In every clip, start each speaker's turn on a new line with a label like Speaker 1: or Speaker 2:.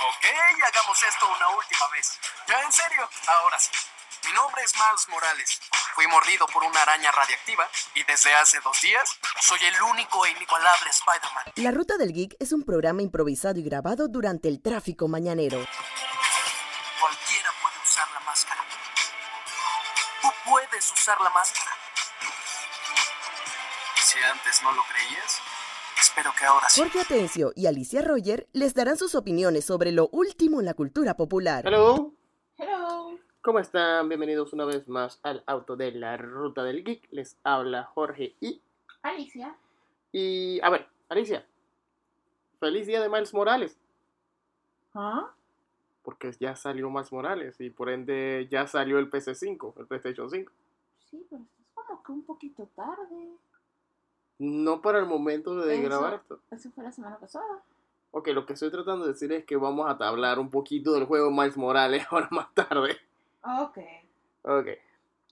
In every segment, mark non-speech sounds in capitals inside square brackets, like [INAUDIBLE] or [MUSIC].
Speaker 1: Ok, hagamos esto una última vez. Ya en serio, ahora sí. Mi nombre es Miles Morales. Fui mordido por una araña radiactiva y desde hace dos días soy el único e inigualable Spider-Man.
Speaker 2: La Ruta del Geek es un programa improvisado y grabado durante el tráfico mañanero.
Speaker 1: Cualquiera puede usar la máscara. Tú puedes usar la máscara. Si antes no lo creías, espero que ahora sí.
Speaker 2: Jorge Atencio y Alicia Roger les darán sus opiniones sobre lo último en la cultura popular.
Speaker 3: Hello,
Speaker 4: Hello.
Speaker 3: ¿cómo están? Bienvenidos una vez más al auto de la ruta del geek. Les habla Jorge y...
Speaker 4: Alicia.
Speaker 3: Y, a ver, Alicia, feliz día de Miles Morales,
Speaker 4: ¿Ah?
Speaker 3: porque ya salió Miles Morales y por ende ya salió el PC5, el PlayStation 5.
Speaker 4: Sí, pero es como que un poquito tarde.
Speaker 3: No para el momento de
Speaker 4: Eso.
Speaker 3: grabar esto.
Speaker 4: Eso fue la semana pasada.
Speaker 3: Ok, lo que estoy tratando de decir es que vamos a hablar un poquito del juego Miles Morales [LAUGHS] ahora más tarde.
Speaker 4: Ok.
Speaker 3: Ok.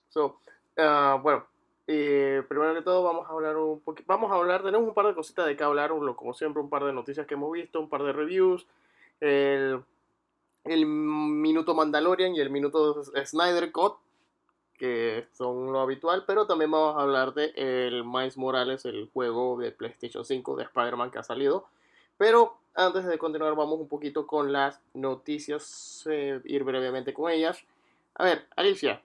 Speaker 3: So, ah, bueno, eh, primero de todo vamos a hablar un poquito, vamos a hablar, tenemos un par de cositas de qué hablar, un- como siempre, un par de noticias que hemos visto, un par de reviews, el, el minuto Mandalorian y el minuto Snyder Cut, que son lo habitual, pero también vamos a hablar de el Miles Morales, el juego de PlayStation 5 de Spider-Man que ha salido. Pero antes de continuar, vamos un poquito con las noticias, eh, ir brevemente con ellas. A ver, Alicia,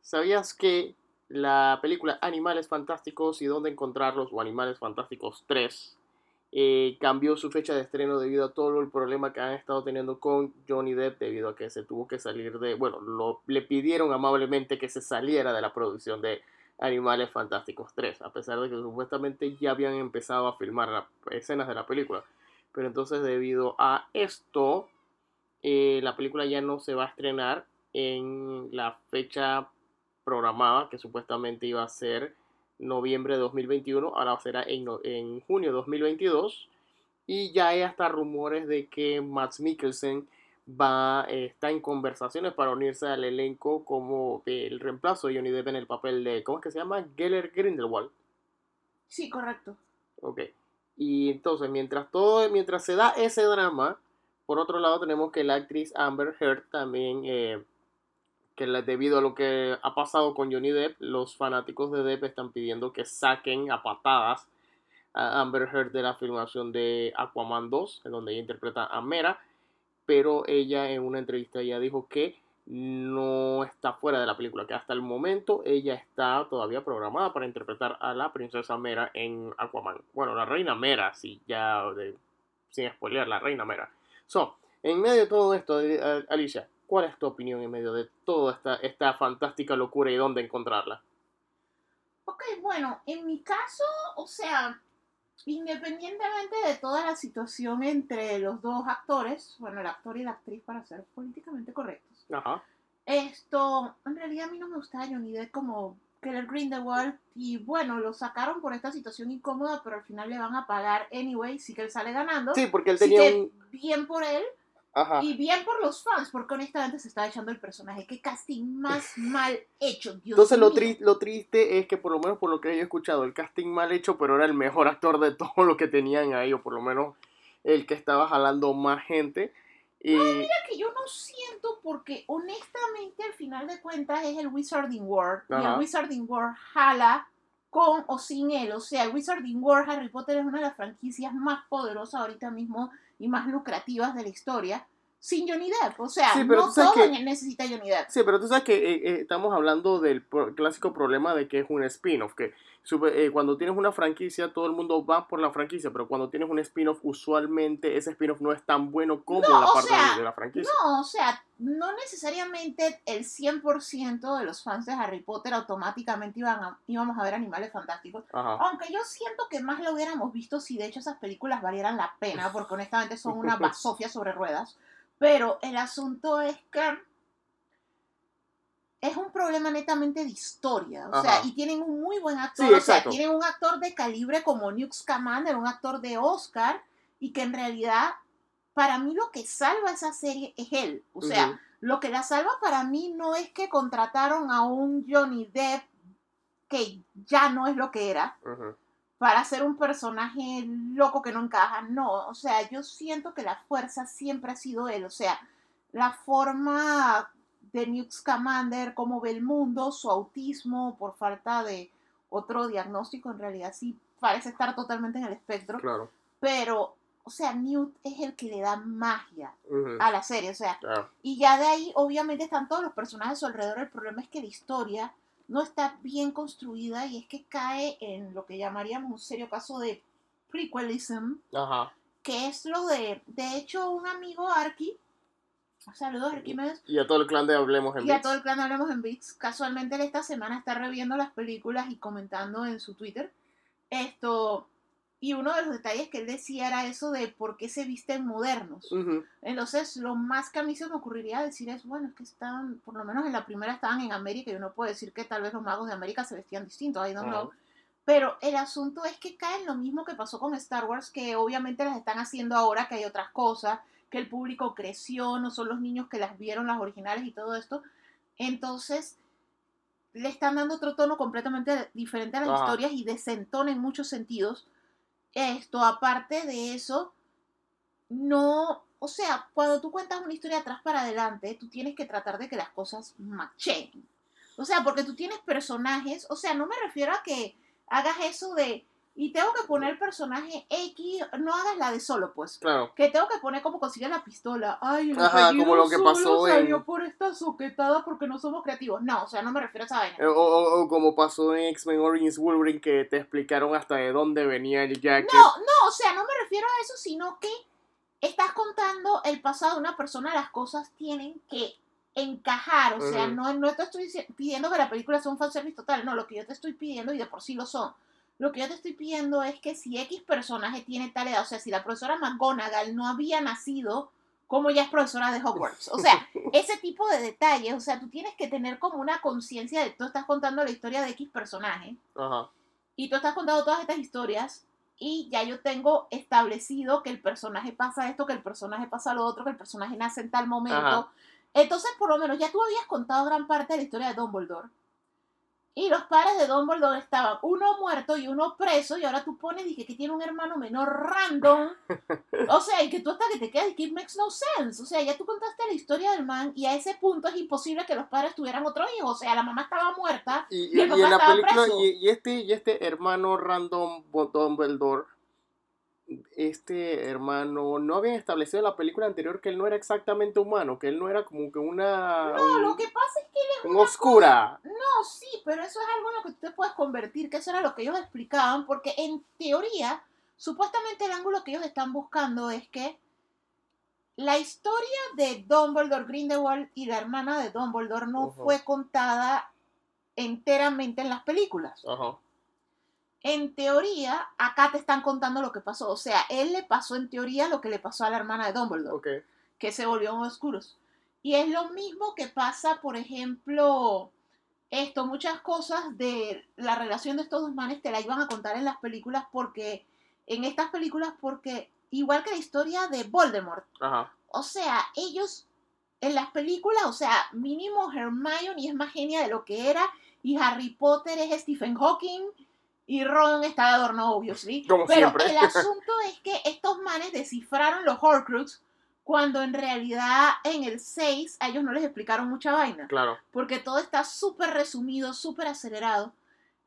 Speaker 3: ¿sabías que la película Animales Fantásticos y dónde encontrarlos o Animales Fantásticos 3 eh, cambió su fecha de estreno debido a todo el problema que han estado teniendo con Johnny Depp debido a que se tuvo que salir de, bueno, lo, le pidieron amablemente que se saliera de la producción de Animales Fantásticos 3, a pesar de que supuestamente ya habían empezado a filmar las escenas de la película. Pero entonces debido a esto, eh, la película ya no se va a estrenar en la fecha programada, que supuestamente iba a ser noviembre de 2021, ahora será en, no- en junio de 2022. Y ya hay hasta rumores de que Max Mikkelsen va, eh, está en conversaciones para unirse al elenco como el reemplazo de Johnny Depp en el papel de, ¿cómo es que se llama? Geller Grindelwald.
Speaker 4: Sí, correcto.
Speaker 3: Ok. Y entonces, mientras todo, mientras se da ese drama, por otro lado tenemos que la actriz Amber Heard también, eh, que debido a lo que ha pasado con Johnny Depp, los fanáticos de Depp están pidiendo que saquen a patadas a Amber Heard de la filmación de Aquaman 2, en donde ella interpreta a Mera, pero ella en una entrevista ya dijo que no está fuera de la película, que hasta el momento ella está todavía programada para interpretar a la princesa Mera en Aquaman. Bueno, la reina Mera, sí, ya sin spoilear, la reina Mera. So, en medio de todo esto, eh, Alicia, ¿cuál es tu opinión en medio de toda esta, esta fantástica locura y dónde encontrarla?
Speaker 4: Ok, bueno, en mi caso, o sea, independientemente de toda la situación entre los dos actores, bueno, el actor y la actriz para ser políticamente correctos,
Speaker 3: Ajá.
Speaker 4: esto, en realidad a mí no me gustaba Johnny Depp como Keller Grindelwald y bueno, lo sacaron por esta situación incómoda, pero al final le van a pagar anyway, sí que él sale ganando.
Speaker 3: Sí, porque él tenía
Speaker 4: que
Speaker 3: un...
Speaker 4: bien por él
Speaker 3: Ajá.
Speaker 4: y bien por los fans, porque honestamente se está echando el personaje. Qué casting más [LAUGHS] mal hecho, Dios
Speaker 3: Entonces lo, tri- lo triste es que por lo menos por lo que yo he escuchado, el casting mal hecho, pero era el mejor [LAUGHS] actor de todo lo que tenían ahí, o por lo menos el que estaba jalando más gente. Y
Speaker 4: que yo no siento porque honestamente al final de cuentas es el Wizarding World y el Wizarding World jala con o sin él, o sea, el Wizarding World Harry Potter es una de las franquicias más poderosas ahorita mismo y más lucrativas de la historia sin Johnny Depp, o sea,
Speaker 3: Sí,
Speaker 4: no todo
Speaker 3: que-
Speaker 4: necesita Johnny Depp.
Speaker 3: Sí, pero tú sabes que eh, eh, estamos hablando del pro- clásico problema de que es un spin-off, que eh, cuando tienes una franquicia todo el mundo va por la franquicia, pero cuando tienes un spin-off usualmente ese spin-off no es tan bueno como
Speaker 4: No,
Speaker 3: la parte
Speaker 4: sea,
Speaker 3: de, de la franquicia.
Speaker 4: No, o sea, no necesariamente el 100% de los fans de Harry Potter automáticamente iban a- íbamos a ver animales fantásticos.
Speaker 3: Ajá.
Speaker 4: Aunque yo siento que más lo hubiéramos visto si de hecho esas películas valieran la pena, porque honestamente son una basofia sobre ruedas. Pero el asunto es que es un problema netamente de historia. O sea, y tienen un muy buen actor.
Speaker 3: Sí,
Speaker 4: o sea, tienen un actor de calibre como Newt Scamander, un actor de Oscar, y que en realidad, para mí lo que salva esa serie es él. O sea, lo que la salva para mí no es que contrataron a un Johnny Depp que ya no es lo que era,
Speaker 3: Ujú.
Speaker 4: Para ser un personaje loco que no encaja. No, o sea, yo siento que la fuerza siempre ha sido él. O sea, la forma de Newt Scamander, cómo ve el mundo, su autismo por falta de otro diagnóstico, en realidad sí parece estar totalmente en el espectro.
Speaker 3: Claro.
Speaker 4: Pero, o sea, Newt es el que le da magia a la serie. O sea,
Speaker 3: Claro.
Speaker 4: y ya de ahí, obviamente, están todos los personajes a su alrededor. El problema es que la historia no está bien construida y es que cae en lo que llamaríamos un serio caso de prequelism,
Speaker 3: Ajá.
Speaker 4: que es lo de, de hecho, un amigo Arki, saludos Arquímedes,
Speaker 3: Y a todo el clan de Hablemos en
Speaker 4: y a
Speaker 3: Bits.
Speaker 4: todo el clan de Hablemos en Beats, casualmente él esta semana está reviendo las películas y comentando en su Twitter esto, y uno de los detalles que él decía era eso de por qué se visten modernos.
Speaker 3: Ujú.
Speaker 4: Entonces, lo más que a mí se me ocurriría decir es, bueno, es que están, por lo menos en la primera estaban en América y uno puede decir que tal vez los magos de América se vestían distintos, I don't know.
Speaker 3: Ajá.
Speaker 4: Pero el asunto es que cae en lo mismo que pasó con Star Wars, que obviamente las están haciendo ahora, que hay otras cosas, que el público creció, no son los niños que las vieron, las originales y todo esto. Entonces, le están dando otro tono completamente diferente a las historias y desentona en muchos sentidos. Esto, aparte de eso, no, o sea, cuando tú cuentas una historia atrás para adelante, tú tienes que tratar de que las cosas macheen. O sea, porque tú tienes personajes, o sea, no me refiero a que hagas eso de, y tengo que poner personaje X, no hagas la de solo, pues.
Speaker 3: Claro.
Speaker 4: Que tengo que poner como consigue la pistola. Ay, el
Speaker 3: Ajá, como lo que pasó en-
Speaker 4: salió por esta soquetada porque no somos creativos. No, o sea, no me refiero a esa vaina.
Speaker 3: Eh, O, o- o como pasó en X-Men Origins Wolverine, que te explicaron hasta de dónde venía el jacket.
Speaker 4: No, no, o sea, no me refiero a eso, sino que estás contando el pasado de una persona, las cosas tienen que encajar, o sea, no, no te estoy pidiendo que la película sea un fanservice total, no, lo que yo te estoy pidiendo, y de por sí lo son, lo que yo te estoy pidiendo es que si X personaje tiene tal edad, o sea, si la profesora McGonagall no había nacido, como ya es profesora de Hogwarts, o sea, [LAUGHS] ese tipo de detalles, o sea, tú tienes que tener como una conciencia de tú estás contando la historia de X personaje,
Speaker 3: Ajá.
Speaker 4: y tú estás contando todas estas historias y ya yo tengo establecido que el personaje pasa esto, que el personaje pasa lo otro, que el personaje nace en tal momento.
Speaker 3: Ajá.
Speaker 4: Entonces, por lo menos, ya tú habías contado gran parte de la historia de Dumbledore. Y los padres de Dumbledore estaban uno muerto y uno preso, y ahora tú pones y que, tiene un hermano menor random. [LAUGHS] O sea, y que tú hasta que te quedas y que it makes no sense. O sea, ya tú contaste la historia del man y a ese punto es imposible que los padres tuvieran otro hijo. O sea, la mamá estaba muerta
Speaker 3: Y,
Speaker 4: Y
Speaker 3: y-
Speaker 4: el
Speaker 3: y
Speaker 4: papá
Speaker 3: en la
Speaker 4: estaba
Speaker 3: película,
Speaker 4: preso.
Speaker 3: y, y este, y este hermano random Dumbledore, este hermano, no habían establecido en la película anterior que él no era exactamente humano, que él no era como que una...
Speaker 4: No,
Speaker 3: un,
Speaker 4: lo que pasa es que él es
Speaker 3: un
Speaker 4: una
Speaker 3: oscura.
Speaker 4: No, sí, pero eso es algo en lo que tú te puedes convertir, que eso era lo que ellos explicaban, porque en teoría, supuestamente el ángulo que ellos están buscando es que la historia de Dumbledore, Grindelwald y la hermana de Dumbledore no fue contada enteramente en las películas.
Speaker 3: Ajá.
Speaker 4: En teoría, acá te están contando lo que pasó. O sea, él le pasó en teoría lo que le pasó a la hermana de Dumbledore que se volvieron oscuros. Y es lo mismo que pasa, por ejemplo, esto, muchas cosas de la relación de estos dos manes te la iban a contar en las películas porque, en estas películas, porque, igual que la historia de Voldemort,
Speaker 3: Ajá.
Speaker 4: o sea, ellos en las películas, o sea, mínimo Hermione es más genia de lo que era, y Harry Potter es Stephen Hawking, y Ron está de adorno, obviously.
Speaker 3: Como
Speaker 4: Pero
Speaker 3: siempre.
Speaker 4: el asunto es que estos manes descifraron los Horcrux cuando en realidad en el 6 a ellos no les explicaron mucha vaina,
Speaker 3: Claro.
Speaker 4: porque todo está súper resumido, súper acelerado.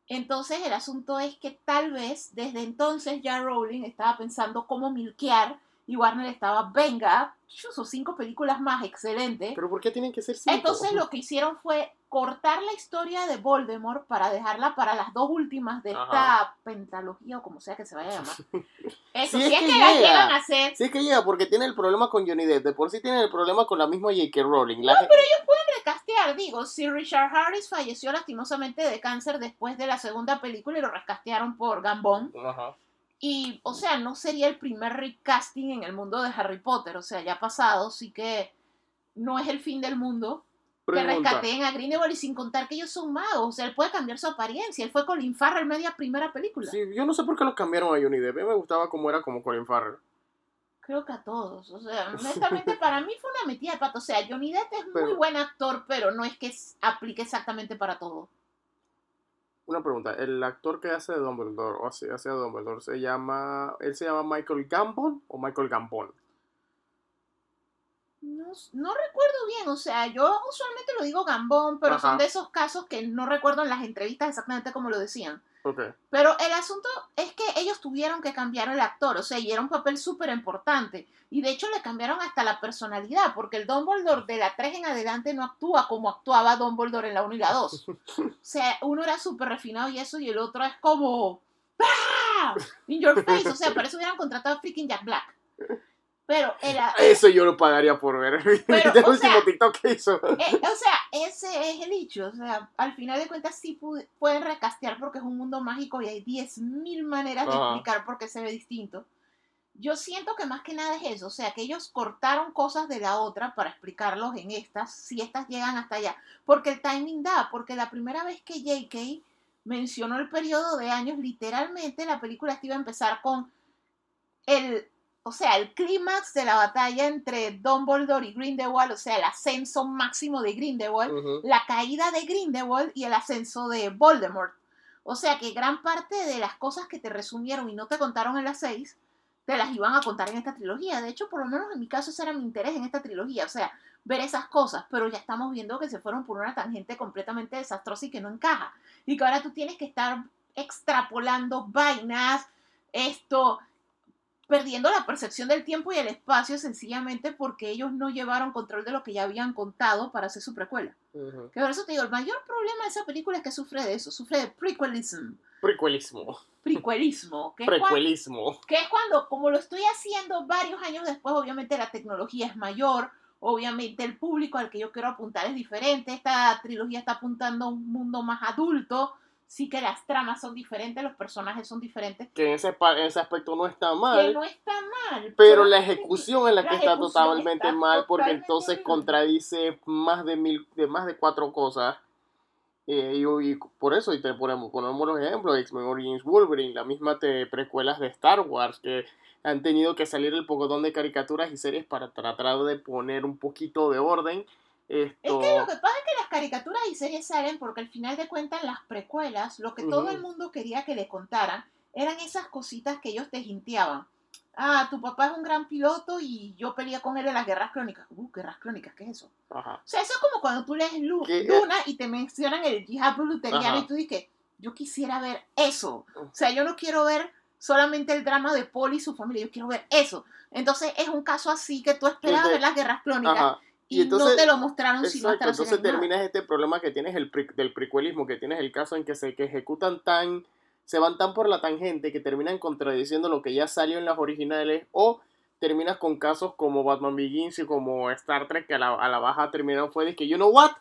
Speaker 4: Entonces el asunto es que tal vez desde entonces ya Rowling estaba pensando cómo milkear y Warner estaba, venga, sus cinco películas más, excelente.
Speaker 3: Pero ¿por qué tienen que ser cinco?
Speaker 4: Entonces lo que hicieron fue cortar la historia de Voldemort para dejarla para las dos últimas de esta
Speaker 3: Ajá.
Speaker 4: pentalogía o como sea que se vaya a llamar. [LAUGHS] Eso
Speaker 3: Si
Speaker 4: sí,
Speaker 3: es
Speaker 4: es
Speaker 3: que
Speaker 4: que, la
Speaker 3: llega.
Speaker 4: llegan a hacer.
Speaker 3: Sí es que llega porque tiene el problema con Johnny Depp. De por sí tiene el problema con la misma J.K. Rowling. La gen-
Speaker 4: recastear, digo, si Richard Harris falleció lastimosamente de cáncer después de la segunda película y lo recastearon por Gambón.
Speaker 3: Ajá.
Speaker 4: Y, o sea, no sería el primer recasting en el mundo de Harry Potter. O sea, ya ha pasado, sí que no es el fin del mundo que
Speaker 3: Pregunta.
Speaker 4: rescateen a Grindelwald y sin contar que ellos son magos. O sea, él puede cambiar su apariencia. Él fue Colin Farrell media primera película.
Speaker 3: Sí, yo no sé por qué lo cambiaron a Johnny Depp. A mí me gustaba como era como Colin Farrell.
Speaker 4: Creo que a todos. O sea, [LAUGHS] honestamente, para mí fue una metida de pato. O sea, Johnny Depp es muy buen actor, pero no es que aplique exactamente para todo.
Speaker 3: Una pregunta, el actor que hace de Dumbledore, o hace, hace de Dumbledore, se llama, él se llama Michael Gambon o Michael Gambon?
Speaker 4: No, no recuerdo bien, o sea, yo usualmente lo digo gambón, pero son
Speaker 3: Ajá.
Speaker 4: de esos casos que no recuerdo en las entrevistas exactamente como lo decían.
Speaker 3: Ok.
Speaker 4: Pero el asunto es que ellos tuvieron que cambiar el actor, o sea, y era un papel súper importante. Y de hecho le cambiaron hasta la personalidad, porque el Dumbledore de la 3 en adelante no actúa como actuaba Dumbledore en la 1 y la 2. [LAUGHS] O sea, uno era súper refinado y eso, y el otro es como... ¡Ah! In your face, o sea, por eso hubieran contratado a freaking Jack Black. Pero era...
Speaker 3: Eso yo lo pagaría por ver.
Speaker 4: Pero, [LAUGHS]
Speaker 3: el último
Speaker 4: sea-
Speaker 3: TikTok que hizo.
Speaker 4: Eh, o sea, ese es el hecho. O sea, al final de cuentas sí pu- pueden recastear porque es un mundo mágico y hay 10.000 maneras de explicar por qué se ve distinto. Yo siento que más que nada es eso. O sea, que ellos cortaron cosas de la otra para explicarlos en estas, si estas llegan hasta allá. Porque el timing da, porque la primera vez que JK mencionó el periodo de años, literalmente la película iba a empezar con el, o sea, el clímax de la batalla entre Dumbledore y Grindelwald, o sea, el ascenso máximo de Grindelwald, la caída de Grindelwald y el ascenso de Voldemort. O sea que gran parte de las cosas que te resumieron y no te contaron en las seis, te las iban a contar en esta trilogía. De hecho, por lo menos en mi caso, ese era mi interés en esta trilogía. O sea, ver esas cosas, pero ya estamos viendo que se fueron por una tangente completamente desastrosa y que no encaja. Y que ahora tú tienes que estar extrapolando vainas, esto, perdiendo la percepción del tiempo y el espacio sencillamente porque ellos no llevaron control de lo que ya habían contado para hacer su precuela. Que por eso te digo, el mayor problema de esa película es que sufre de eso, sufre de prequelism,
Speaker 3: Prequelismo.
Speaker 4: prequelismo, que
Speaker 3: Prequelismo.
Speaker 4: que es cuando, como lo estoy haciendo varios años después, obviamente la tecnología es mayor, obviamente el público al que yo quiero apuntar es diferente, esta trilogía está apuntando a un mundo más adulto, sí que las tramas son diferentes, los personajes son diferentes,
Speaker 3: Que en ese, en ese aspecto no está
Speaker 4: que
Speaker 3: mal.
Speaker 4: no está mal.
Speaker 3: Pero la ejecución es la
Speaker 4: la
Speaker 3: que está totalmente
Speaker 4: está
Speaker 3: mal porque
Speaker 4: totalmente
Speaker 3: entonces contradice más de mil, de más de cuatro cosas. Eh, y, y por eso, y te ponemos, ponemos los ejemplos, X-Men Origins Wolverine, la misma te, precuelas de Star Wars, que han tenido que salir el pocotón de caricaturas y series para tratar de poner un poquito de orden.
Speaker 4: Es
Speaker 3: Esto,
Speaker 4: que lo que pasa es que las caricaturas y series salen porque al final de cuentas las precuelas, lo que todo
Speaker 3: Ujú.
Speaker 4: el mundo quería que le contaran, eran esas cositas que ellos te hinteaban. Ah, tu papá es un gran piloto y yo peleé con él en las guerras crónicas. Uh, guerras crónicas, ¿qué es eso?
Speaker 3: ajá.
Speaker 4: O sea, eso es como cuando tú lees Lu-
Speaker 3: ¿Qué?
Speaker 4: Luna y te mencionan el yihad luteriano y tú dices, yo quisiera ver eso. O sea, yo no quiero ver solamente el drama de Paul y su familia, yo quiero ver eso. Entonces es un caso así que tú esperabas ver las guerras crónicas
Speaker 3: Ajá.
Speaker 4: Y,
Speaker 3: Y entonces-
Speaker 4: no te lo mostraron sino hasta
Speaker 3: Exacto,
Speaker 4: la
Speaker 3: entonces terminas este problema que tienes el pre- del precuelismo, que tienes el caso en que se que ejecutan tan, se van tan por la tangente que terminan contradiciendo lo que ya salió en las originales, o terminas con casos como Batman Begins y como Star Trek, que a la, a la baja terminaron fue de que, you know what,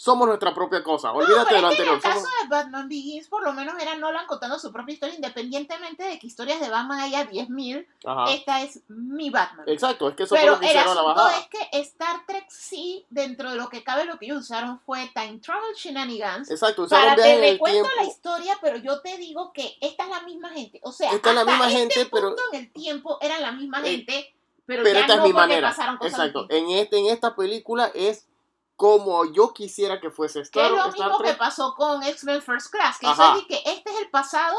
Speaker 3: somos nuestra propia cosa, olvídate de
Speaker 4: Pero
Speaker 3: lo
Speaker 4: que en
Speaker 3: anterior.
Speaker 4: el caso
Speaker 3: somos-
Speaker 4: de Batman Begins, por lo menos era Nolan contando su propia historia, independientemente de que historias de Batman haya 10.000,
Speaker 3: Ajá.
Speaker 4: esta es mi Batman.
Speaker 3: Exacto, es que eso fue
Speaker 4: Pero
Speaker 3: lo que hicieron la bajada.
Speaker 4: es que Star Trek sí, dentro de lo que cabe, lo que ellos usaron fue Time Travel Shenanigans.
Speaker 3: Exacto,
Speaker 4: Para
Speaker 3: usaron
Speaker 4: te
Speaker 3: en el
Speaker 4: recuento la historia, pero yo te digo que esta es la misma gente. O sea,
Speaker 3: Esta es la
Speaker 4: hasta
Speaker 3: misma
Speaker 4: este
Speaker 3: gente, pero-
Speaker 4: punto en el tiempo eran la misma
Speaker 3: Eh,
Speaker 4: gente, pero,
Speaker 3: pero
Speaker 4: ya
Speaker 3: esta
Speaker 4: no
Speaker 3: es mi manera.
Speaker 4: pasaron cosas
Speaker 3: Exacto. En este, en esta película es como yo quisiera que fuese
Speaker 4: Que
Speaker 3: Star,
Speaker 4: es lo
Speaker 3: Star
Speaker 4: mismo que
Speaker 3: Trek.
Speaker 4: pasó con X-Men First Class, que eso es que este es el pasado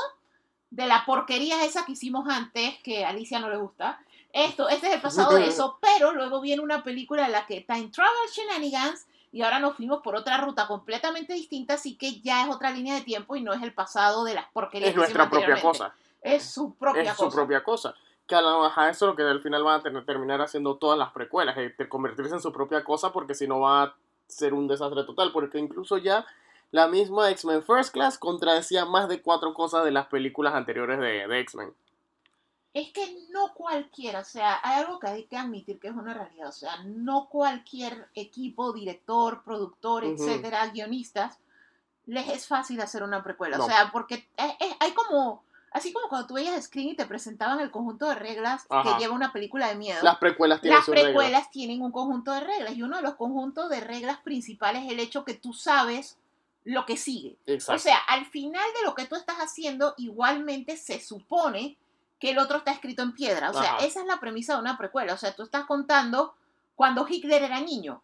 Speaker 4: de la porquería esa que hicimos antes, que a Alicia no le gusta. Esto, este es el pasado de [LAUGHS] eso, pero luego viene una película en la que Time Travel Shenanigans y ahora nos fuimos por otra ruta completamente distinta, así que ya es otra línea de tiempo y no es el pasado de las porquerías
Speaker 3: Es
Speaker 4: que
Speaker 3: nuestra propia cosa.
Speaker 4: Es su propia
Speaker 3: es
Speaker 4: cosa.
Speaker 3: su propia cosa. Que a la baja eso es lo que al final van a tener- terminar haciendo todas las precuelas, eh, de convertirse en su propia cosa, porque si no va a ser un desastre total. Porque incluso ya la misma X-Men First Class contradecía más de cuatro cosas de las películas anteriores de, de X-Men.
Speaker 4: Es que no cualquiera, o sea, hay algo que hay que admitir que es una realidad, o sea, no cualquier equipo, director, productor, etcétera, guionistas, les es fácil hacer una precuela,
Speaker 3: No.
Speaker 4: o sea, porque es- es- hay como, así como cuando tú veías Screen y te presentaban el conjunto de reglas
Speaker 3: Ajá.
Speaker 4: que lleva una película de miedo.
Speaker 3: Las precuelas tienen
Speaker 4: Las
Speaker 3: sus reglas.
Speaker 4: precuelas tienen un conjunto de reglas y uno de los conjuntos de reglas principales es el hecho que tú sabes lo que sigue.
Speaker 3: Exacto.
Speaker 4: O sea, al final de lo que tú estás haciendo, igualmente se supone que el otro está escrito en piedra. O sea,
Speaker 3: Ajá.
Speaker 4: esa es la premisa de una precuela. O sea, tú estás contando cuando Hitler era niño.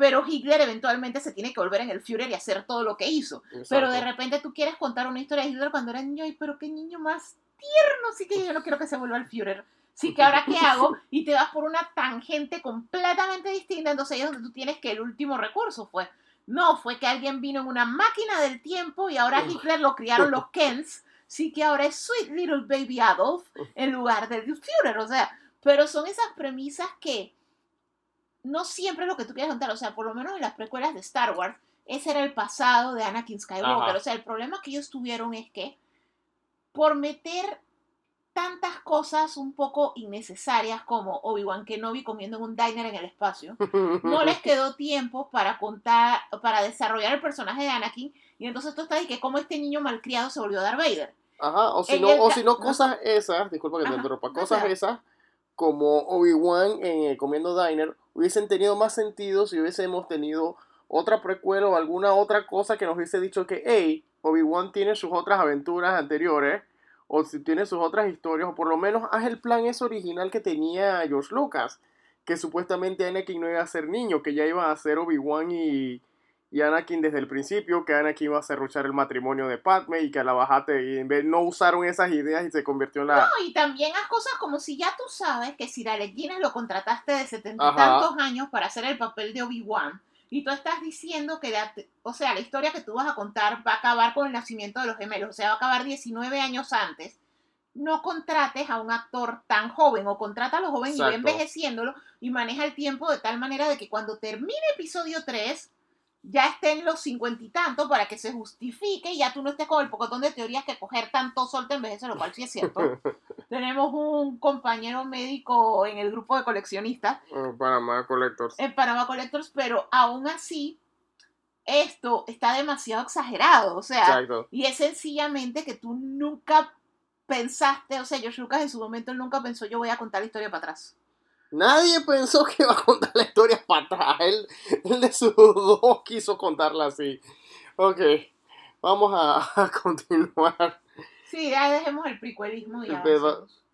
Speaker 4: Pero Hitler eventualmente se tiene que volver en el Führer y hacer todo lo que hizo. Pero de repente tú quieres contar una historia de Hitler cuando era niño, y pero qué niño más tierno, sí que yo no quiero que se vuelva el Führer. Sí que ahora qué hago [LAUGHS] y te vas por una tangente completamente distinta, entonces ahí es donde tú tienes que el último recurso fue, no, fue que alguien vino en una máquina del tiempo y ahora Hitler lo criaron los Kens, sí que ahora es Sweet Little Baby Adolf en lugar del Führer, o sea, pero son esas premisas que no siempre es lo que tú quieres contar, o sea, por lo menos en las precuelas de Star Wars, ese era el pasado de Anakin Skywalker, o sea, el problema que ellos tuvieron es que por meter tantas cosas un poco innecesarias como Obi-Wan Kenobi comiendo en un diner en el espacio, no les [LAUGHS] quedó tiempo para contar, para desarrollar el personaje de Anakin, y entonces tú estás y que como este niño malcriado se volvió Darth Vader.
Speaker 3: Ajá, o si no, o si no cosas esas, disculpa que te interrumpa, cosas esas como Obi-Wan en Comiendo Diner hubiesen tenido más sentido si hubiésemos tenido otra precuela o alguna otra cosa que nos hubiese dicho que, hey, Obi-Wan tiene sus otras aventuras anteriores o si tiene sus otras historias, o por lo menos haz el plan ese original que tenía George Lucas, que supuestamente Anakin no iba a ser niño, que ya iba a ser Obi-Wan y, y, Anakin desde el principio, que Anakin iba a cerruchar el matrimonio de Padme y que a la bajate y en vez no usaron esas ideas y se convirtió en la...
Speaker 4: No, y también haz cosas como si ya tú sabes que si Alec Guinness lo contrataste de setenta y tantos años para hacer el papel de Obi-Wan, y tú estás diciendo que, o sea, la historia que tú vas a contar va a acabar con el nacimiento de los gemelos, o sea, va a acabar 19 años antes. No contrates a un actor tan joven o contrata a los jóvenes y ve envejeciéndolo y maneja el tiempo de tal manera de que cuando termine episodio 3 ya estén los cincuenta y tantos para que se justifique y ya tú no estés con el pocotón de teorías que coger tanto sol te envejece, lo cual sí es cierto. [LAUGHS] Tenemos un compañero médico en el grupo de coleccionistas.
Speaker 3: En Panamá Collectors.
Speaker 4: En Panamá Collectors, pero aún así, esto está demasiado exagerado. O sea, y es sencillamente que tú nunca pensaste, o sea, George Lucas en su momento nunca pensó yo voy a contar la historia para atrás.
Speaker 3: Nadie pensó [LAUGHS] que iba a contar la historia para atrás. Él, de sus dos quiso contarla así. Ok, vamos a, [LAUGHS] continuar.
Speaker 4: Sí, ya dejemos el precuelismo y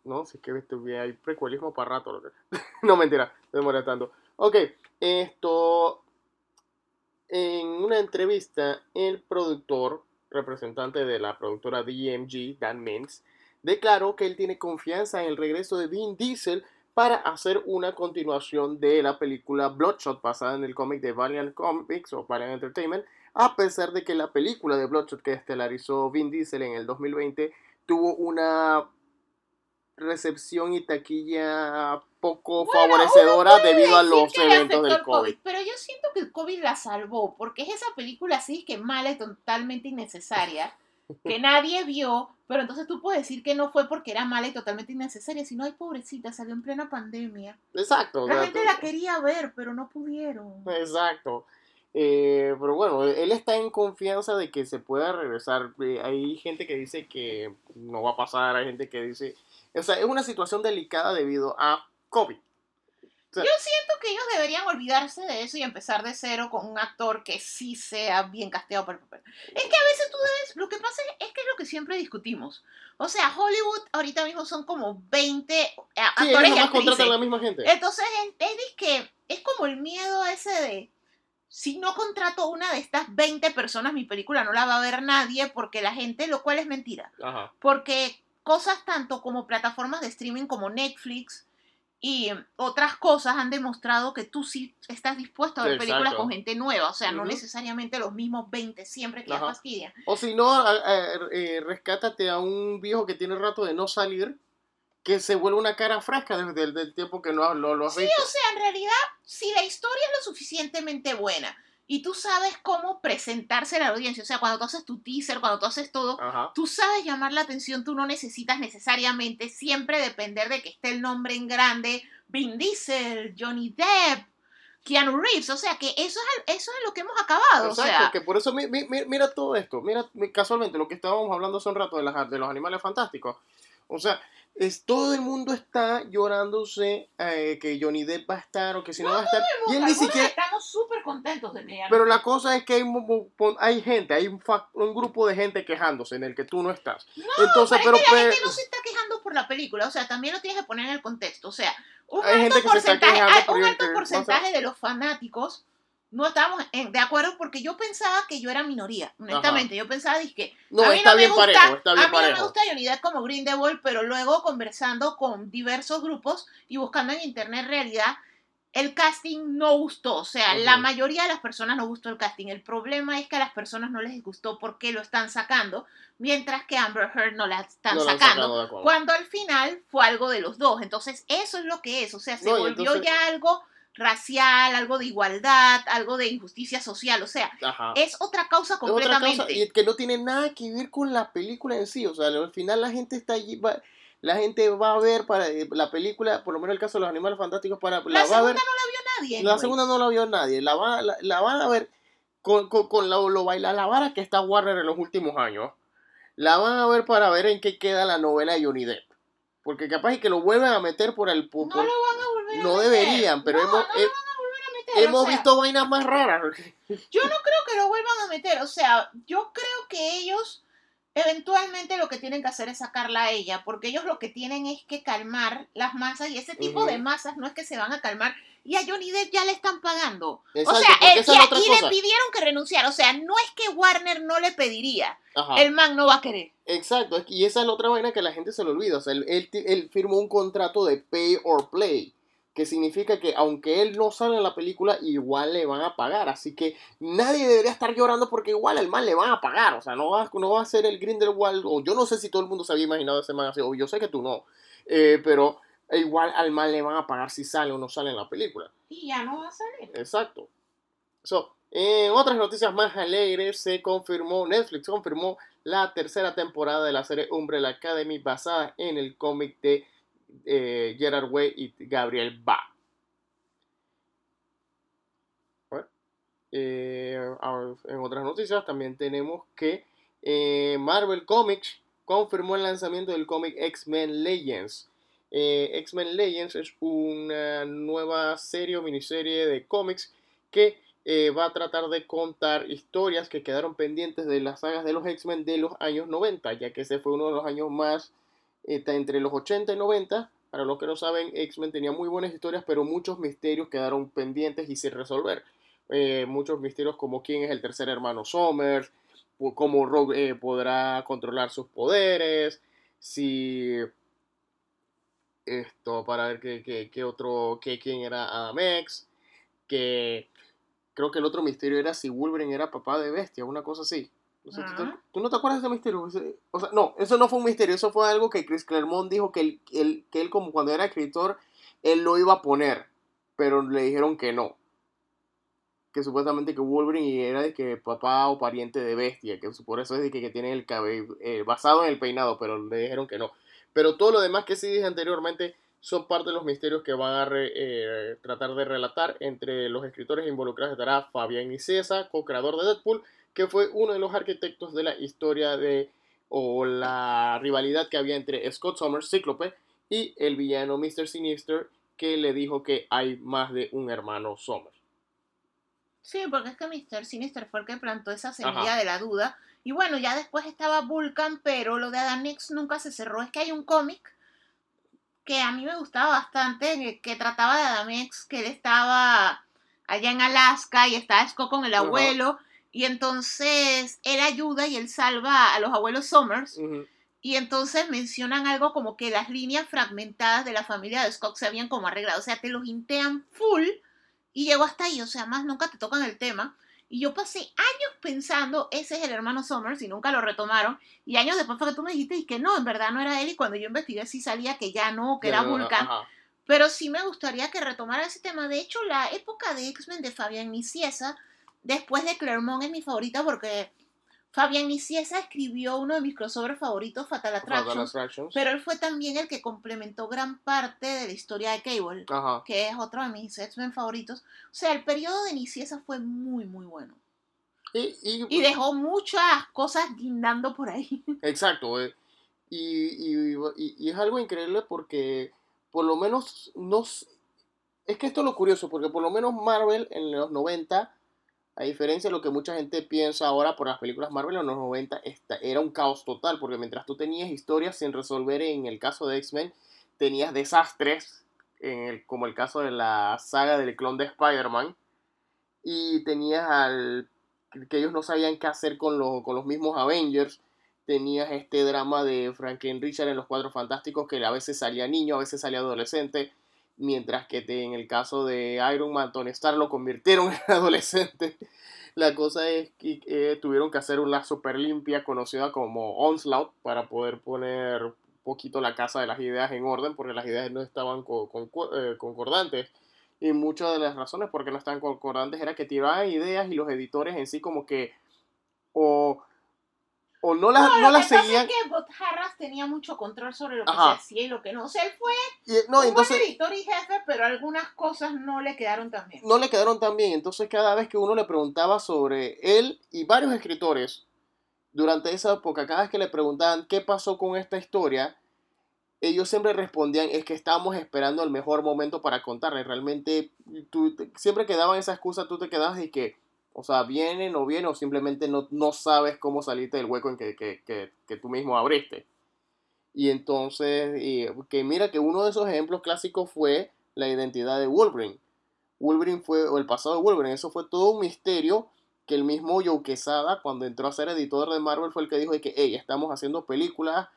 Speaker 3: No, sí que hay precuelismo para rato. [LAUGHS] no, mentira, no demora tanto. Ok, esto... En una entrevista, el productor, representante de la productora DMG, Dan Mintz, declaró que él tiene confianza en el regreso de Vin Diesel para hacer una continuación de la película Bloodshot basada en el cómic de Valiant Comics o Valiant Entertainment, a pesar de que la película de Bloodshot que estelarizó Vin Diesel en el 2020 tuvo una recepción y taquilla poco favorecedora debido a los eventos del COVID.
Speaker 4: Pero yo siento que el COVID la salvó, porque es esa película así que mala y totalmente innecesaria que nadie vio, pero entonces tú puedes decir que no fue porque era mala y totalmente innecesaria, sino, ay, pobrecita, salió en plena pandemia.
Speaker 3: Exacto.
Speaker 4: La gente la quería ver, pero no pudieron.
Speaker 3: Exacto. Eh, pero bueno, él está en confianza de que se pueda regresar. Eh, hay gente que dice que no va a pasar, hay gente que dice... O sea, es una situación delicada debido a COVID.
Speaker 4: Yo siento que ellos deberían olvidarse de eso y empezar de cero con un actor que sí sea bien casteado para el papel. Es que a veces tú debes, lo que pasa es, que es lo que siempre discutimos. O sea, Hollywood ahorita mismo son como 20 eh, actores
Speaker 3: y actrices. la misma gente.
Speaker 4: Entonces, es, que es como el miedo ese de si no contrato una de estas 20 personas, mi película no la va a ver nadie porque la gente, lo cual es mentira. Porque cosas tanto como plataformas de streaming como Netflix, y otras cosas han demostrado que tú sí estás dispuesto a ver películas con gente nueva, o sea, no necesariamente los mismos 20 siempre que Ajá. fastidian.
Speaker 3: O si no, eh, rescátate a un viejo que tiene rato de no salir, que se vuelve una cara fresca desde el tiempo que no lo, lo has
Speaker 4: Sí, o sea, en realidad, si la historia es lo suficientemente buena y tú sabes cómo presentarse a la audiencia. O sea, cuando tú haces tu teaser, cuando tú haces todo, tú sabes llamar la atención, tú no necesitas necesariamente siempre depender de que esté el nombre en grande, Vin Diesel, Johnny Depp, Keanu Reeves. O sea, que eso es, eso es lo que hemos acabado. Exacto, o sea,
Speaker 3: que por eso mira todo esto. Mira casualmente lo que estábamos hablando hace un rato de, las, de los animales fantásticos. O sea, es, todo el mundo está llorándose eh, que Johnny Depp va a estar o que si no, va a estar.
Speaker 4: y él ni siquiera. Estamos súper contentos de leer.
Speaker 3: Pero la cosa es que hay, hay gente, hay un, un, grupo de gente quejándose en el que tú no estás.
Speaker 4: No, Entonces, pero, pero la gente no se está quejando por la película, o sea, también lo tienes que poner en el contexto. O sea, un alto porcentaje, un alto porcentaje de los fanáticos no estábamos en- de acuerdo porque yo pensaba que yo era minoría, honestamente. Yo pensaba, dije,
Speaker 3: No,
Speaker 4: a mí
Speaker 3: está
Speaker 4: no me
Speaker 3: bien
Speaker 4: gusta,
Speaker 3: parejo, está bien
Speaker 4: a mí no me gusta Depp como Green Devil, pero luego conversando con diversos grupos y buscando en internet realidad, el casting no gustó. O sea, la mayoría de las personas no gustó el casting. El problema es que a las personas no les gustó porque lo están sacando, mientras que Amber Heard no la están
Speaker 3: No
Speaker 4: sacando. Cuando al final fue algo de los dos. Entonces, eso es lo que es. O sea, se
Speaker 3: No,
Speaker 4: volvió
Speaker 3: entonces-
Speaker 4: ya algo racial, algo de igualdad, algo de injusticia social. O sea,
Speaker 3: Ajá.
Speaker 4: es otra causa
Speaker 3: Es otra
Speaker 4: completamente.
Speaker 3: cosa y que no tiene nada que ver con la película en sí. O sea, al final la gente está allí, va- la gente va a ver para eh, la película, por lo menos el caso de los animales fantásticos, para
Speaker 4: la
Speaker 3: la va a
Speaker 4: segunda
Speaker 3: ver.
Speaker 4: no la vio nadie.
Speaker 3: La
Speaker 4: anyway.
Speaker 3: segunda no la vio nadie. La, va, la, la van a ver con, con, con lo, lo baila la vara que está Warner en los últimos años. La van a ver para ver en qué queda la novela de Johnny Depp. Porque capaz y que lo vuelvan a meter por el... por-
Speaker 4: No lo van a
Speaker 3: no deberían, pero hemos, hemos visto vainas más raras.
Speaker 4: Yo no creo que lo vuelvan a meter. O sea, yo creo que ellos eventualmente lo que tienen que hacer es sacarla a ella, porque ellos lo que tienen es que calmar las masas y ese tipo de masas no es que se van a calmar. Y a Johnny Depp ya le están pagando.
Speaker 3: Exacto,
Speaker 4: o sea,
Speaker 3: esa
Speaker 4: y, le pidieron que renunciara. O sea, no es que Warner no le pediría.
Speaker 3: Ajá.
Speaker 4: El man no va a querer.
Speaker 3: Exacto, y esa es la otra vaina que la gente se le olvida. O sea, él, él, él firmó un contrato de pay or play, que significa que aunque él no sale en la película, igual le van a pagar. Así que nadie debería estar llorando porque igual al man le van a pagar. O sea, no va, no va a ser el Grindelwald, o yo no sé si todo el mundo se había imaginado ese man así, o yo sé que tú no. Eh, pero igual al man le van a pagar si sale o no sale en la película.
Speaker 4: Y ya no va a salir.
Speaker 3: Exacto. So, en otras noticias más alegres, se confirmó, Netflix confirmó la tercera temporada de la serie Umbrella Academy basada en el cómic de eh, Gerard Way y Gabriel Ba. Eh, en otras noticias también tenemos que eh, Marvel Comics confirmó el lanzamiento del cómic X-Men Legends. X-Men Legends es una nueva serie o miniserie de cómics que va a tratar de contar historias que quedaron pendientes de las sagas de los X-Men de los años 90, ya que ese fue uno de los años más ta- entre los 80 y 90. Para los que no saben, X-Men tenía muy buenas historias, pero muchos misterios quedaron pendientes y sin resolver. Eh, muchos misterios como quién es el tercer hermano Somers, cómo Rogue eh, podrá controlar sus poderes, si esto para ver qué, qué- qué otro, qué, quién era Adam X, que creo que el otro misterio era si Wolverine era papá de Bestia, una cosa así. No sé, ¿tú, te-
Speaker 4: Ah.
Speaker 3: tú no te acuerdas de ese misterio? O sea, no, eso no fue un misterio, eso fue algo que Chris Claremont dijo que él, él- que él como cuando era escritor, él lo iba a poner, pero le dijeron que no. Que supuestamente que Wolverine era de que papá o pariente de Bestia, que por eso es de que, que tiene el cabello eh, basado en el peinado, pero le dijeron que no. Pero todo lo demás que sí dije anteriormente son parte de los misterios que van a re- eh, tratar de relatar. Entre los escritores involucrados estará Fabián Nicieza, co-creador de Deadpool, que fue uno de los arquitectos de la historia de o la rivalidad que había entre Scott Summers, Cíclope, y el villano Mr. Sinister, que le dijo que hay más de un hermano Summers.
Speaker 4: Sí, porque es que Mr. Sinister fue el que plantó esa semilla
Speaker 3: Ajá.
Speaker 4: de la duda. Y bueno, ya después estaba Vulcan, pero lo de Adam X nunca se cerró. Es que hay un cómic que a mí me gustaba bastante, que, trataba de Adam X, que él estaba allá en Alaska y estaba Scott con el
Speaker 3: Ajá.
Speaker 4: Y entonces él ayuda y él salva a los abuelos Summers.
Speaker 3: Ujú.
Speaker 4: Y entonces mencionan algo como que las líneas fragmentadas de la familia de Scott se habían como arreglado. O sea, te los hintean full y llegó hasta ahí. O sea, más nunca te tocan el tema. Y yo pasé años pensando, ese es el hermano Summers y nunca lo retomaron. Y años después fue que tú me dijiste y que no, en verdad no era él. Y cuando yo investigué sí salía que ya no, que era Vulcan. Pero sí me gustaría que retomara ese tema. De hecho, la época de X-Men de Fabián Nicieza, después de Claremont, es mi favorita porque Fabián Nicieza escribió uno de mis crossovers favoritos, Fatal
Speaker 3: Fatal
Speaker 4: Attractions.
Speaker 3: Attractions.
Speaker 4: Pero él fue también el que complementó gran parte de la historia de Cable,
Speaker 3: Ajá.
Speaker 4: que es otro de mis X-Men favoritos. O sea, el periodo de Nicieza fue muy, muy bueno.
Speaker 3: Y, y-
Speaker 4: Y dejó muchas cosas guindando por ahí. [LAUGHS]
Speaker 3: Exacto. eh. Y es algo increíble porque por lo menos nos... Es que esto es lo curioso, porque por lo menos Marvel en los 90, a diferencia de lo que mucha gente piensa ahora por las películas Marvel en los 90, esta- era un caos total, porque mientras tú tenías historias sin resolver en el caso de X-Men, tenías desastres, en el- como el caso de la saga del clon de Spider-Man, y tenías al que ellos no sabían qué hacer con, lo- con los mismos Avengers. Tenías este drama de Franklin Richard en Los Cuatro Fantásticos, que a veces salía niño, a veces salía adolescente. Mientras que en el caso de Iron Man, Tony Stark lo convirtieron [LAUGHS] en adolescente. La cosa es que eh, tuvieron que hacer una super limpia conocida como Onslaught para poder poner un poquito la casa de las ideas en orden, porque las ideas no estaban co- concu- eh, concordantes. Y muchas de las razones por qué no estaban concordantes era que tiraban ideas y los editores en sí como que o, o no las,
Speaker 4: No,
Speaker 3: no las seguían.
Speaker 4: es que Harras tenía mucho control sobre lo que
Speaker 3: Ajá.
Speaker 4: se hacía y lo que no. O sea, él fue
Speaker 3: y- no,
Speaker 4: un
Speaker 3: entonces
Speaker 4: buen editor y jefe, pero algunas cosas no le quedaron tan bien.
Speaker 3: no le quedaron tan bien. Entonces cada vez que uno le preguntaba sobre él y varios escritores durante esa época, cada vez que le preguntaban qué pasó con esta historia, ellos siempre respondían es que estábamos esperando el mejor momento para contarle. Realmente tú siempre que daban esa excusa, tú te quedabas y que, o sea, viene, no viene, o simplemente no, no sabes cómo salirte del hueco en que, que, que, tú mismo abriste. Y entonces, que mira que uno de esos ejemplos clásicos fue la identidad de Wolverine. Wolverine fue, o el pasado de Wolverine, eso fue todo un misterio que el mismo Joe Quesada, cuando entró a ser editor de Marvel, fue el que dijo de que, hey, estamos haciendo películas,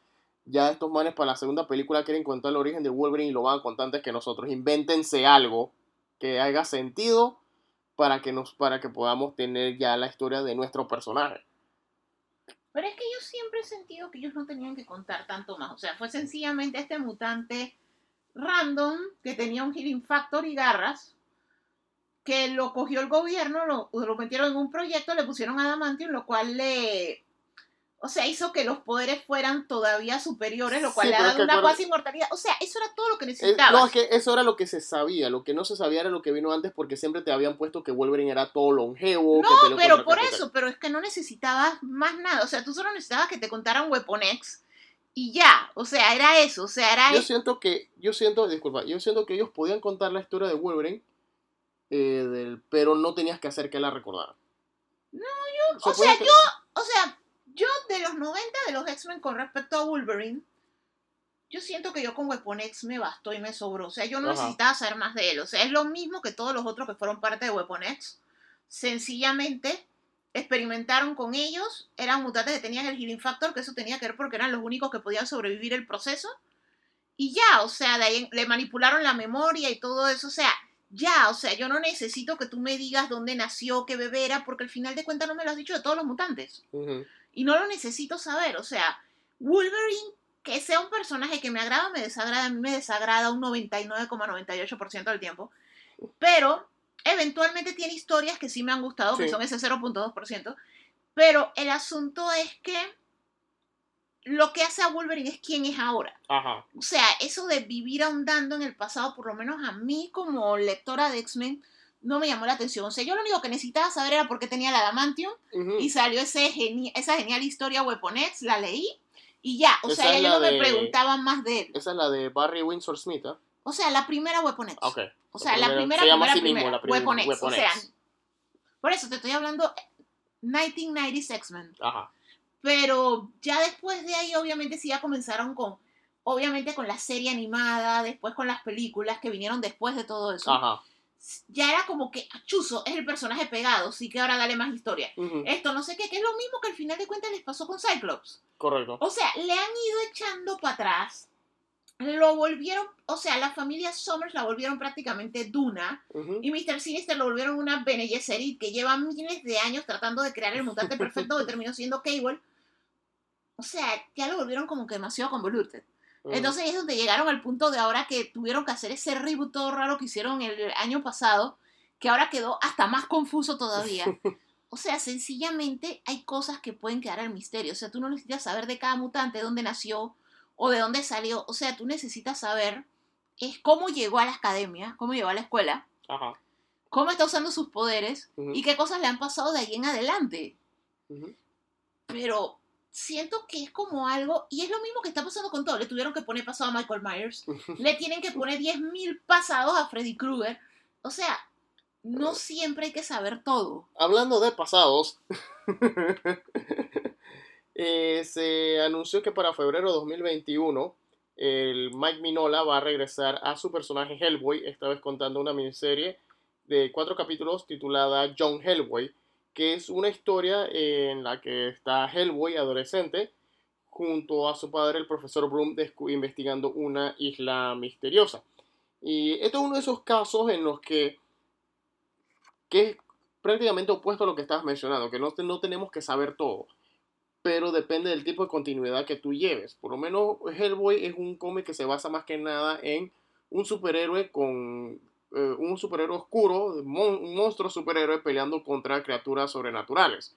Speaker 3: ya estos manes para la segunda película quieren contar el origen de Wolverine y lo van a contar antes que nosotros. Invéntense algo que haga sentido para que, nos, para que podamos tener ya la historia de nuestro personaje.
Speaker 4: Pero es que yo siempre he sentido que ellos no tenían que contar tanto más. O sea, fue sencillamente este mutante random que tenía un healing factor y garras, que lo cogió el gobierno, lo, lo metieron en un proyecto, le pusieron adamantium, lo cual le... O sea, hizo que los poderes fueran todavía superiores, lo cual
Speaker 3: Sí,
Speaker 4: le ha
Speaker 3: es
Speaker 4: dado
Speaker 3: que
Speaker 4: una cuasi inmortalidad. O sea, eso era todo lo que
Speaker 3: Eh,
Speaker 4: necesitaba.
Speaker 3: no, es que eso era lo que se sabía. Lo que no se sabía era lo que vino antes porque siempre te habían pusto que Wolverine era todo longevo.
Speaker 4: No,
Speaker 3: que
Speaker 4: pero por eso, pero es que no necesitabas más nada. O sea, tú solo necesitabas que te contaran Weapon X y ya. O sea, era eso. O sea, era
Speaker 3: Yo siento que, yo siento, disculpa, yo siento que ellos podían contar la historia de Wolverine, eh, del, pero no tenías que hacer que la recordara.
Speaker 4: No,
Speaker 3: yo,
Speaker 4: o sea, yo, o sea, yo de los 90 de los X-Men con respecto a Wolverine, yo siento que yo con Weapon X me bastó y me sobró. O sea, yo no
Speaker 3: Ajá.
Speaker 4: necesitaba saber más de él. O sea, es lo mismo que todos los otros que fueron parte de Weapon X. Sencillamente experimentaron con ellos, eran mutantes que tenían el healing factor, que eso tenía que ver porque eran los únicos que podían sobrevivir el proceso. Y ya, o sea, de ahí le manipularon la memoria y todo eso. O sea, ya, o sea, yo no necesito que tú me digas dónde nació, qué bebé era, porque al final de cuentas no me lo has dicho de todos los mutantes.
Speaker 3: Ujú.
Speaker 4: Y no lo necesito saber. O sea, Wolverine, que sea un personaje que me agrada me desagrada, a mí me desagrada un 99,98% del tiempo. Pero eventualmente tiene historias que sí me han gustado, que son ese 0.2%. Pero el asunto es que lo que hace a Wolverine es quién es ahora.
Speaker 3: Ajá.
Speaker 4: O sea, eso de vivir ahondando en el pasado, por lo menos a mí como lectora de X-Men, no me llamó la atención. O sea, yo lo único que necesitaba saber era por qué tenía la Adamantium y salió ese geni- esa genial historia Weapon X, la leí y ya. O
Speaker 3: Esa
Speaker 4: sea, ya yo no me preguntaba más de él.
Speaker 3: Esa es la de Barry Windsor Smith, ¿ah?
Speaker 4: O sea, la primera Weapon X.
Speaker 3: Ok.
Speaker 4: O sea, la primera,
Speaker 3: se llama
Speaker 4: primera,
Speaker 3: así mismo,
Speaker 4: primera.
Speaker 3: la prim-
Speaker 4: Weapon X.
Speaker 3: Weapon
Speaker 4: o sea, por eso te estoy hablando 1990s X-Men.
Speaker 3: Ajá.
Speaker 4: Pero ya después de ahí, obviamente, sí ya comenzaron con, obviamente, con la serie animada, después con las películas que vinieron después de todo eso.
Speaker 3: Ajá.
Speaker 4: Ya era como que, "Ah, Chuzo, es el personaje pegado, sí que ahora dale más historia.
Speaker 3: Ujú.
Speaker 4: Esto, no sé qué, que es lo mismo que al final de cuentas les pasó con Cyclops.
Speaker 3: Correcto.
Speaker 4: O sea, le han ido echando para atrás. Lo volvieron, o sea, la familia Summers la volvieron prácticamente Duna.
Speaker 3: Ujú.
Speaker 4: Y Mr. Sinister lo volvieron una Bene Gesserit que lleva miles de años tratando de crear el mutante [LAUGHS] perfecto que terminó siendo Cable. O sea, ya lo volvieron como que demasiado convoluted. Entonces es donde llegaron al punto de ahora que tuvieron que hacer ese reboot todo raro que hicieron el año pasado, que ahora quedó hasta más confuso todavía. [LAUGHS] O sea, sencillamente hay cosas que pueden quedar al misterio. O sea, tú no necesitas saber de cada mutante, dónde nació o de dónde salió. O sea, tú necesitas saber es cómo llegó a la academia, cómo llegó a la escuela,
Speaker 3: Ajá.
Speaker 4: cómo está usando sus poderes y qué cosas le han pasado de ahí en adelante. Pero siento que es como algo, y es lo mismo que está pasando con todo. Le tuvieron que poner pasado a Michael Myers, [LAUGHS] le tienen que poner 10.000 pasados a Freddy Krueger. O sea, no siempre hay que saber todo.
Speaker 3: Hablando de pasados, [LAUGHS] eh, se anunció que para febrero de 2021 el Mike Minola va a regresar a su personaje Hellboy, esta vez contando una miniserie de cuatro capítulos titulada John Hellboy, que es una historia en la que está Hellboy, adolescente, junto a su padre, el profesor Broom, investigando una isla misteriosa. Y esto es uno de esos casos en los que, que es prácticamente opuesto a lo que estabas mencionando, que no, no tenemos que saber todo, pero depende del tipo de continuidad que tú lleves. Por lo menos Hellboy es un cómic que se basa más que nada en un superhéroe con eh, un superhéroe oscuro, un monstruo superhéroe peleando contra criaturas sobrenaturales.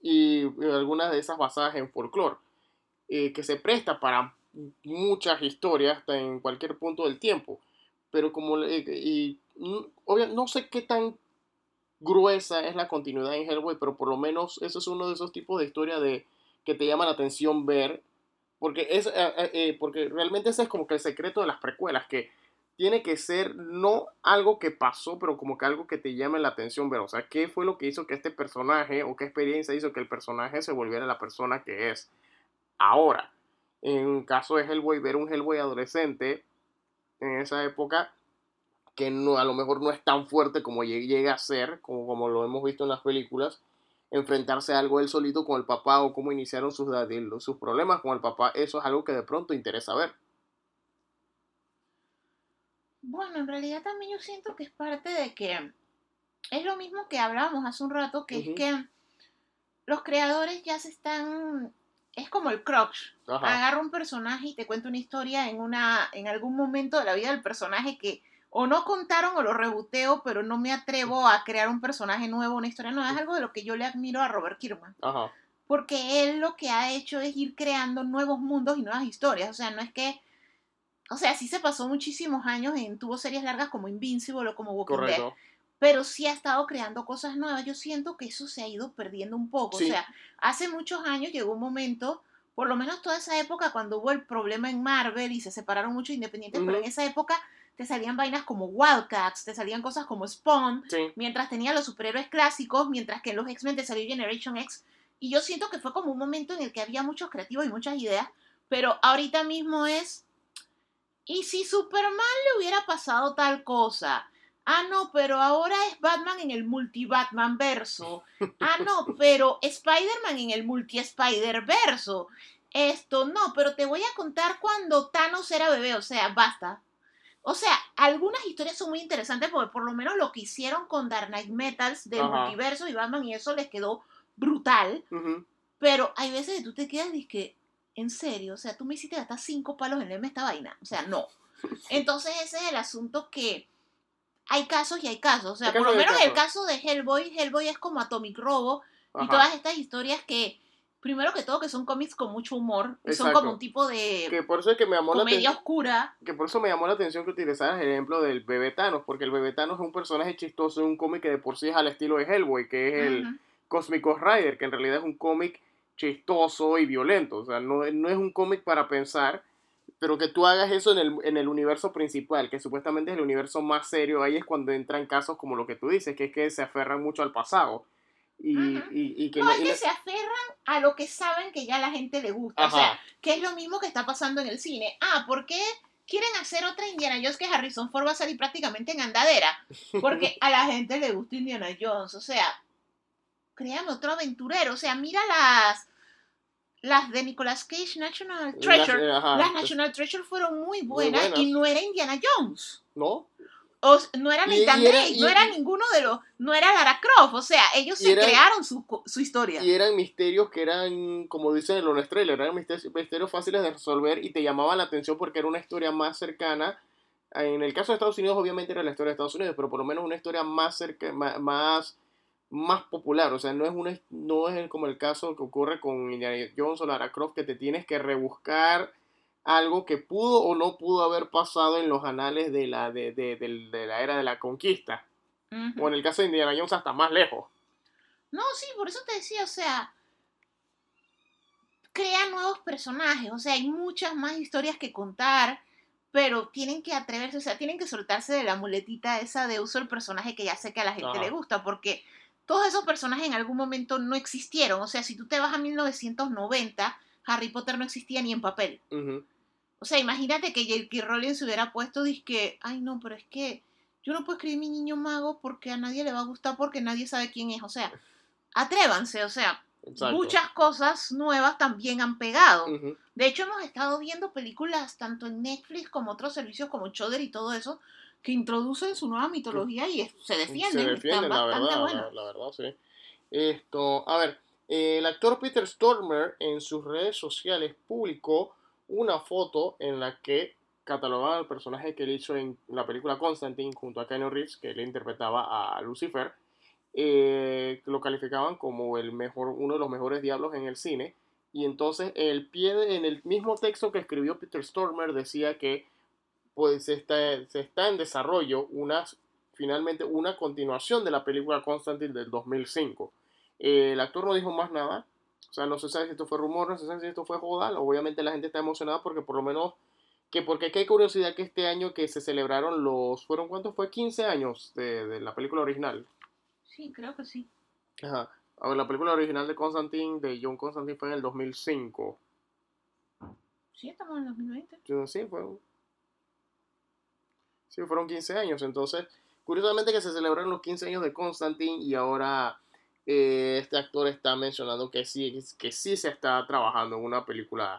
Speaker 3: Y eh, algunas de esas basadas en folclore, eh, que se presta para muchas historias hasta en cualquier punto del tiempo. Pero como, y, mm, no sé qué tan gruesa es la continuidad en Hellboy, pero por lo menos eso es uno de esos tipos de historia de que te llama la atención ver, porque es porque realmente ese es como que el secreto de las precuelas, que tiene que ser no algo que pasó, pero como que algo que te llame la atención ver. O sea, ¿qué fue lo que hizo que este personaje o qué experiencia hizo que el personaje se volviera la persona que es ahora? En caso de Hellboy, ver un Hellboy adolescente en esa época que no, a lo mejor no es tan fuerte como llega a ser, como, como lo hemos visto en las películas, enfrentarse a algo él solito con el papá o cómo iniciaron sus, sus problemas con el papá, eso es algo que de pronto interesa ver.
Speaker 4: Bueno, en realidad también yo siento que es parte de que es lo mismo que hablábamos hace un rato, que es que los creadores ya se están es como el crux. Agarra un personaje y te cuenta una historia en una en algún momento de la vida del personaje que o no contaron o lo rebuteo, pero no me atrevo a crear un personaje nuevo, una historia nueva. Es algo de lo que yo le admiro a Robert Kirkman. Porque él lo que ha hecho es ir creando nuevos mundos y nuevas historias. O sea, no es que o sea, sí se pasó muchísimos años en, tuvo series largas como Invincible o como Walking Dead, pero sí ha estado creando cosas nuevas. Yo siento que eso se ha ido perdiendo un poco. O sea, hace muchos años llegó un momento, por lo menos toda esa época, cuando hubo el problema en Marvel y se separaron muchos independientes, pero en esa época te salían vainas como Wildcats, te salían cosas como Spawn, mientras tenía los superhéroes clásicos, mientras que en los X-Men te salió Generation X. Y yo siento que fue como un momento en el que había muchos creativos y muchas ideas, pero ahorita mismo es ¿Y si Superman le hubiera pasado tal cosa? Ah, no, pero ahora es Batman en el multi-Batman verso. Ah, no, [LAUGHS] pero Spider-Man en el multi-Spider verso. Esto no, pero te voy a contar cuando Thanos era bebé, o sea, basta. O sea, algunas historias son muy interesantes porque por lo menos lo que hicieron con Dark Knight Metals del multiverso y Batman y eso les quedó brutal. Pero hay veces que tú te quedas y que, en serio, o sea, tú me hiciste gastar cinco palos en leerme esta vaina. O sea, no. [LAUGHS] Entonces ese es el asunto que hay casos y hay casos. O sea, por lo menos el caso de Hellboy, Hellboy es como Atomic Robo y todas estas historias que, primero que todo, que son cómics con mucho humor. Son como un tipo de
Speaker 3: que por eso es que me llamó
Speaker 4: comedia oscura.
Speaker 3: Que por eso me llamó la atención que utilizaras el ejemplo del bebé Thanos, porque el bebé Thanos es un personaje chistoso en un cómic que de por sí es al estilo de Hellboy, que es el Cosmic Rider, que en realidad es un cómic chistoso y violento. O sea, no, no es un cómic para pensar, pero que tú hagas eso en el, en el universo principal, que supuestamente es el universo más serio, ahí es cuando entran casos como lo que tú dices, que es que se aferran mucho al pasado. Y, y, que
Speaker 4: no, es que se aferran a lo que saben que ya a la gente le gusta. O sea, que es lo mismo que está pasando en el cine. Ah, ¿por qué quieren hacer otra Indiana Jones que Harrison Ford va a salir prácticamente en andadera? Porque [LAUGHS] a la gente le gusta Indiana Jones. O sea, créame otro aventurero. O sea, mira las las de Nicolas Cage National Treasure. Las, National Treasure fueron muy buenas, y no era Indiana Jones.
Speaker 3: ¿No?
Speaker 4: O, no era Nathan Drake, no era ninguno de los, no era Lara Croft, o sea, ellos se crearon su, su, historia.
Speaker 3: Y eran misterios que eran, como dicen en los trailers, eran misterios, misterios fáciles de resolver y te llamaban la atención porque era una historia más cercana en el caso de Estados Unidos, obviamente era la historia de Estados Unidos, pero por lo menos una historia más cerca, más, más popular. O sea, no es, una, no es como el caso que ocurre con Indiana Jones o Lara Croft, que te tienes que rebuscar algo que pudo o no pudo haber pasado en los anales de la, de, la era de la conquista. O en el caso de Indiana Jones hasta más lejos.
Speaker 4: No, sí, por eso te decía, o sea, crea nuevos personajes, o sea, hay muchas más historias que contar, pero tienen que atreverse, o sea, tienen que soltarse de la muletita esa de uso el personaje que ya sé que a la gente le gusta, porque todos esos personajes en algún momento no existieron. O sea, si tú te vas a 1990, Harry Potter no existía ni en papel. O sea, imagínate que J.K. Rowling se hubiera puesto, que, ay no, pero es que yo no puedo escribir mi niño mago porque a nadie le va a gustar porque nadie sabe quién es. O sea, atrévanse, o sea,
Speaker 3: Exacto.
Speaker 4: muchas cosas nuevas también han pegado. De hecho, hemos estado viendo películas tanto en Netflix como otros servicios como Shudder y todo eso que introducen su nueva mitología y se defienden.
Speaker 3: Se defienden,
Speaker 4: están
Speaker 3: la
Speaker 4: bastante
Speaker 3: verdad, la, la verdad, sí. Esto, a ver, eh, el actor Peter Stormer en sus redes sociales publicó una foto en la que catalogaba al personaje que él hizo en la película Constantine junto a Keanu Reeves, que le interpretaba a Lucifer. eh, lo calificaban como el mejor, uno de los mejores diablos en el cine. Y entonces el pie de- en el mismo texto que escribió Peter Stormer decía que pues se está, se está en desarrollo una, finalmente una continuación de la película Constantine del 2005. Eh, el actor no dijo más nada, o sea, no se sabe si esto fue rumor, no se sabe si esto fue joda, obviamente la gente está emocionada porque por lo menos, que porque hay curiosidad que este año que se celebraron los, ¿fueron cuántos? Fue 15 años de, de la película original.
Speaker 4: Sí, creo que sí.
Speaker 3: Ajá. A ver, la película original de Constantine, de John Constantine, fue en el 2005.
Speaker 4: Sí, estamos en 2020.
Speaker 3: Yo, sí, fue. Sí, fueron 15 años. Entonces, curiosamente que se celebraron los 15 años de Constantine y ahora eh, este actor está mencionando que sí, que sí se está trabajando en una película,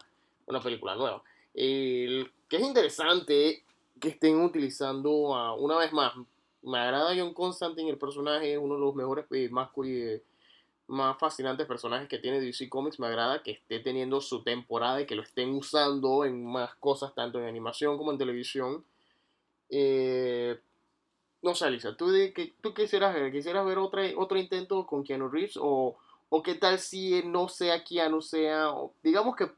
Speaker 3: una película nueva. Que es interesante que estén utilizando una vez más. Me agrada John Constantine, el personaje es uno de los mejores y más, eh, más fascinantes personajes que tiene DC Comics. Me agrada que esté teniendo su temporada y que lo estén usando en más cosas, tanto en animación como en televisión. Eh, no sé, Alisa, ¿tú, de, tú quisieras ver? ¿Quisieras ver otra, otro intento con Keanu Reeves? ¿O, o qué tal si no sea Keanu, sea... digamos que,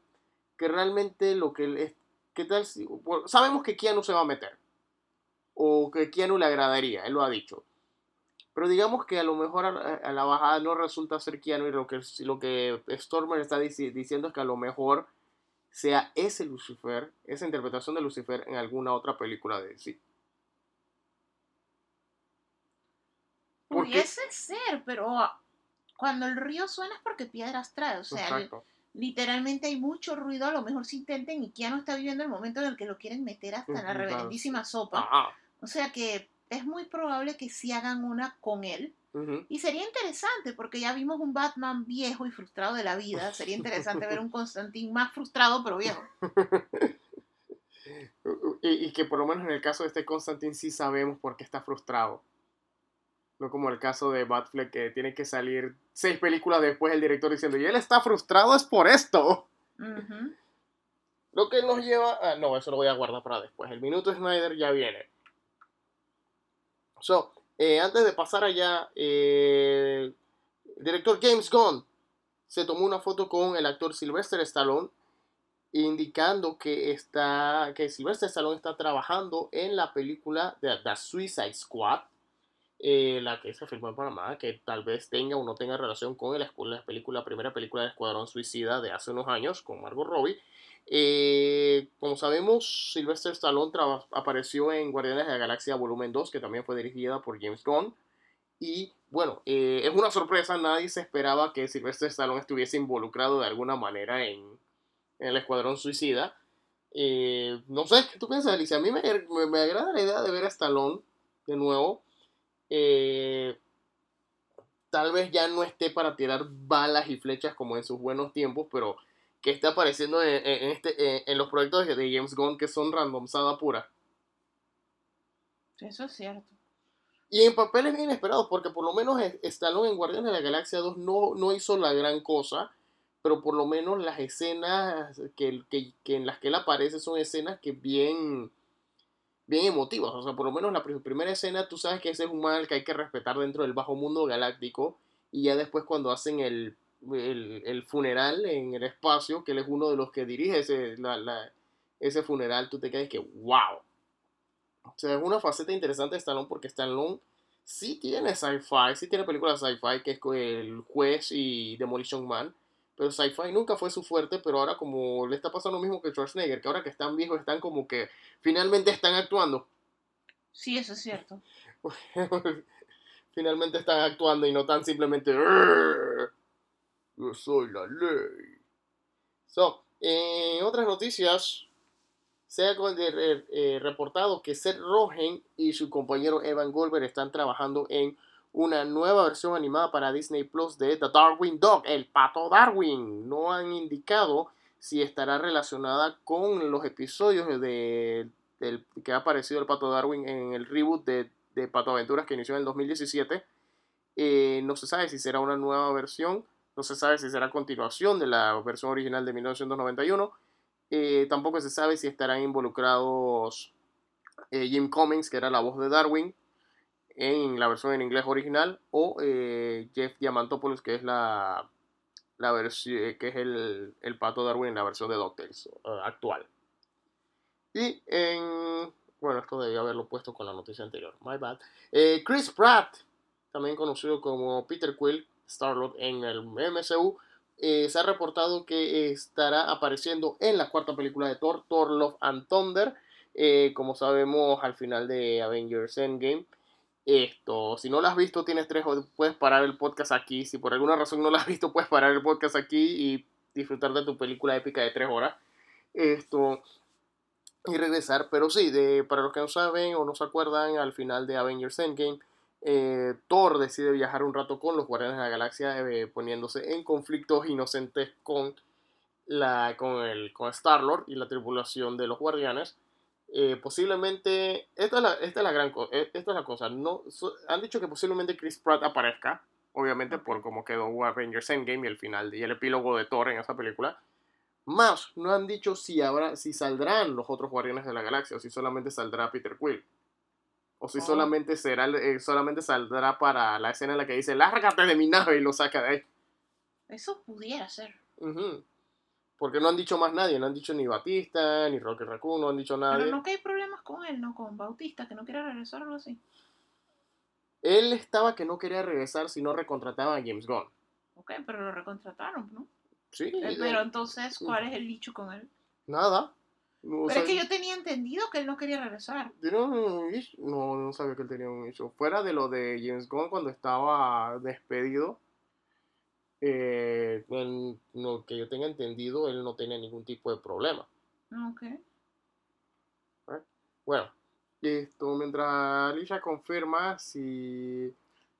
Speaker 3: que realmente lo que... es- ¿Qué tal si... sabemos que Keanu se va a meter. O que Keanu le agradaría, él lo ha dicho. Pero digamos que a lo mejor a, la bajada no resulta ser Keanu y lo que, lo que Stormer está dici- diciendo es que a lo mejor sea ese Lucifer, esa interpretación de Lucifer en alguna otra película de DC. ¿Por qué?
Speaker 4: Pudiese ser, pero cuando el río suena es porque piedras trae. O sea, el- literalmente hay mucho ruido. A lo mejor se intenten y Keanu está viviendo el momento en el que lo quieren meter hasta en la reverendísima sopa.
Speaker 3: Ajá.
Speaker 4: O sea que es muy probable que sí hagan una con él. Y sería interesante porque ya vimos un Batman viejo y frustrado de la vida. [LAUGHS] Sería interesante ver un Constantine más frustrado pero viejo. [LAUGHS]
Speaker 3: Y, y que por lo menos en el caso de este Constantine sí sabemos por qué está frustrado. No como el caso de Batfleck que tiene que salir seis películas después el director diciendo, y él está frustrado es por esto. Lo que nos lleva a... No, eso lo voy a guardar para después. El minuto Snyder ya viene. So, eh, antes de pasar allá, eh, el director James Gunn se tomó una foto con el actor Sylvester Stallone indicando que está que Sylvester Stallone está trabajando en la película de The Suicide Squad eh, la que se filmó en Panamá que tal vez tenga o no tenga relación con escu- la película la primera película de Escuadrón Suicida de hace unos años con Margot Robbie eh, como sabemos, Sylvester Stallone apareció en Guardianes de la Galaxia Volumen 2, que también fue dirigida por James Gunn. Y bueno, eh, es una sorpresa, nadie se esperaba que Sylvester Stallone estuviese involucrado de alguna manera en, el Escuadrón Suicida. No sé, ¿qué tú piensas, Alicia? A mí me- me agrada la idea de ver a Stallone de nuevo. Eh, tal vez ya no esté para tirar balas y flechas como en sus buenos tiempos, pero que está apareciendo en, este, en, los proyectos de- James Gunn que son randomizada pura.
Speaker 4: Eso es cierto.
Speaker 3: Y en papeles bien inesperados, porque por lo menos Stallone en Guardianes de la Galaxia 2 no, no hizo la gran cosa, pero por lo menos las escenas que, que- que en las que él aparece son escenas que bien, bien emotivas. O sea, por lo menos la pri- primera escena, tú sabes que ese es un mal que hay que respetar dentro del bajo mundo galáctico, y ya después cuando hacen el, el, el funeral en el espacio, que él es uno de los que dirige ese, la- la- ese funeral, tú te quedas que, wow. O sea, es una faceta interesante de Stallone porque Stallone sí tiene sci-fi, sí tiene películas sci-fi, que es el juez y Demolition Man, pero sci-fi nunca fue su fuerte, pero ahora como le está pasando lo mismo que Schwarzenegger, que ahora que están viejos están como que finalmente están actuando.
Speaker 4: Sí, eso es cierto. [LAUGHS]
Speaker 3: finalmente están actuando y no tan simplemente "Arr, yo soy la ley. So, en otras noticias, se ha eh, reportado que Seth Rogen y su compañero Evan Goldberg están trabajando en una nueva versión animada para Disney Plus de The Darwin Dog, el pato Darwin. No han indicado si estará relacionada con los episodios de, que ha aparecido el pato Darwin en el reboot de, de Pato Aventuras que inició en el 2017. Eh, no se sabe si será una nueva versión, no se sabe si será continuación de la versión original de 1991. Eh, tampoco se sabe si estarán involucrados eh, Jim Cummings, que era la voz de Darwin, en la versión en inglés original, o Jeff Diamantopoulos, que es la, la versión que es el, el, pato Darwin en la versión de DuckTales actual. Y en bueno, esto debía haberlo puesto con la noticia anterior. My bad. Chris Pratt también conocido como Peter Quill, Star-Lord en el MCU, eh, se ha reportado que estará apareciendo en la cuarta película de Thor, Thor Love and Thunder, eh, como sabemos al final de Avengers Endgame. Esto, si no lo has visto, tienes tres puedes parar el podcast aquí. Si por alguna razón no lo has visto, puedes parar el podcast aquí y disfrutar de tu película épica de tres horas. Esto, y regresar. Pero sí, de, para los que no saben o no se acuerdan, al final de Avengers Endgame, eh, Thor decide viajar un rato con los Guardianes de la Galaxia, eh, poniéndose en conflictos inocentes con, la, con, el, con Star-Lord y la tripulación de los Guardianes. Eh, posiblemente, esta es la, esta es la gran cosa, esta es la cosa, no, han dicho que posiblemente Chris Pratt aparezca, obviamente por cómo quedó Avengers Endgame y el final y el epílogo de Thor en esa película. Más, no han dicho si, habrá, si saldrán los otros Guardianes de la Galaxia o si solamente saldrá Peter Quill. O si oh. solamente será eh, solamente saldrá para la escena en la que dice lárgate de mi nave y lo saca de ahí.
Speaker 4: Eso pudiera ser.
Speaker 3: Porque no han dicho más nadie, no han dicho ni Batista, ni Rocky Raccoon, no han dicho nada.
Speaker 4: Pero no que hay problemas con él, ¿no? Con Bautista, que no quiere regresar o algo así.
Speaker 3: Él estaba que no quería regresar si no recontrataba a James Gunn.
Speaker 4: Ok, pero lo recontrataron, ¿no?
Speaker 3: Sí.
Speaker 4: Eh, pero entonces, ¿cuál es el dicho con él?
Speaker 3: Nada.
Speaker 4: Pero es que yo tenía entendido que él no quería regresar.
Speaker 3: No, no sabía que él tenía un issue. Fuera de lo de James Gunn cuando estaba despedido, eh, lo que yo tenga entendido, él no tenía ningún tipo de problema.
Speaker 4: Ok.
Speaker 3: Bueno, esto mientras Alicia confirma si...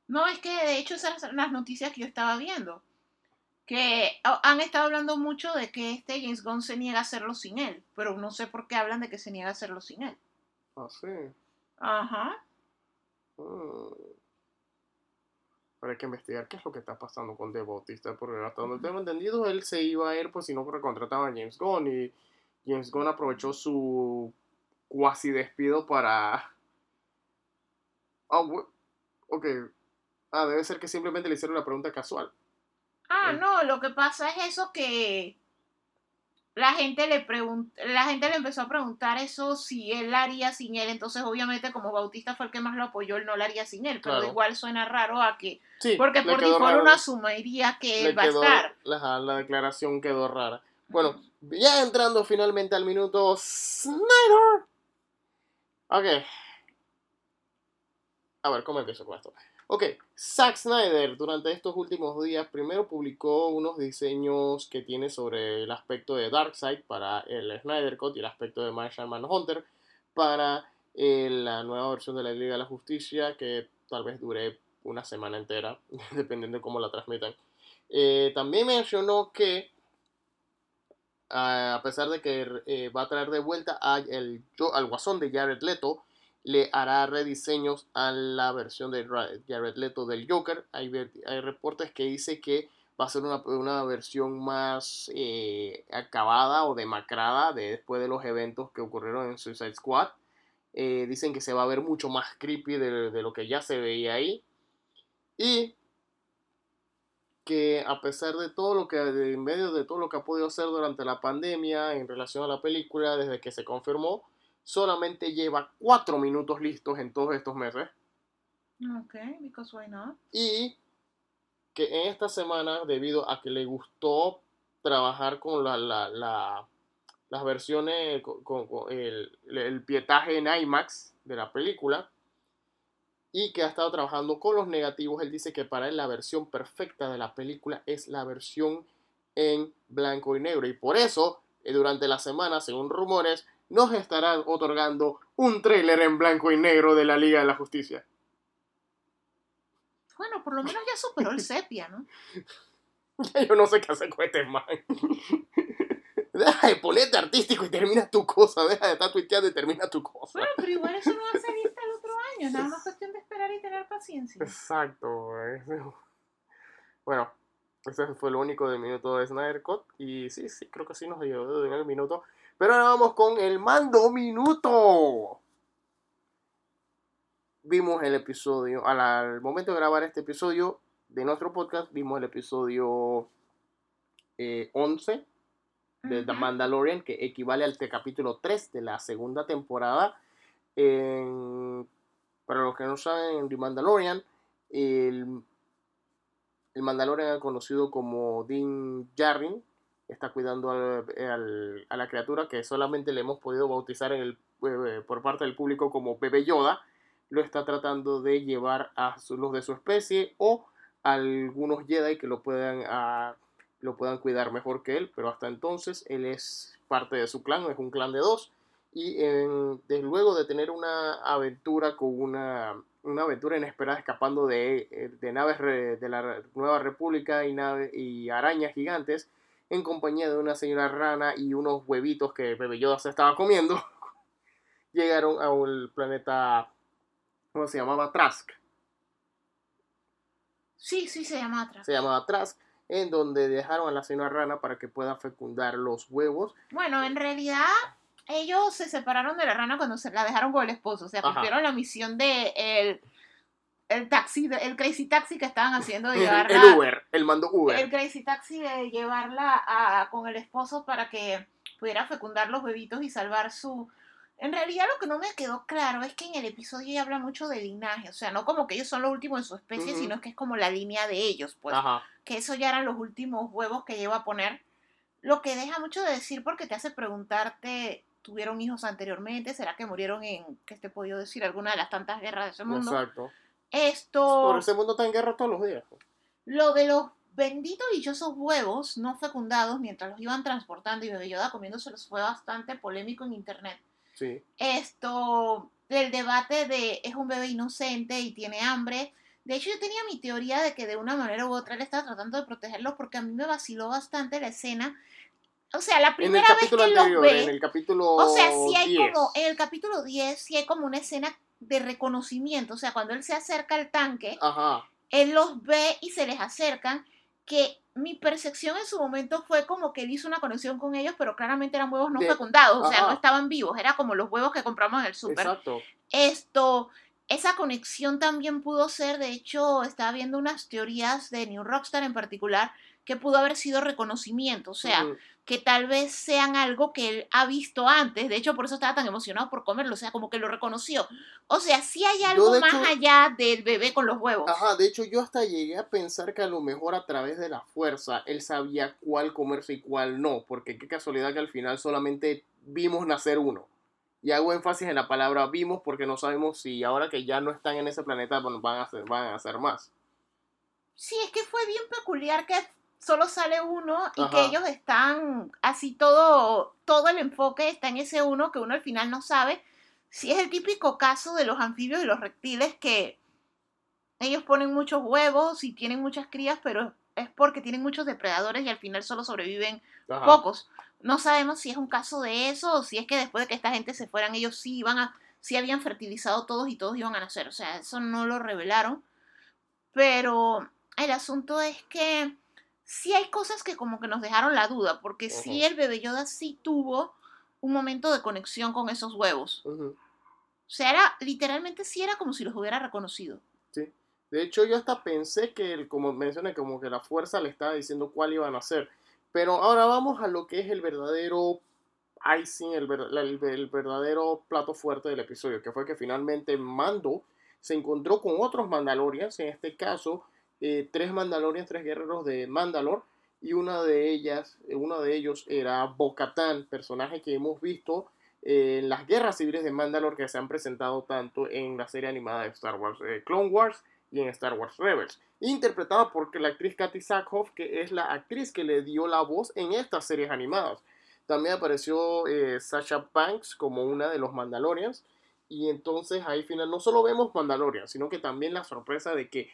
Speaker 4: No, es que de hecho esas son las noticias que yo estaba viendo que han estado hablando mucho de que este James Gunn se niega a hacerlo sin él, pero no sé por qué hablan de que se niega a hacerlo sin él.
Speaker 3: Ah, sí.
Speaker 4: Ajá.
Speaker 3: Mm. Pero hay que investigar qué es lo que está pasando con The Bautista, porque hasta donde tengo entendido, él se iba a ir pues si no recontrataba a James Gunn y James Gunn aprovechó su cuasi despido para... Oh, ok. Ah, debe ser que simplemente le hicieron la pregunta casual.
Speaker 4: Ah, no, lo que pasa es eso que la gente le la gente le empezó a preguntar eso si él la haría sin él, entonces obviamente como Bautista fue el que más lo apoyó, él no la haría sin él, pero igual suena raro a que, porque por default uno asumiría que él va a estar.
Speaker 3: La, la, declaración quedó rara. Bueno, ya entrando finalmente al minuto Snyder. Ok. A ver, ¿cómo empiezo con esto? Ok, Zack Snyder durante estos últimos días primero publicó unos diseños que tiene sobre el aspecto de Darkseid para el Snyder Cut y el aspecto de Martian Manhunter para eh, la nueva versión de la Liga de la Justicia que tal vez dure una semana entera, [LAUGHS] dependiendo de cómo la transmitan. Eh, también mencionó que a pesar de que eh, va a traer de vuelta al guasón de Jared Leto, le hará rediseños a la versión de Jared Leto del Joker. Hay, hay reportes que dice que va a ser una, versión más eh, acabada o demacrada de, después de los eventos que ocurrieron en Suicide Squad. Eh, dicen que se va a ver mucho más creepy de, de, lo que ya se veía ahí. Y que a pesar de todo lo que, en medio de todo lo que ha podido hacer durante la pandemia en relación a la película, desde que se confirmó, solamente lleva cuatro minutos listos en todos estos meses.
Speaker 4: Ok, because why not?
Speaker 3: Y que en esta semana, debido a que le gustó trabajar con la, las versiones, con, el, el, pietaje en IMAX de la película, y que ha estado trabajando con los negativos, él dice que para él la versión perfecta de la película es la versión en blanco y negro. Y por eso, eh, durante la semana, según rumores, nos estará otorgando un tráiler en blanco y negro de la Liga de la Justicia.
Speaker 4: Bueno, por lo menos ya superó el sepia, ¿no? [LAUGHS]
Speaker 3: Yo no sé qué hacer con este man. Deja de ponerte artístico y termina tu cosa. Deja de estar tuiteando y termina tu cosa.
Speaker 4: Bueno, pero igual eso no va a salir hasta el otro año. Nada más cuestión de esperar y tener paciencia.
Speaker 3: Exacto. Bueno, ese fue lo único del minuto de Snyder Cut. Y sí, sí, creo que sí nos dio en el minuto. Pero ahora vamos con el mando minuto. Vimos el episodio, al, al momento de grabar este episodio de nuestro podcast, vimos el episodio eh, 11 de The. Mandalorian, que equivale al capítulo 3 de la segunda temporada. En- para los que no saben, en The Mandalorian, el, el Mandalorian conocido como Din Djarin está cuidando al- a la criatura que solamente le hemos podido bautizar eh, por parte del público como Bebé Yoda. Lo está tratando de llevar a los de su especie o a algunos Jedi que lo puedan lo puedan cuidar mejor que él, pero hasta entonces él es parte de su clan, es un clan de dos, y en- desde luego de tener una aventura con una, una aventura inesperada escapando de, eh, de naves de la Nueva República y, nave, y arañas gigantes, en compañía de una señora rana y unos huevitos que Bebe Yoda se estaba comiendo, [LAUGHS] llegaron a un planeta, ¿cómo se llamaba? Trask.
Speaker 4: Sí, sí, se llama atrás.
Speaker 3: se llamaba Trask, en donde dejaron a la señora rana para que pueda fecundar los huevos.
Speaker 4: Bueno, en realidad ellos se separaron de la rana cuando se la dejaron con el esposo. O sea, cumplieron la misión de el, el taxi, el crazy taxi que estaban haciendo de llevarla.
Speaker 3: el Uber, el mando Uber.
Speaker 4: El crazy taxi de llevarla a- con el esposo para que pudiera fecundar los bebitos y salvar su... En realidad lo que no me quedó claro es que en el episodio ella habla mucho de linaje, o sea, no como que ellos son lo último en su especie,
Speaker 3: Ujú.
Speaker 4: sino que es como la línea de ellos, pues
Speaker 3: Ajá.
Speaker 4: que eso ya eran los últimos huevos que lleva a poner. Lo que deja mucho de decir porque te hace preguntarte, ¿tuvieron hijos anteriormente? ¿Será que murieron en, que te he podido decir, alguna de las tantas guerras de ese mundo?
Speaker 3: Exacto.
Speaker 4: Esto,
Speaker 3: Por ese mundo está en guerra todos los días.
Speaker 4: lo de los benditos dichosos huevos no fecundados mientras los iban transportando y Bebé Yoda comiéndoselos fue bastante polémico en internet.
Speaker 3: Sí.
Speaker 4: Esto, el debate de es un bebé inocente y tiene hambre. De hecho, yo tenía mi teoría de que de una manera u otra él estaba tratando de protegerlos porque a mí me vaciló bastante la escena. O sea, la primera vez que los
Speaker 3: anterior,
Speaker 4: ve,
Speaker 3: en el capítulo
Speaker 4: o sea, sí hay
Speaker 3: 10.
Speaker 4: como, en el capítulo 10, sí hay como una escena de reconocimiento. O sea, cuando él se acerca al tanque,
Speaker 3: Ajá.
Speaker 4: él los ve y se les acercan, que mi percepción en su momento fue como que él hizo una conexión con ellos, pero claramente eran huevos no
Speaker 3: De-
Speaker 4: fecundados, o sea, no estaban vivos, era como los huevos que compramos en el súper.
Speaker 3: Exacto.
Speaker 4: Esto, esa conexión también pudo ser, de hecho, estaba viendo unas teorías de New Rockstar en particular, que pudo haber sido reconocimiento, o sea. Que tal vez sean algo que él ha visto antes, de hecho por eso estaba tan emocionado por comerlo, o sea, como que lo reconoció. O sea, sí hay algo más
Speaker 3: hecho-
Speaker 4: allá del bebé con los huevos.
Speaker 3: Ajá, de hecho yo hasta llegué a pensar que a lo mejor a través de la fuerza él sabía cuál comerse y cuál no, porque qué casualidad que al final solamente vimos nacer uno. Y hago énfasis en la palabra vimos porque no sabemos si ahora que ya no están en ese planeta van a hacer, van a hacer más.
Speaker 4: Sí, es que fue bien peculiar que solo sale uno y
Speaker 3: Ajá.
Speaker 4: que ellos están así todo, todo el enfoque está en ese uno que uno al final no sabe si es el típico caso de los anfibios y los reptiles que ellos ponen muchos huevos y tienen muchas crías, pero es porque tienen muchos depredadores y al final solo sobreviven
Speaker 3: Ajá.
Speaker 4: pocos. No sabemos si es un caso de eso o si es que después de que esta gente se fueran ellos sí iban a sí habían fertilizado todos y todos iban a nacer, o sea, eso no lo revelaron. Pero el asunto es que sí hay cosas que como que nos dejaron la duda, porque sí
Speaker 3: Ujú.
Speaker 4: el bebé Yoda sí tuvo un momento de conexión con esos huevos.
Speaker 3: Ujú.
Speaker 4: O sea, era, literalmente sí era como si los hubiera reconocido.
Speaker 3: Sí. De hecho, yo hasta pensé que, el- como mencioné, como que la fuerza le estaba diciendo cuál iban a hacer. Pero ahora vamos a lo que es el verdadero icing, el, ver- el- el verdadero plato fuerte del episodio, que fue que finalmente Mando se encontró con otros Mandalorians, en este caso, eh, tres Mandalorians, tres guerreros de Mandalor, y una de ellas, eh, uno de ellos era Bo-Katan, personaje que hemos visto eh, en las guerras civiles de Mandalore que se han presentado tanto en la serie animada de Star Wars Clone Wars y en Star Wars Rebels, interpretada por la actriz Katy Sackhoff, que es la actriz que le dio la voz en estas series animadas. También apareció Sasha Banks como una de los Mandalorians. Y entonces ahí final no solo vemos Mandalorian, sino que también la sorpresa de que,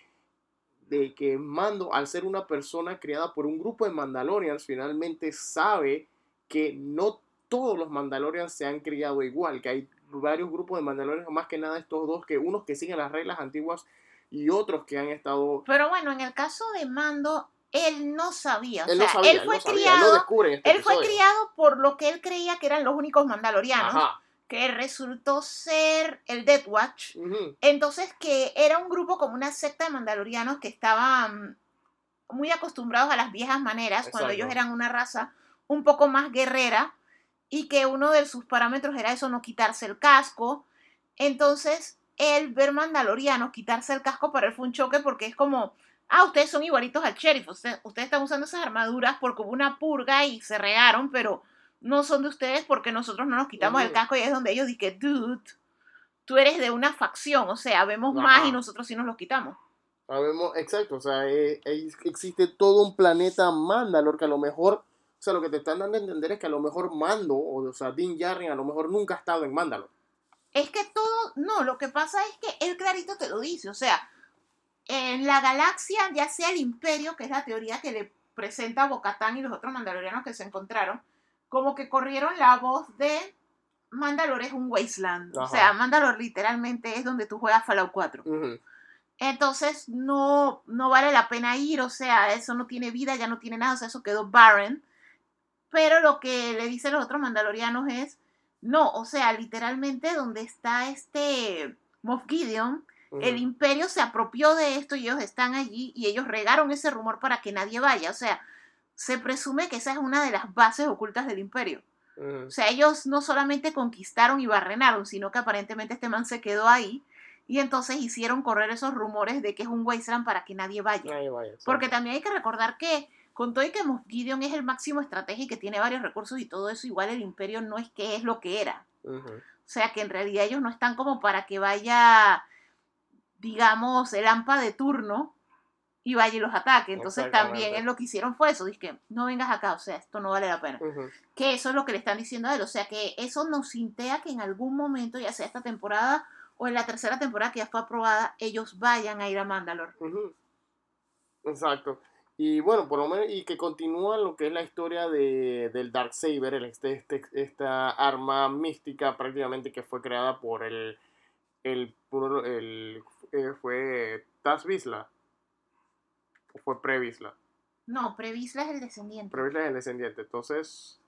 Speaker 3: de que Mando, al ser una persona criada por un grupo de Mandalorians, finalmente sabe que no todos los Mandalorians se han criado igual, que hay varios grupos de Mandalorians, más que nada estos dos, que unos que siguen las reglas antiguas y otros que han estado...
Speaker 4: Pero bueno, en el caso de Mando, él no sabía. O
Speaker 3: Él
Speaker 4: sea,
Speaker 3: no sabía,
Speaker 4: él
Speaker 3: él
Speaker 4: fue
Speaker 3: sabía, él
Speaker 4: criado.
Speaker 3: este
Speaker 4: él fue
Speaker 3: episodio.
Speaker 4: criado por lo que él creía que eran los únicos mandalorianos,
Speaker 3: Ajá.
Speaker 4: Que resultó ser el Death Watch. Entonces, que era un grupo como una secta de mandalorianos que estaban muy acostumbrados a las viejas maneras, cuando ellos eran una raza un poco más guerrera, y que uno de sus parámetros era eso, no quitarse el casco. Entonces, el ver mandalorianos quitarse el casco para él fue un choque porque es como, ah, ustedes son igualitos al sheriff, usted- ustedes están usando esas armaduras porque hubo una purga y se regaron, pero no son de ustedes porque nosotros no nos quitamos el casco y es donde ellos dicen, dude, tú eres de una facción, o sea, vemos más y nosotros sí nos los quitamos.
Speaker 3: Sabemos, exacto, o sea, eh, eh, existe todo un planeta Mandalor que a lo mejor, o sea, lo que te están dando a entender es que a lo mejor Mando, o, o sea, Din Djarin a lo mejor nunca ha estado en Mandalor.
Speaker 4: Es que todo, no, lo que pasa es que él clarito te lo dice, o sea, en la galaxia, ya sea el imperio, que es la teoría que le presenta Bocatán y los otros mandalorianos que se encontraron, como que corrieron la voz de Mandalor es un wasteland, o sea, Mandalor literalmente es donde tú juegas Fallout 4.
Speaker 3: Ujú.
Speaker 4: Entonces no, no vale la pena ir, o sea, eso no tiene vida, ya no tiene nada, o sea, eso quedó barren. Pero lo que le dicen los otros mandalorianos es, no, o sea, literalmente donde está este Moff Gideon, el imperio se apropió de esto y ellos están allí y ellos regaron ese rumor para que nadie vaya, o sea, se presume que esa es una de las bases ocultas del imperio.
Speaker 3: Ujú.
Speaker 4: O sea, ellos no solamente conquistaron y barrenaron, sino que aparentemente este man se quedó ahí y entonces hicieron correr esos rumores de que es un wasteland para que nadie vaya. Porque también hay que recordar que con todo y que Moff Gideon es el máximo estratega y que tiene varios recursos y todo eso, igual el imperio no es que es lo que era. O sea, que en realidad ellos no están como para que vaya, digamos, el AMPA de turno y vaya y los ataque. Entonces también lo que hicieron fue eso, que no vengas acá, o sea, esto no vale la pena que eso es lo que le están diciendo a él. O sea, que eso nos intea que en algún momento, ya sea esta temporada o en la tercera temporada que ya fue aprobada, ellos vayan a ir a Mandalore.
Speaker 3: Ujú. Exacto. Y bueno, por lo menos, y que continúa lo que es la historia de, del Darksaber, el, este, este- esta arma mística prácticamente que fue creada por el, el, uno- el eh, fue Taz Vizsla, o fue Previsla.
Speaker 4: No, Previsla es el descendiente.
Speaker 3: Previsla es el descendiente, entonces,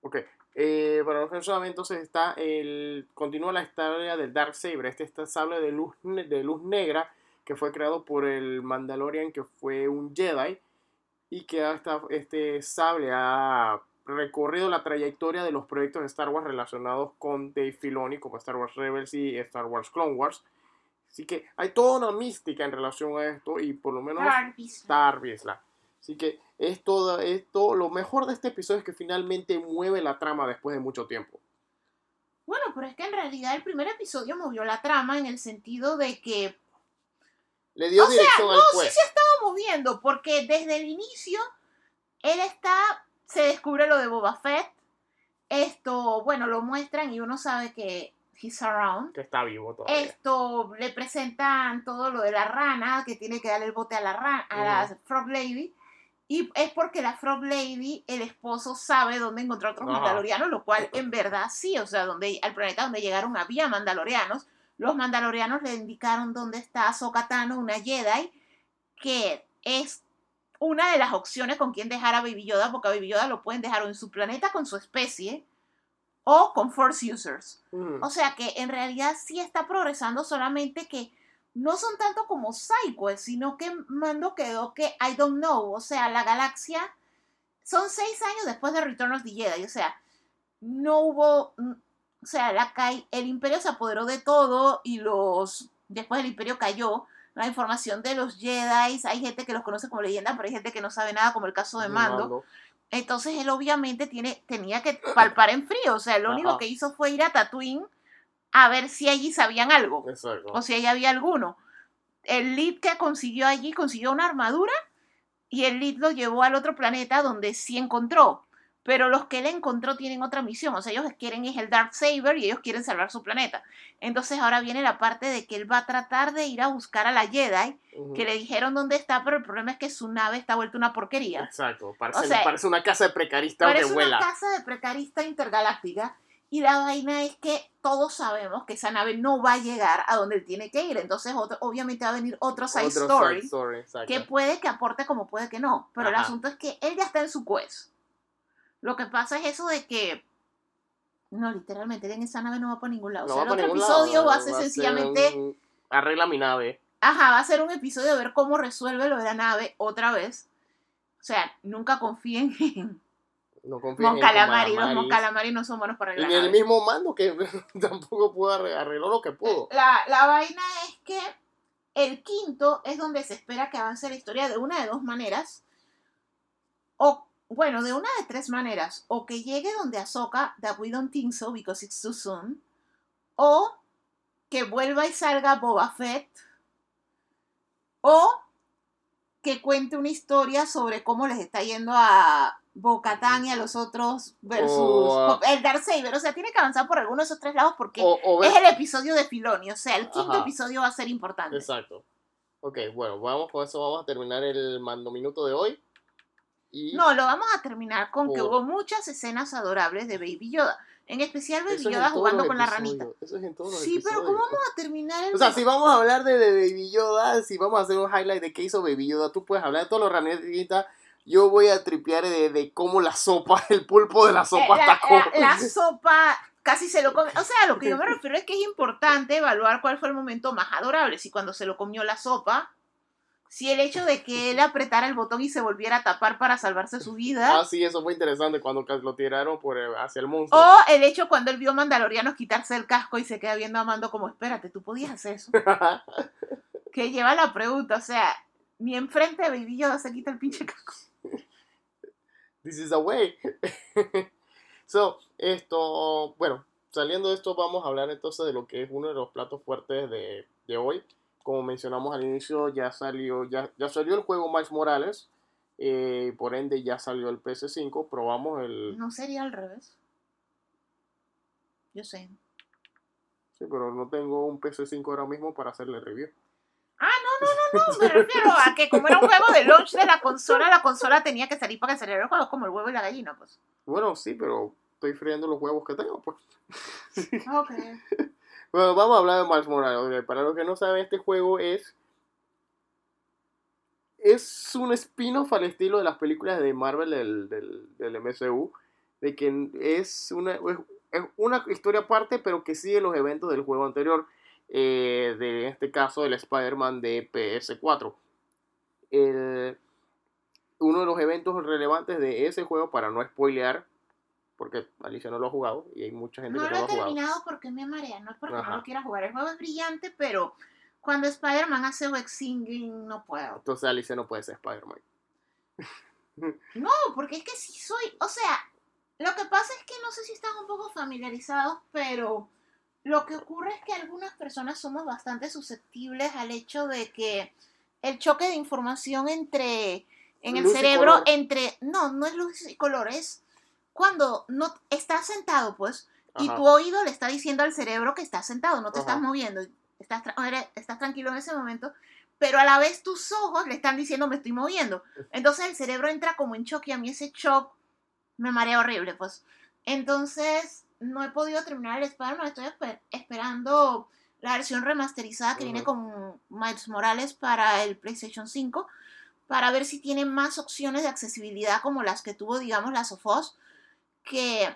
Speaker 3: ok. Eh, para los que no saben, entonces está el, continúa la historia del Darksaber, este, este sable de luz, de luz negra que fue creado por el Mandalorian, que fue un Jedi, y que hasta este sable ha recorrido la trayectoria de los proyectos de Star Wars relacionados con Dave Filoni, como Star Wars Rebels y Star Wars Clone Wars. Así que hay toda una mística en relación a esto, y por lo menos. Star. Así que es todo esto. Lo mejor de este episodio es que finalmente mueve la trama después de mucho tiempo.
Speaker 4: Bueno, pero es que en realidad el primer episodio movió la trama en el sentido de que
Speaker 3: Le dio
Speaker 4: O sea,
Speaker 3: dirección
Speaker 4: no,
Speaker 3: al
Speaker 4: sí
Speaker 3: juez.
Speaker 4: se ha estado moviendo, porque desde el inicio él está, se descubre lo de Boba Fett, esto, bueno, lo muestran y uno sabe que he's around.
Speaker 3: Que está vivo todavía.
Speaker 4: Esto le presentan todo lo de la rana, que tiene que darle el bote a la rana, a la Frog Lady. Y es porque la Frog Lady, el esposo sabe dónde encontrar otros
Speaker 3: Ajá.
Speaker 4: mandalorianos, lo cual en verdad sí, o sea, donde al planeta donde llegaron había mandalorianos. Los mandalorianos le indicaron dónde está Ahsoka Tano, una Jedi, que es una de las opciones con quien dejar a Baby Yoda, porque a Baby Yoda lo pueden dejar o en su planeta con su especie o con Force Users.
Speaker 3: Ujú.
Speaker 4: O sea que en realidad sí está progresando, solamente que no son tanto como Psycho, sino que Mando quedó que I don't know. O sea, la galaxia son seis años después de Return of the Jedi. O sea, no hubo. mm, O sea, la el imperio se apoderó de todo y los. Después el imperio cayó. La información de los Jedi, hay gente que los conoce como leyenda, pero hay gente que no sabe nada, como el caso de Mando. Entonces él obviamente tiene, tenía que palpar en frío. O sea, lo único que hizo fue ir a Tatooine a ver si allí sabían algo.
Speaker 3: Exacto.
Speaker 4: O si allí había alguno. El lead que consiguió allí consiguió una armadura y el lead lo llevó al otro planeta donde sí encontró. Pero los que él encontró tienen otra misión, o sea, ellos quieren es el Dark Saber y ellos quieren salvar su planeta. Entonces ahora viene la parte de que él va a tratar de ir a buscar a la Jedi, que le dijeron dónde está, pero el problema es que su nave está vuelta una porquería.
Speaker 3: Exacto, parece,
Speaker 4: O sea,
Speaker 3: parece una casa de precarista
Speaker 4: Parece
Speaker 3: que
Speaker 4: una
Speaker 3: vuela.
Speaker 4: casa de precarista intergaláctica y la vaina es que todos sabemos que esa nave no va a llegar a donde él tiene que ir. Entonces, otro- obviamente va a venir otro side
Speaker 3: Otro
Speaker 4: story
Speaker 3: side story, exacto.
Speaker 4: que puede que aporte como puede que no. Pero el
Speaker 3: Ajá.
Speaker 4: asunto es que él ya está en su quest. Lo que pasa es eso de que. No, literalmente, en esa nave no va por ningún lado.
Speaker 3: No
Speaker 4: o sea,
Speaker 3: va
Speaker 4: el
Speaker 3: para
Speaker 4: otro episodio
Speaker 3: lado,
Speaker 4: va a ser sencillamente.
Speaker 3: un- Arregla mi nave.
Speaker 4: Ajá, va a ser un episodio de ver cómo resuelve lo de la nave otra vez. O sea, nunca confíen [LAUGHS] en
Speaker 3: No confío en
Speaker 4: Calamari. Los
Speaker 3: Calamari.
Speaker 4: Mon Calamari no son buenos para
Speaker 3: Y
Speaker 4: la
Speaker 3: ni el
Speaker 4: nave.
Speaker 3: mismo mando que [LAUGHS] tampoco pudo arre- arregló lo que pudo.
Speaker 4: La, la vaina es que el quinto es donde se espera que avance la historia de una de dos maneras. O, bueno, de una de tres maneras. O que llegue donde Ahsoka, that we don't think so because it's too soon. O que vuelva y salga Boba Fett. O que cuente una historia sobre cómo les está yendo a Bo-Katan y a los otros versus
Speaker 3: O,
Speaker 4: el Darksaber. O sea, tiene que avanzar por alguno de esos tres lados porque
Speaker 3: O, o
Speaker 4: es el episodio de Filoni, o sea, el quinto
Speaker 3: Ajá.
Speaker 4: episodio va a ser importante.
Speaker 3: Exacto. Ok, bueno, vamos con eso, vamos a terminar el mando minuto de hoy. Y
Speaker 4: No, lo vamos a terminar con que hubo muchas escenas adorables de Baby Yoda. En especial Baby
Speaker 3: es
Speaker 4: Yoda jugando con la ranita.
Speaker 3: Eso es en todos los
Speaker 4: Sí, pero. ¿cómo vamos a terminar el
Speaker 3: O sea, si vamos a hablar de, de Baby Yoda, si vamos a hacer un highlight de qué hizo Baby Yoda, tú puedes hablar de todos los ranitas. Yo voy a tripear de, de cómo la sopa, [LAUGHS] el pulpo de la
Speaker 4: Eh,
Speaker 3: sopa
Speaker 4: la,
Speaker 3: está como.
Speaker 4: la- la sopa casi se lo come. O sea, lo que yo me [LAUGHS] refiero es que es importante evaluar cuál fue el momento más adorable. Si cuando se lo comió la sopa, si el hecho de que él apretara el botón y se volviera a tapar para salvarse su vida.
Speaker 3: Ah, sí, eso fue interesante cuando lo tiraron por el- hacia el monstruo.
Speaker 4: O el hecho cuando él vio mandalorianos quitarse el casco y se queda viendo a Mando como, espérate, tú podías hacer eso. [LAUGHS] que lleva la pregunta, o sea, ni enfrente de Baby Yoda se quita el pinche casco. [LAUGHS]
Speaker 3: This is the way. [LAUGHS] so, esto, bueno, saliendo de esto, vamos a hablar entonces de lo que es uno de los platos fuertes de, de hoy. Como mencionamos al inicio, ya salió, ya, ya salió el juego Miles Morales. eh, por ende, ya salió el PS5. Probamos el.
Speaker 4: No sería al revés. Yo sé.
Speaker 3: Sí, pero no tengo un PS5 ahora mismo para hacerle review.
Speaker 4: Ah, no, no, no, no, me refiero a que como era un juego de launch de la consola, la consola tenía que salir para que saliera el juego, como el huevo y la gallina, pues.
Speaker 3: Bueno, sí, pero estoy friendo los huevos que tengo, pues.
Speaker 4: Ok. [LAUGHS]
Speaker 3: Bueno, vamos a hablar de Miles Morales. Para los que no saben, este juego es. Es un spin-off al estilo de las películas de Marvel del, del, del MCU. De que es una, es es una historia aparte, pero que sigue los eventos del juego anterior. eh, de en este caso, el Spider-Man de PS4. El- uno de los eventos relevantes de ese juego, para no spoilear, porque Alicia no lo ha jugado y hay mucha gente
Speaker 4: No
Speaker 3: que
Speaker 4: lo
Speaker 3: no
Speaker 4: he
Speaker 3: lo ha jugado.
Speaker 4: terminado porque me marea, no es porque
Speaker 3: Ajá.
Speaker 4: no lo quiera jugar. El juego es brillante, pero cuando Spider-Man hace web singing no puedo.
Speaker 3: Entonces Alicia no puede ser Spider-Man. [LAUGHS]
Speaker 4: No, porque es que sí soy, o sea, lo que pasa es que no sé si están un poco familiarizados, pero lo que ocurre es que algunas personas somos bastante susceptibles al hecho de que el choque de información entre en el
Speaker 3: Luz
Speaker 4: cerebro entre no, no es luz y color, es cuando no estás sentado, pues, y
Speaker 3: Ajá.
Speaker 4: tu oído le está diciendo al cerebro que estás sentado, no te
Speaker 3: Ajá.
Speaker 4: estás moviendo, estás, tra- eres- estás tranquilo en ese momento, pero a la vez tus ojos le están diciendo me estoy moviendo. [LAUGHS] Entonces el cerebro entra como en shock y a mí ese shock me marea horrible, pues. Entonces no he podido terminar el Spider-Man, estoy esper- esperando la versión remasterizada que viene con Miles Morales para el PlayStation 5 para ver si tiene más opciones de accesibilidad como las que tuvo, digamos, la Sofos, que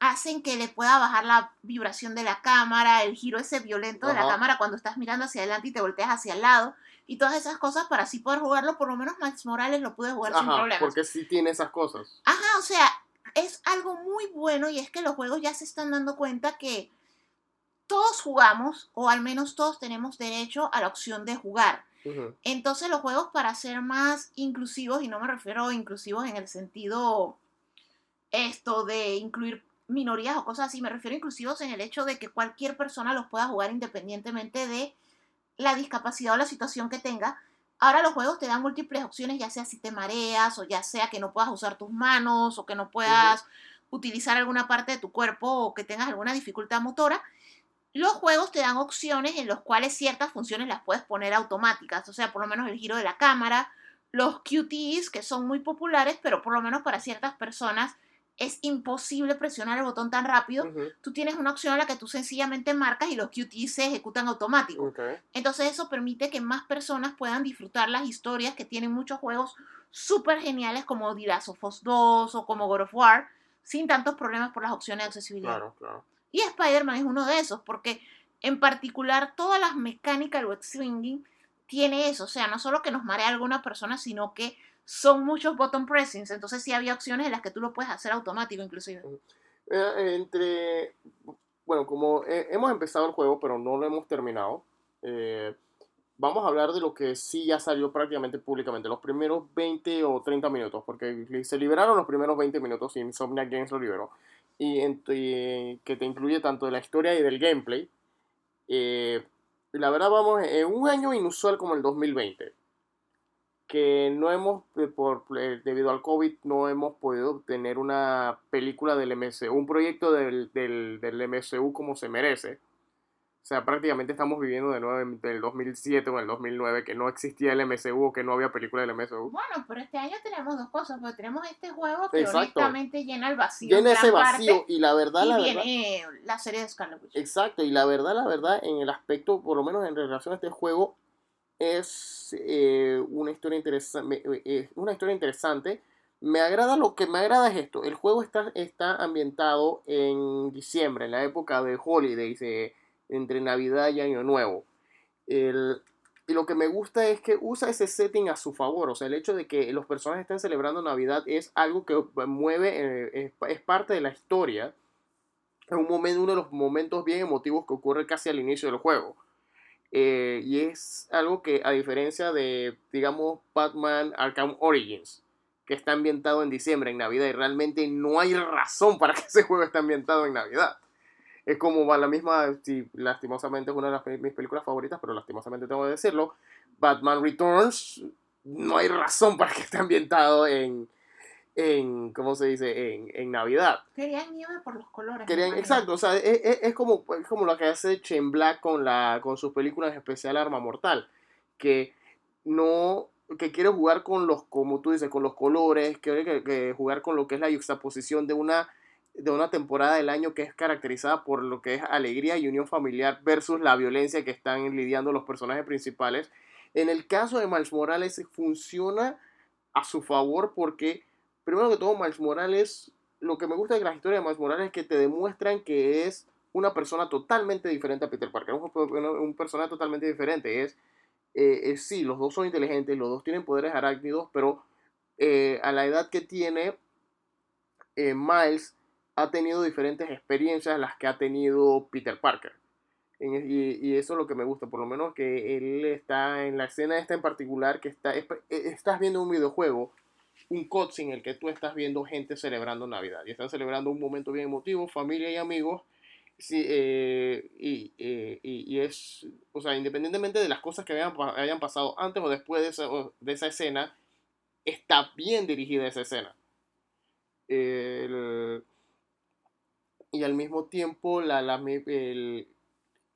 Speaker 4: hacen que le pueda bajar la vibración de la cámara, el giro ese violento de la cámara cuando estás mirando hacia adelante y te volteas hacia el lado, y todas esas cosas para así poder jugarlo, por lo menos Miles Morales lo pude jugar sin problemas.
Speaker 3: porque sí tiene esas cosas.
Speaker 4: Ajá, o sea, es algo muy bueno y es que los juegos ya se están dando cuenta que todos jugamos, o al menos todos tenemos derecho a la opción de jugar. Entonces los juegos para ser más inclusivos, y no me refiero a inclusivos en el sentido esto de incluir minorías o cosas así, me refiero inclusivos en el hecho de que cualquier persona los pueda jugar independientemente de la discapacidad o la situación que tenga, Ahora los juegos te dan múltiples opciones, ya sea si te mareas o ya sea que no puedas usar tus manos o que no puedas utilizar alguna parte de tu cuerpo o que tengas alguna dificultad motora. Los juegos te dan opciones en los cuales ciertas funciones las puedes poner automáticas, o sea, por lo menos el giro de la cámara, los QTs que son muy populares, pero por lo menos para ciertas personas es imposible presionar el botón tan rápido. Tú tienes una opción en la que tú sencillamente marcas y los QTs se ejecutan automáticos.
Speaker 3: Ok.
Speaker 4: Entonces eso permite que más personas puedan disfrutar las historias que tienen muchos juegos súper geniales como The Last of Us 2 o como God of War, sin tantos problemas por las opciones de accesibilidad.
Speaker 3: Claro, claro.
Speaker 4: Y Spider-Man es uno de esos, porque en particular todas las mecánicas web swinging tiene eso, o sea, no solo que nos marea alguna persona, sino que son muchos button pressings, entonces sí había opciones en las que tú lo puedes hacer automático inclusive.
Speaker 3: Entre. Bueno, como hemos empezado el juego, pero no lo hemos terminado, eh, vamos a hablar de lo que sí ya salió prácticamente públicamente, los primeros 20 o 30 minutos, porque se liberaron los primeros 20 minutos y Insomniac Games lo liberó, y, que te incluye tanto de la historia y del gameplay. Eh, la verdad, vamos, en un año inusual como el 2020, que no hemos, eh, por, eh, debido al COVID, no hemos podido tener una película del MCU, un proyecto del, del, del MCU como se merece. O sea, prácticamente estamos viviendo de nuevo en el 2007 o en el 2009, que no existía el MCU o que no había película del MCU.
Speaker 4: Bueno, pero este año tenemos dos cosas, porque tenemos este juego que
Speaker 3: Exacto.
Speaker 4: honestamente llena el vacío.
Speaker 3: Llena
Speaker 4: en
Speaker 3: ese vacío
Speaker 4: parte,
Speaker 3: y la verdad,
Speaker 4: y
Speaker 3: la verdad...
Speaker 4: viene la serie de Scarlet Witch.
Speaker 3: Exacto, y la verdad, la verdad, en el aspecto, por lo menos en relación a este juego, es eh, una historia interesante. una historia interesante. Me agrada, lo que me agrada es esto. El juego está, está ambientado en diciembre, en la época de holidays, eh, entre Navidad y Año Nuevo. El- y lo que me gusta es que usa ese setting a su favor. O sea, el hecho de que los personajes estén celebrando Navidad es algo que mueve, eh, es, es parte de la historia es un momento, uno de los momentos bien emotivos que ocurre casi al inicio del juego. Eh, y es algo que, a diferencia de, digamos, Batman Arkham Origins, que está ambientado en diciembre, en Navidad, y realmente no hay razón para [LAUGHS] que ese juego esté ambientado en Navidad. Es como va la misma, si lastimosamente es una de las, mis películas favoritas, pero lastimosamente tengo que decirlo, Batman Returns, no hay razón para que esté ambientado en, en ¿cómo se dice?, en, en Navidad.
Speaker 4: Querían nieve por los colores.
Speaker 3: Querían, exacto, o sea, es, es- es como, es como lo que hace Chen Black con, la, con sus películas especial Arma Mortal, que no, que quiere jugar con los, como tú dices, con los colores, quiere que, que jugar con lo que es la yuxtaposición de una, de una temporada del año que es caracterizada por lo que es alegría y unión familiar versus la violencia que están lidiando los personajes principales. En el caso de Miles Morales funciona a su favor porque, primero que todo, Miles Morales lo que me gusta de la historia de Miles Morales es que te demuestran que es una persona totalmente diferente a Peter Parker. Un, personaje totalmente diferente. Es, eh, eh, sí, los dos son inteligentes, los dos tienen poderes arácnidos, pero eh, a la edad que tiene, eh, Miles ha tenido diferentes experiencias las que ha tenido Peter Parker. Y, eso es lo que me gusta, por lo menos que él está en la escena esta en particular, que está, es- estás viendo un videojuego un cutscene en el que tú estás viendo gente celebrando Navidad y están celebrando un momento bien emotivo, familia y amigos. Sí, eh, eh, y- y es, o sea, independientemente de las cosas que hayan, pa- hayan pasado antes o después de esa, de esa escena, está bien dirigida esa escena. Y al mismo tiempo, las,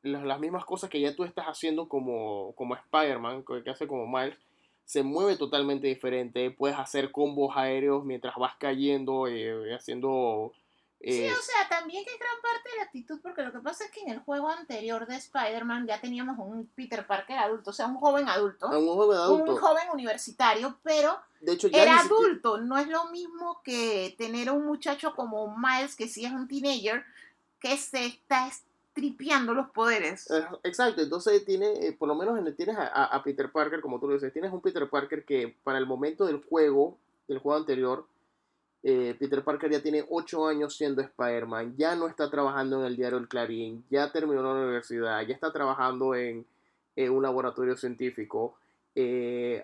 Speaker 3: las mismas cosas que ya tú estás haciendo como, como Spider-Man, que hace como Miles, se mueve totalmente diferente. Puedes hacer combos aéreos mientras vas cayendo, eh, haciendo...
Speaker 4: Sí,
Speaker 3: eh,
Speaker 4: o sea, también que es gran parte de la actitud, porque lo que pasa es que en el juego anterior de Spider-Man ya teníamos un Peter Parker adulto, o sea, un joven adulto,
Speaker 3: a un de adulto.
Speaker 4: un joven universitario, pero
Speaker 3: De hecho, ya
Speaker 4: era
Speaker 3: siquiera-
Speaker 4: adulto, no es lo mismo que tener un muchacho como Miles, que sí es un teenager, que se está tripeando los poderes.
Speaker 3: Eh, Exacto, entonces tiene, eh, por lo menos tienes a, Peter Parker, como tú lo dices, tienes un Peter Parker que para el momento del juego, del juego anterior, eh, Peter Parker ya tiene 8 años siendo Spider-Man, ya no está trabajando en el diario El Clarín, ya terminó la universidad, ya está trabajando en, un laboratorio científico, eh,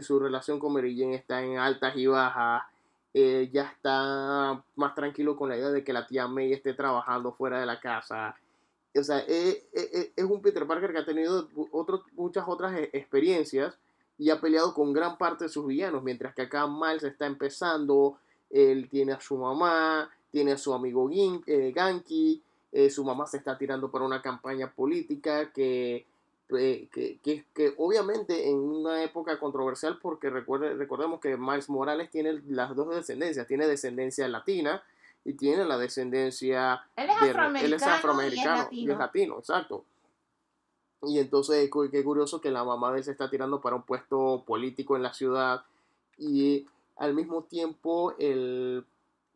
Speaker 3: su relación con Mary Jane está en altas y bajas, ya está más tranquilo con la idea de que la tía May esté trabajando fuera de la casa. O sea, eh, eh, es un Peter Parker que ha tenido otro- muchas otras eh, experiencias y ha peleado con gran parte de sus villanos, mientras que acá Miles está empezando, él tiene a su mamá, tiene a su amigo Gin, eh, Ganki, eh, su mamá se está tirando para una campaña política que, eh, que, que, que, obviamente en una época controversial porque recuerde, recordemos que Miles Morales tiene las dos descendencias, tiene descendencia latina y tiene la descendencia
Speaker 4: él es afroamericano,
Speaker 3: de, él es afroamericano
Speaker 4: y es latino.
Speaker 3: y es latino, exacto. Y entonces qué curioso que la mamá de él se está tirando para un puesto político en la ciudad y al mismo tiempo él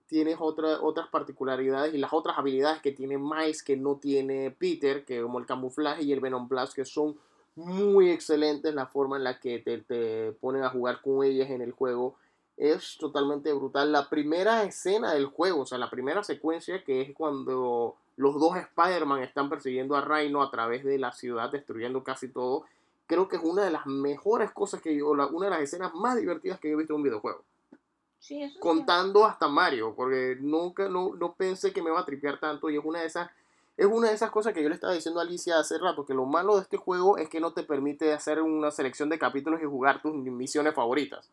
Speaker 3: tienes otra, otras particularidades y las otras habilidades que tiene Miles que no tiene Peter, que como el camuflaje y el Venom Blast, que son muy excelentes la forma en la que te, te ponen a jugar con ellas en el juego. Es totalmente brutal. La primera escena del juego, o sea, la primera secuencia que es cuando los dos Spider-Man están persiguiendo a Rhino a través de la ciudad, destruyendo casi todo. Creo que es una de las mejores cosas que yo, una de las escenas más divertidas que yo he visto en un videojuego
Speaker 4: Sí, eso sí.
Speaker 3: contando hasta Mario, porque nunca, no, no pensé que me iba a tripear tanto y es una de esas, es una de esas cosas que yo le estaba diciendo a Alicia hace rato, que lo malo de este juego es que no te permite hacer una selección de capítulos y jugar tus misiones favoritas.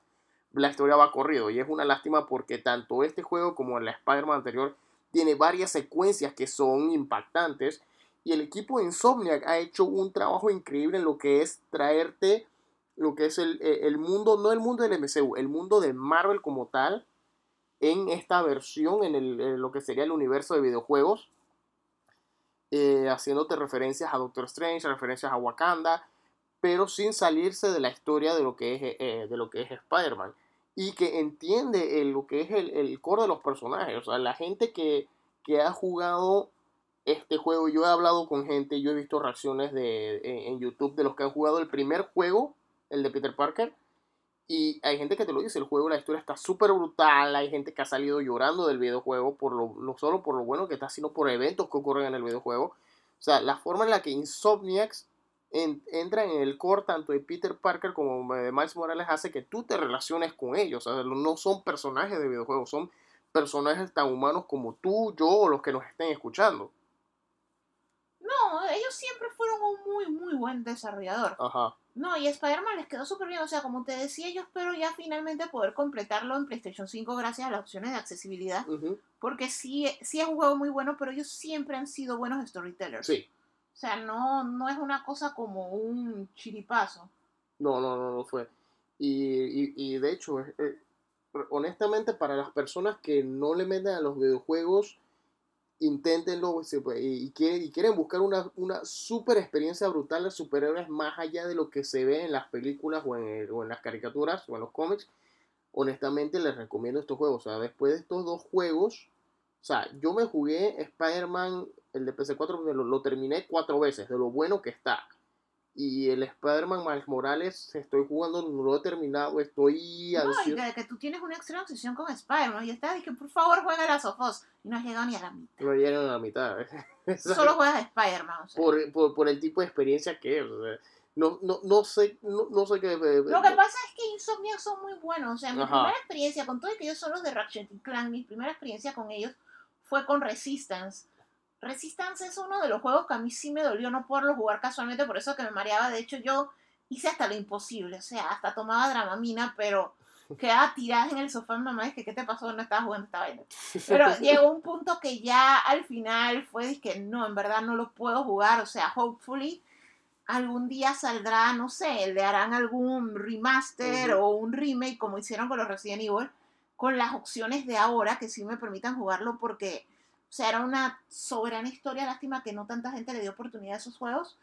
Speaker 3: La historia va corrido y es una lástima porque tanto este juego como la Spider-Man anterior tiene varias secuencias que son impactantes y el equipo de Insomniac ha hecho un trabajo increíble en lo que es traerte lo que es el, eh, el mundo, no el mundo del MCU, el mundo de Marvel como tal, en esta versión, en, lo que sería el universo de videojuegos, eh, haciéndote referencias a Doctor Strange, referencias a Wakanda, pero sin salirse de la historia de lo que es, eh, de lo que es Spider-Man. Y que entiende el- lo que es el, el core de los personajes. O sea, la gente que, que ha jugado este juego, yo he hablado con gente, yo he visto reacciones de, en, en YouTube de los que han jugado el primer juego, el de Peter Parker. Y hay gente que te lo dice, el juego, la historia está súper brutal, hay gente que ha salido llorando del videojuego, por lo, no solo por lo bueno que está, sino por eventos que ocurren en el videojuego. O sea, la forma en la que Insomniacs en- entra en el core tanto de Peter Parker como de Miles Morales hace que tú te relaciones con ellos. O sea, no son personajes de videojuegos, son personajes tan humanos como tú, yo o los que nos estén escuchando.
Speaker 4: No, ellos siempre fueron un muy, muy buen desarrollador.
Speaker 3: Ajá.
Speaker 4: No, y Spider-Man les quedó súper bien. O sea, como te decía, yo espero ya finalmente poder completarlo en PlayStation 5 gracias a las opciones de accesibilidad. Porque sí, sí es un juego muy bueno, pero ellos siempre han sido buenos storytellers.
Speaker 3: Sí.
Speaker 4: Sea, no, no es una cosa como un chiripazo.
Speaker 3: No, no, no, no fue. Y, y, y de hecho, eh, eh, honestamente, para las personas que no le meten a los videojuegos, inténtenlo se puede, y, quieren, y quieren buscar una, una super experiencia brutal de superhéroes más allá de lo que se ve en las películas o en, o en las caricaturas o en los cómics. Honestamente, les recomiendo estos juegos. O sea, después de estos dos juegos, o sea, yo me jugué Spider-Man, el de PC4, me lo, lo terminé cuatro veces, de lo bueno que está. Y el Spider-Man Miles Morales estoy jugando, no lo he terminado, estoy
Speaker 4: No,
Speaker 3: ansioso.
Speaker 4: que, que tú tienes una extrema obsesión con Spider-Man. Y estás, dije, por favor, juega las of Us. Y no has llegado ni a la mitad.
Speaker 3: No llegan a la mitad. [LAUGHS]
Speaker 4: Solo juegas a Spider-Man. O sea.
Speaker 3: por, por, por el tipo de experiencia que es. o sea, no, no, no sé, no, no sé qué. eh,
Speaker 4: Lo que pasa es que Insomniac son muy buenos. O sea, mi
Speaker 3: Ajá.
Speaker 4: primera experiencia con todo y que ellos son los de Ratchet Clank, mi primera experiencia con ellos fue con Resistance. Resistance es uno de los juegos que a mí sí me dolió no poderlo jugar casualmente, por eso que me mareaba. De hecho, yo hice hasta lo imposible. O sea, hasta tomaba dramamina, pero [LAUGHS] quedaba tirada en el sofá. Mamá, es que, ¿qué te pasó? No estabas jugando esta vaina. Pero llegó un punto que ya al final fue que no, en verdad no lo puedo jugar. O sea, hopefully algún día saldrá, no sé, le harán algún remaster o un remake como hicieron con los Resident Evil, con las opciones de ahora que sí me permitan jugarlo porque, o sea, era una soberana historia, lástima que no tanta gente le dio oportunidad a esos juegos.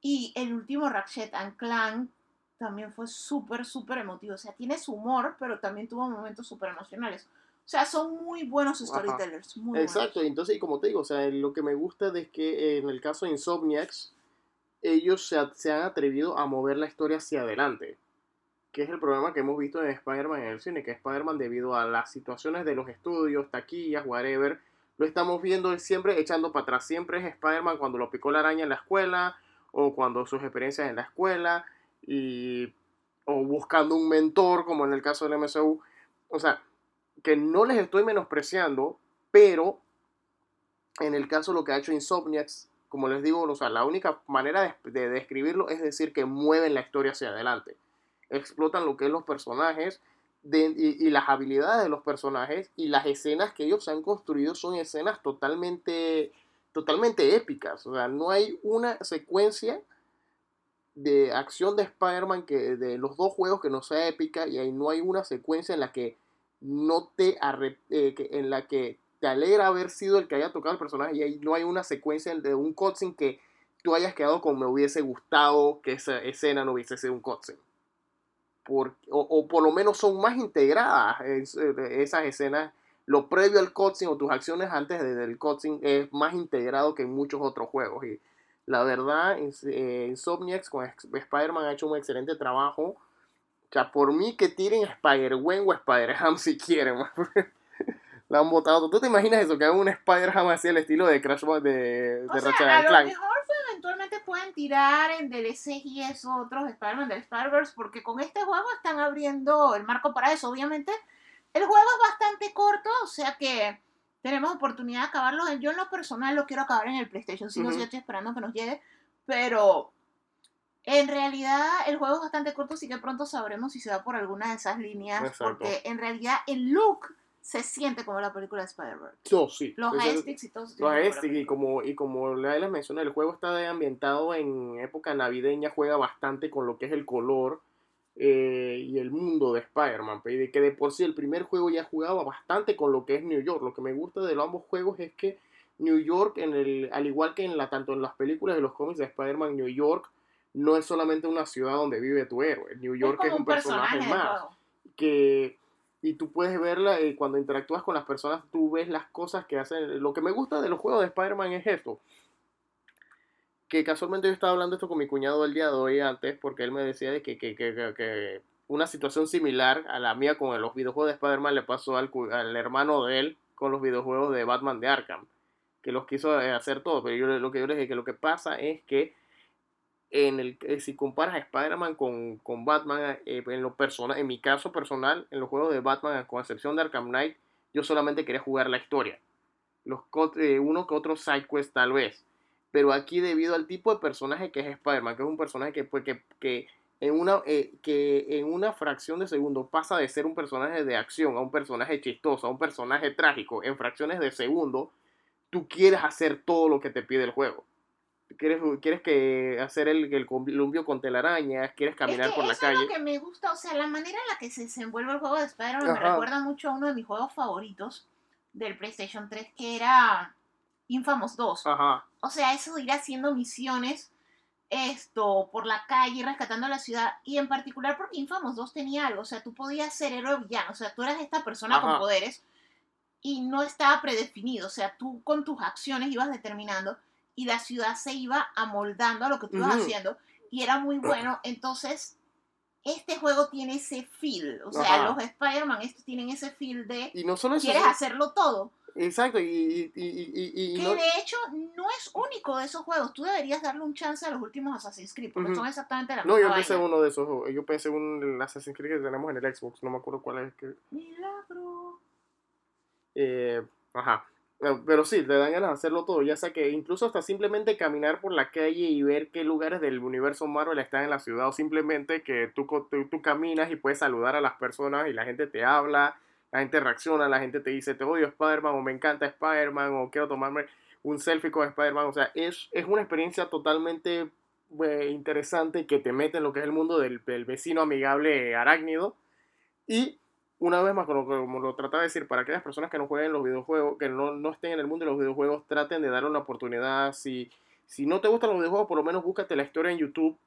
Speaker 4: Y el último Ratchet and Clank también fue súper, súper emotivo. O sea, tiene su humor, pero también tuvo momentos súper emocionales. O sea, son muy buenos storytellers. Muy
Speaker 3: Exacto, entonces, y como te digo, o sea, lo que me gusta es que eh, en el caso de Insomniacs, ellos se, se han atrevido a mover la historia hacia adelante. Que es el problema que hemos visto en Spider-Man en el cine, que Spider-Man debido a las situaciones de los estudios, taquillas, whatever, lo estamos viendo siempre echando para atrás. Siempre es Spider-Man cuando lo picó la araña en la escuela, o cuando sus experiencias en la escuela, y, o buscando un mentor, como en el caso del MCU. O sea, que no les estoy menospreciando, pero en el caso de lo que ha hecho Insomniacs, como les digo, o sea, la única manera de, de describirlo es decir que mueven la historia hacia adelante. explotan lo que es los personajes y, las habilidades de los personajes y las escenas que ellos han construido son escenas totalmente, totalmente épicas. O sea, no hay una secuencia de acción de Spider-Man de los dos juegos que no sea épica y ahí no hay una secuencia en la que no te eh, en la que te alegra haber sido el que haya tocado el personaje y ahí no hay una secuencia de un cutscene que tú hayas quedado como me hubiese gustado que esa escena no hubiese sido un cutscene. Por, o, por lo menos son más integradas esas escenas. Lo previo al cutscene o tus acciones antes del cutscene es más integrado que en muchos otros juegos. Y la verdad, eh, Insomniacs con Spider-Man ha hecho un excelente trabajo. O sea, por mí que tiren Spider-Gwen o Spider-Ham [LAUGHS] si quieren. [LAUGHS] la han votado. ¿Tú te imaginas eso? Que hagan un Spider-Ham así al estilo de Crash de, de
Speaker 4: o sea, a lo mejor eventualmente pueden tirar en DLC y eso otros Spider-Man del Spider-Verse porque con este juego están abriendo el marco para eso. Obviamente, el juego es bastante corto, o sea que tenemos oportunidad de acabarlo. Yo en lo personal lo quiero acabar en el PlayStation 5, uh estoy esperando que nos llegue, pero en realidad el juego es bastante corto, así que pronto sabremos si se va por alguna de esas líneas, porque en realidad el look se siente como la película de Spider-Man.
Speaker 3: No, sí.
Speaker 4: Los
Speaker 3: joysticks
Speaker 4: y todo. Los
Speaker 3: joysticks y como, y como les mencioné, el juego está ambientado en época navideña, juega bastante con lo que es el color eh, y el mundo de Spider-Man. Que de por sí el primer juego ya jugaba bastante con lo que es New York. Lo que me gusta de los ambos juegos es que New York, en el, al igual que en la, tanto en las películas de los cómics de Spider-Man, New York no es solamente una ciudad donde vive tu héroe. New York es, un, personaje, más. Que y tú puedes verla y cuando interactúas con las personas, tú ves las cosas que hacen. Lo que me gusta de los juegos de Spider-Man es esto. Que casualmente yo estaba hablando esto con mi cuñado el día de hoy antes, porque él me decía de que, que, que, que una situación similar a la mía con los videojuegos de Spider-Man le pasó al, al, hermano de él con los videojuegos de Batman de Arkham, que los quiso hacer todo, pero yo lo que yo le dije que lo que pasa es que en el, eh, si comparas a Spider-Man con, con, Batman, eh, en, lo en mi caso personal, en los juegos de Batman, con excepción de Arkham Knight, yo solamente quería jugar la historia. Los, eh, uno que otro sidequest tal vez. Pero aquí debido al tipo de personaje que es Spider-Man, que es un personaje que, pues, que, que, en una, que en una fracción de segundo pasa de ser un personaje de acción a un personaje chistoso, a un personaje trágico, en fracciones de segundo, tú quieres hacer todo lo que te pide el juego quieres, quieres que hacer el, el columpio con telarañas, quieres caminar por la calle.
Speaker 4: Es lo que me gusta, o sea, la manera en la que se desenvuelve el juego de Spider-Man me recuerda mucho a uno de mis juegos favoritos del PlayStation 3, que era Infamous 2.
Speaker 3: Ajá.
Speaker 4: O sea, eso de ir haciendo misiones esto por la calle, rescatando la ciudad, y en particular porque Infamous 2 tenía algo, o sea, tú podías ser héroe villano, o sea, tú eras esta persona con poderes y no estaba predefinido, o sea, tú con tus acciones ibas determinando y la ciudad se iba amoldando a lo que tú ibas haciendo y era muy bueno. Entonces, este juego tiene ese feel, o sea, los Spider-Man estos tienen ese feel de
Speaker 3: y no solo
Speaker 4: quieres hacerlo todo.
Speaker 3: Exacto, y, y,
Speaker 4: que de hecho no es único de esos juegos. Tú deberías darle un chance a los últimos Assassin's Creed, porque son exactamente la misma.
Speaker 3: No, yo pensé uno de esos. Yo pensé un Assassin's Creed que tenemos en el Xbox, no me acuerdo cuál es. Que...
Speaker 4: Milagro.
Speaker 3: Eh, ajá. Ah, pero sí, le dan ganas de hacerlo todo, ya sea que incluso hasta simplemente caminar por la calle y ver qué lugares del universo Marvel están en la ciudad, o simplemente que tú, tú, caminas y puedes saludar a las personas y la gente te habla, la gente reacciona, la gente te dice te odio Spider-Man o me encanta Spider-Man o quiero tomarme un selfie con Spider-Man, o sea, es, es una experiencia totalmente eh, interesante que te mete en lo que es el mundo del, del vecino amigable arácnido y una vez más, como, como, lo trataba de decir, para aquellas personas que no jueguen los videojuegos, que no, no, estén en el mundo de los videojuegos, traten de darle una oportunidad. Si, si no te gustan los videojuegos, por lo menos búscate la historia en YouTube.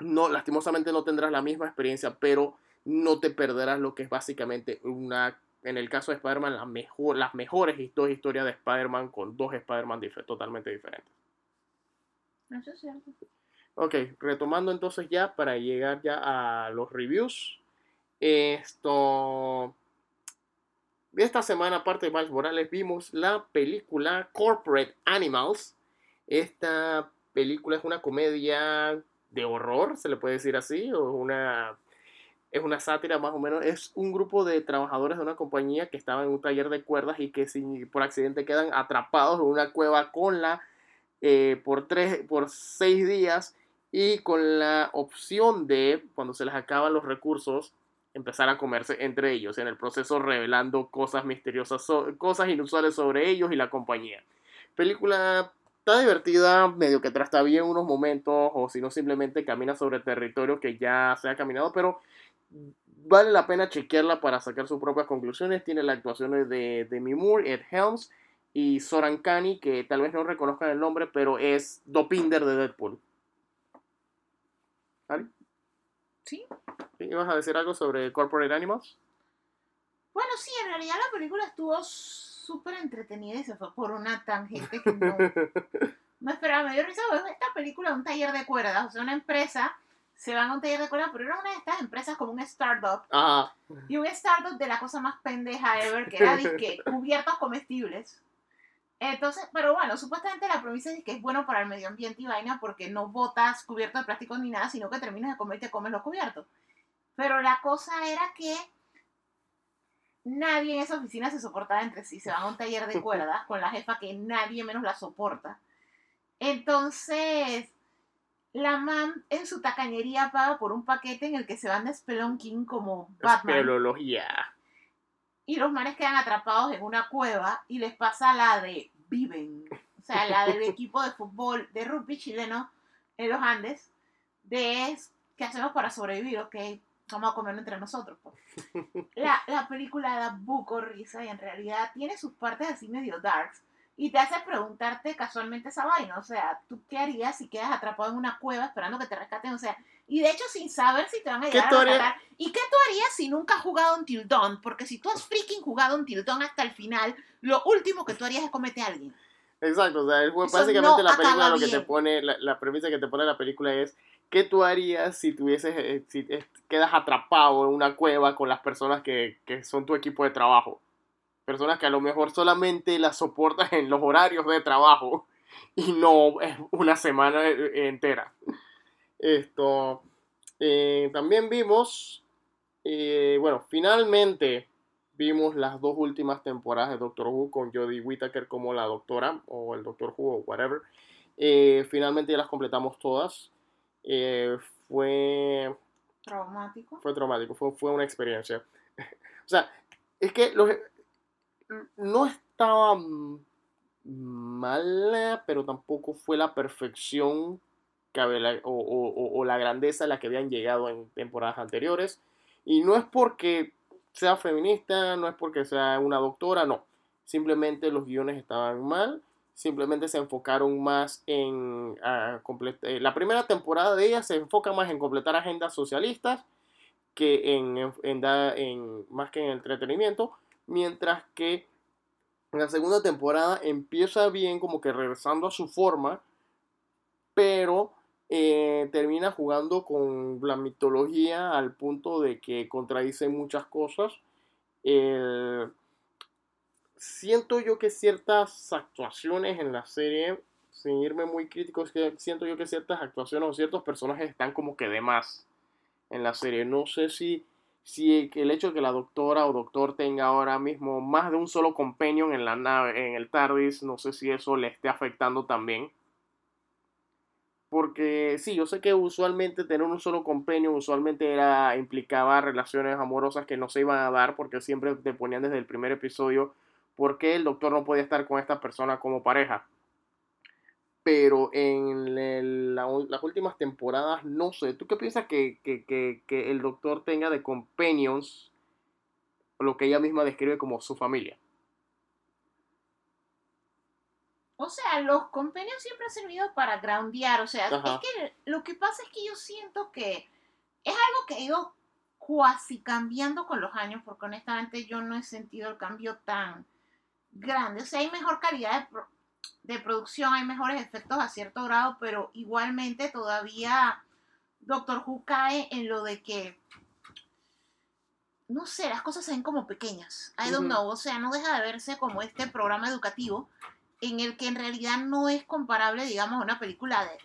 Speaker 3: No, lastimosamente no tendrás la misma experiencia, pero no te perderás lo que es básicamente una, en el caso de Spider-Man, la mejor, las mejores dos historias de Spider-Man con dos Spider-Man totalmente diferentes.
Speaker 4: Eso es cierto.
Speaker 3: Ok, retomando entonces ya para llegar ya a los reviews. Esto. Esta semana, aparte de Miles Morales, vimos la película Corporate Animals. Esta película es una comedia de horror, se le puede decir así, o una es una sátira más o menos. Es un grupo de trabajadores de una compañía que estaban en un taller de cuerdas y que por accidente quedan atrapados en una cueva con la eh, por tres, por seis días y con la opción de, cuando se les acaban los recursos, empezar a comerse entre ellos, en el proceso revelando cosas misteriosas, cosas inusuales sobre ellos y la compañía. Película está divertida, medio que bien unos momentos, o si no simplemente camina sobre territorio que ya se ha caminado, pero vale la pena chequearla para sacar sus propias conclusiones. Tiene las actuaciones de Demi Moore, Ed Helms y Soran Kani, que tal vez no reconozcan el nombre, pero es Dopinder de Deadpool. ¿Ali?
Speaker 4: Sí.
Speaker 3: ¿Ibas a decir algo sobre Corporate Animals?
Speaker 4: Bueno, sí, en realidad la película estuvo súper entretenida y se fue por una tangente que no, [LAUGHS] no esperaba. Me dio risa, esta película es un taller de cuerdas, o sea, una empresa se van a un taller de cuerdas, pero era una de estas empresas como un startup.
Speaker 3: Ajá.
Speaker 4: Y un startup de la cosa más pendeja ever, que era [LAUGHS] de cubiertos comestibles. Entonces, pero bueno, supuestamente la premisa es que es bueno para el medio ambiente y vaina porque no botas cubierto de plástico ni nada, sino que terminas de comer y te comes los cubiertos. Pero la cosa era que nadie en esa oficina se soportaba entre sí. Se van a un taller de cuerdas con la jefa que nadie menos la soporta. Entonces, la mam en su tacañería paga por un paquete en el que se van de Spelunking como Batman.
Speaker 3: Espelología.
Speaker 4: Y los manes quedan atrapados en una cueva y les pasa la de Viven. O sea, la del [LAUGHS] equipo de fútbol de rugby chileno en los Andes. De qué hacemos para sobrevivir, ok vamos a comer entre nosotros. Pues. [LAUGHS] La, la, película da buco risa y en realidad tiene sus partes así medio darks y te hace preguntarte casualmente esa vaina, o sea, ¿tú qué harías si quedas atrapado en una cueva esperando que te rescaten? O sea, y de hecho sin saber si te van a llegar a rescatar. ¿Y qué tú harías si nunca has jugado un Dawn? Porque si tú has freaking jugado un Dawn hasta el final, lo último que tú harías es cometer a alguien.
Speaker 3: Exacto, o sea, básicamente la película lo que te pone, la, la premisa que te pone la película es ¿qué tú harías si tuvieses, eh, si quedas atrapado en una cueva con las personas que, son tu equipo de trabajo? Personas que a lo mejor solamente las soportas en los horarios de trabajo [LAUGHS] y no una semana eh, entera. Esto. Eh, también vimos. bueno, finalmente vimos las dos últimas temporadas de Doctor Who con Jodie Whittaker como la doctora o el Doctor Who o whatever. finalmente ya las completamos todas. Eh, fue...
Speaker 4: Traumático.
Speaker 3: Fue traumático, fue, fue una experiencia. [LAUGHS] o sea, es que los, no estaba mala, pero tampoco fue la perfección había, o, la grandeza a la que habían llegado en temporadas anteriores. Y no es porque sea feminista, no es porque sea una doctora, no. Simplemente los guiones estaban mal simplemente se enfocaron más en eh, la primera temporada de ella se enfoca más en completar agendas socialistas que en, en, más que en entretenimiento mientras que la segunda temporada empieza bien como que regresando a su forma pero eh, termina jugando con la mitología al punto de que contradice muchas cosas siento yo que ciertas actuaciones en la serie, sin irme muy crítico, siento yo que ciertas actuaciones o ciertos personajes están como que de más en la serie. No sé si, si el hecho de que la doctora o doctor tenga ahora mismo más de un solo companion en la nave, en el TARDIS, no sé si eso le esté afectando también. Porque sí, yo sé que usualmente tener un solo companion usualmente era implicaba relaciones amorosas que no se iban a dar porque siempre te ponían desde el primer episodio por qué el doctor no podía estar con esta persona como pareja. Pero en las últimas temporadas, no sé. ¿Tú qué piensas que, el doctor tenga de companions lo que ella misma describe como su familia?
Speaker 4: O sea, los companions siempre han servido para groundear. O sea, es que lo que pasa es que yo siento que es algo que ha ido cuasi cambiando con los años, porque honestamente yo no he sentido el cambio tan grande. O sea, hay mejor calidad de, producción, hay mejores efectos a cierto grado, pero igualmente todavía Doctor Who cae en lo de que, no sé, las cosas se ven como pequeñas. I don't know. O sea, no deja de verse como este programa educativo en el que en realidad no es comparable, digamos, a una película de,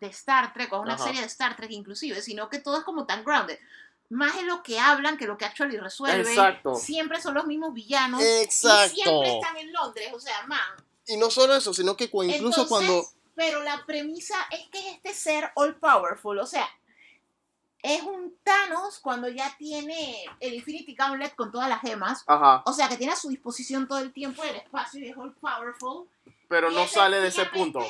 Speaker 4: de Star Trek o una serie de Star Trek inclusive, sino que todo es como tan grounded más es lo que hablan que lo que actually resuelven. Exacto. Siempre son los mismos villanos. Exacto. Y siempre están en Londres, o sea, man.
Speaker 3: Y no solo eso, sino que incluso cuando,
Speaker 4: pero la premisa es que es este ser all powerful, o sea, es un Thanos cuando ya tiene el Infinity Gauntlet con todas las gemas,
Speaker 3: Ajá.
Speaker 4: o sea, que tiene a su disposición todo el tiempo el espacio y es all powerful.
Speaker 3: Pero
Speaker 4: Y
Speaker 3: no sale de ese punto.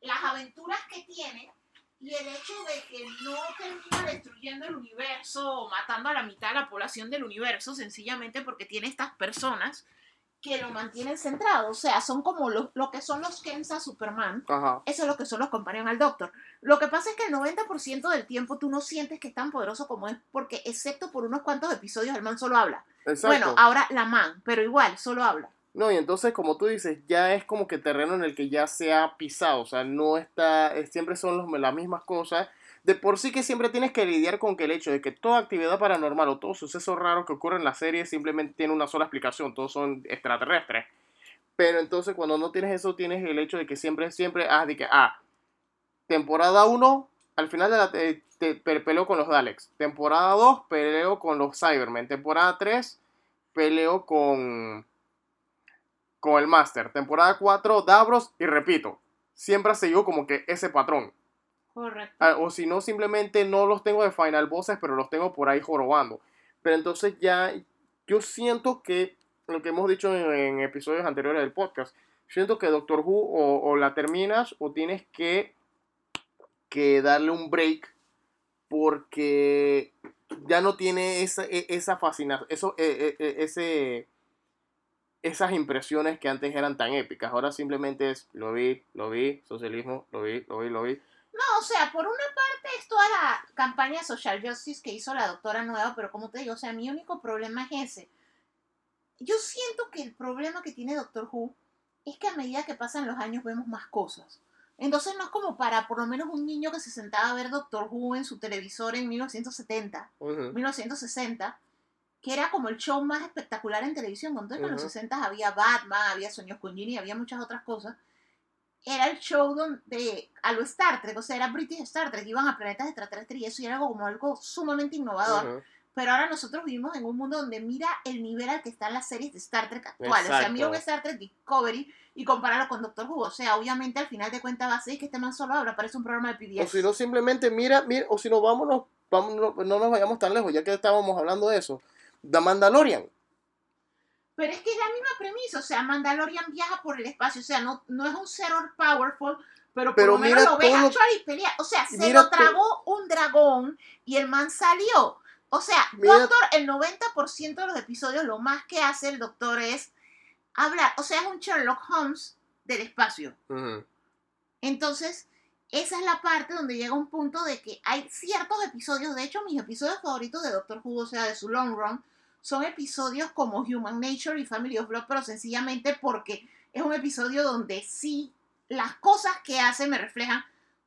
Speaker 4: Las aventuras que tiene y el hecho de que no termina destruyendo el universo o matando a la mitad de la población del universo, sencillamente porque tiene estas personas que lo mantienen centrado. O sea, son como lo, lo que son los Kensa Superman.
Speaker 3: Ajá.
Speaker 4: Eso es lo que son los compañeros al Doctor. Lo que pasa es que el 90% del tiempo tú no sientes que es tan poderoso como es, porque excepto por unos cuantos episodios el man solo habla.
Speaker 3: Exacto.
Speaker 4: Bueno, ahora la man, pero igual, solo habla.
Speaker 3: No, y entonces, como tú dices, ya es como que terreno en el que ya se ha pisado, o sea, no está, siempre son los- las mismas cosas. De por sí que siempre tienes que lidiar con que el hecho de que toda actividad paranormal o todo suceso raro que ocurre en la serie simplemente tiene una sola explicación, todos son extraterrestres. Pero entonces cuando no tienes eso, tienes el hecho de que siempre, siempre, ah, de que, ah, temporada 1, al final de la, te, te- peleo con los Daleks. Temporada 2, peleo con los Cybermen. Temporada 3, peleo con con el Master. Temporada 4, Davros y repito. Siempre ha seguido como que ese patrón.
Speaker 4: Correcto.
Speaker 3: Ah, O si no, simplemente no los tengo de final bosses, pero los tengo por ahí jorobando. Pero entonces ya yo siento que lo que hemos dicho en, episodios anteriores del podcast, siento que Doctor Who o, la terminas o tienes que, que darle un break porque ya no tiene esa, e- esa fascinación, eso, e- e- ese, esas impresiones que antes eran tan épicas. Ahora simplemente es lo vi, lo vi, socialismo, lo vi, lo vi, lo vi.
Speaker 4: No, o sea, por una parte es toda la campaña social justice que hizo la doctora nueva, pero como te digo, o sea, mi único problema es ese. Yo siento que el problema que tiene Doctor Who es que a medida que pasan los años vemos más cosas. Entonces no es como para por lo menos un niño que se sentaba a ver Doctor Who en su televisor en 1970,
Speaker 3: Ujú.
Speaker 4: 1960, que era como el show más espectacular en televisión. Que en los
Speaker 3: Ujú.
Speaker 4: 60 había Batman, había Sueños con Ginny, había muchas otras cosas. Era el show donde, a lo Star Trek, o sea, era British Star Trek, iban a planetas extraterrestres y eso y era como algo sumamente innovador.
Speaker 3: Ujú.
Speaker 4: Pero ahora nosotros vivimos en un mundo donde mira el nivel al que están las series de Star Trek actuales. O sea, mira un
Speaker 3: Exacto.
Speaker 4: Star Trek Discovery y compáralo con Doctor Who. O sea, obviamente al final de cuentas va a ser que este man solo habla, parece un programa de PBS.
Speaker 3: O si no, simplemente mira, mira, o si no, vámonos, vámonos, no nos vayamos tan lejos, ya que estábamos hablando de eso. The Mandalorian.
Speaker 4: Pero es que es la misma premisa, o sea, Mandalorian viaja por el espacio, o sea, no, no es un ser all powerful, pero por
Speaker 3: Pero
Speaker 4: lo menos lo ves
Speaker 3: todo
Speaker 4: actual y pelea. O sea, se
Speaker 3: mira
Speaker 4: lo tragó un dragón y el man salió. O sea,
Speaker 3: Mira-
Speaker 4: Doctor, el 90% de los episodios, lo más que hace el Doctor es hablar. O sea, es un Sherlock Holmes del espacio. Entonces, esa es la parte donde llega un punto de que hay ciertos episodios, de hecho mis episodios favoritos de Doctor Who, o sea, de su long run, son episodios como Human Nature y Family of Blood, pero sencillamente porque es un episodio donde sí las cosas que hace me reflejan,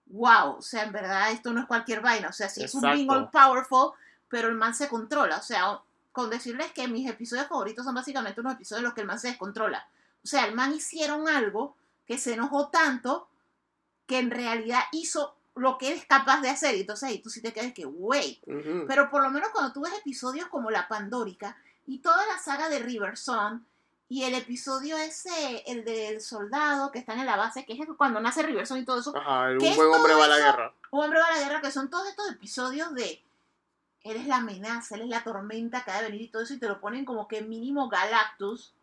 Speaker 4: wow, o sea, en verdad esto no es cualquier vaina, o sea, sí es un all powerful, pero el man se controla, o sea, con decirles que mis episodios favoritos son básicamente unos episodios en los que el man se descontrola. O sea, el man hicieron algo que se enojó tanto que en realidad hizo lo que eres capaz de hacer. Y entonces ahí tú sí te quedas que, wey.
Speaker 3: Ujú.
Speaker 4: Pero por lo menos cuando tú ves episodios como La Pandórica y toda la saga de River Song y el episodio ese, el del soldado que está en la base, que es cuando nace River Song y todo eso,
Speaker 3: Ajá, el-
Speaker 4: ¿qué
Speaker 3: un
Speaker 4: es
Speaker 3: buen hombre va a la
Speaker 4: eso?
Speaker 3: guerra.
Speaker 4: un hombre va a la guerra, que son todos estos episodios de eres la amenaza, eres la tormenta que ha de venir y todo eso, y te lo ponen como que mínimo Galactus,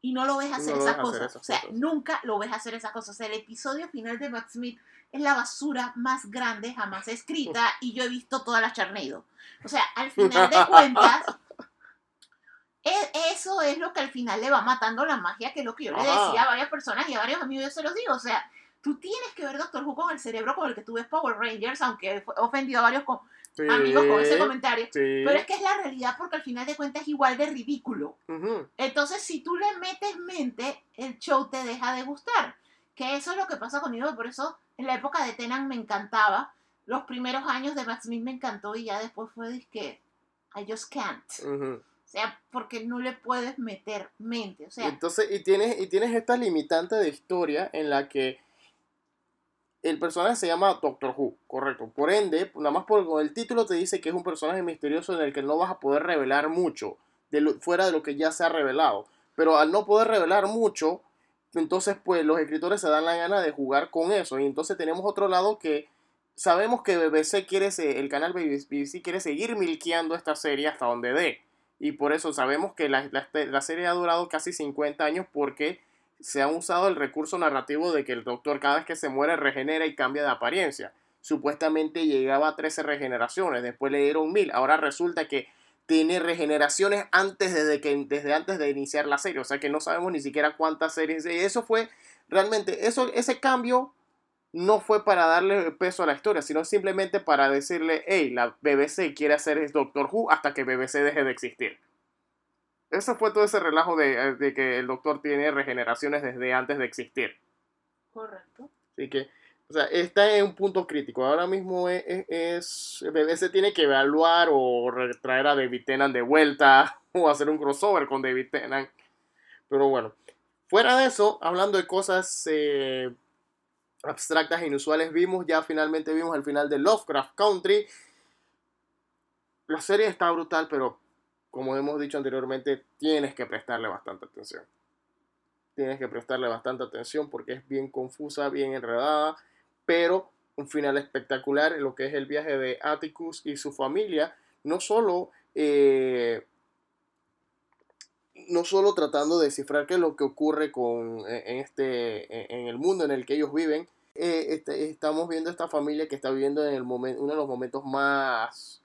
Speaker 4: y no lo ves hacer esas
Speaker 3: ves hacer
Speaker 4: cosas.
Speaker 3: esas
Speaker 4: o sea,
Speaker 3: cosas.
Speaker 4: nunca lo ves hacer esas cosas. O sea, el episodio final de Matt Smith es la basura más grande jamás escrita, [LAUGHS] y yo he visto todas las Charneido. O sea, al final de cuentas. [LAUGHS] e- Eso es lo que al final le va matando la magia, que es lo que yo le decía a varias personas y a varios amigos, yo se los digo. O sea, tú tienes que ver Doctor Who con el cerebro con el que tú ves Power Rangers, aunque he ofendido a varios co-
Speaker 3: Sí,
Speaker 4: amigos con ese comentario.
Speaker 3: sí.
Speaker 4: Pero es que es la realidad porque al final de cuentas es igual de ridículo.
Speaker 3: Ujú.
Speaker 4: Entonces, si tú le metes mente, el show te deja de gustar. Que eso es lo que pasa conmigo, por eso en la época de Tenan me encantaba. Los primeros años de Smith me encantó y ya después fue de que I just can't. O sea, porque no le puedes meter mente. O sea,
Speaker 3: Entonces, y tienes, y tienes esta limitante de historia en la que el personaje se llama Doctor Who, correcto. Por ende, nada más por con el título te dice que es un personaje misterioso en el que no vas a poder revelar mucho, de lo- fuera de lo que ya se ha revelado. Pero al no poder revelar mucho, entonces pues los escritores se dan la gana de jugar con eso. Y entonces tenemos otro lado que sabemos que BBC quiere, el canal BBC quiere seguir milqueando esta serie hasta donde dé. Y por eso sabemos que la, la, serie ha durado casi 50 años porque se ha usado el recurso narrativo de que el doctor cada vez que se muere regenera y cambia de apariencia. Supuestamente llegaba a 13 regeneraciones, después le dieron 1000. Ahora resulta que tiene regeneraciones antes desde, que, desde antes de iniciar la serie. O sea que no sabemos ni siquiera cuántas series. Eso fue realmente, eso, ese cambio no fue para darle peso a la historia, sino simplemente para decirle, hey, la BBC quiere hacer Doctor Who hasta que BBC deje de existir. Eso fue todo ese relajo de, de, que el Doctor tiene regeneraciones desde antes de existir.
Speaker 4: Correcto.
Speaker 3: Así que, o sea, está en un punto crítico. Ahora mismo es, es, tiene que evaluar o traer a David Tennant de vuelta [LAUGHS] o hacer un crossover con David Tennant. Pero bueno, fuera de eso, hablando de cosas eh, abstractas e inusuales vimos, ya finalmente vimos el final de Lovecraft Country. La serie está brutal, pero como hemos dicho anteriormente, tienes que prestarle bastante atención. Tienes que prestarle bastante atención porque es bien confusa, bien enredada, pero un final espectacular en lo que es el viaje de Atticus y su familia, no solo eh, no solo tratando de descifrar qué es lo que ocurre con, eh, en, este, en el mundo en el que ellos viven, eh, este, estamos viendo esta familia que está viviendo en el momento, uno de los momentos más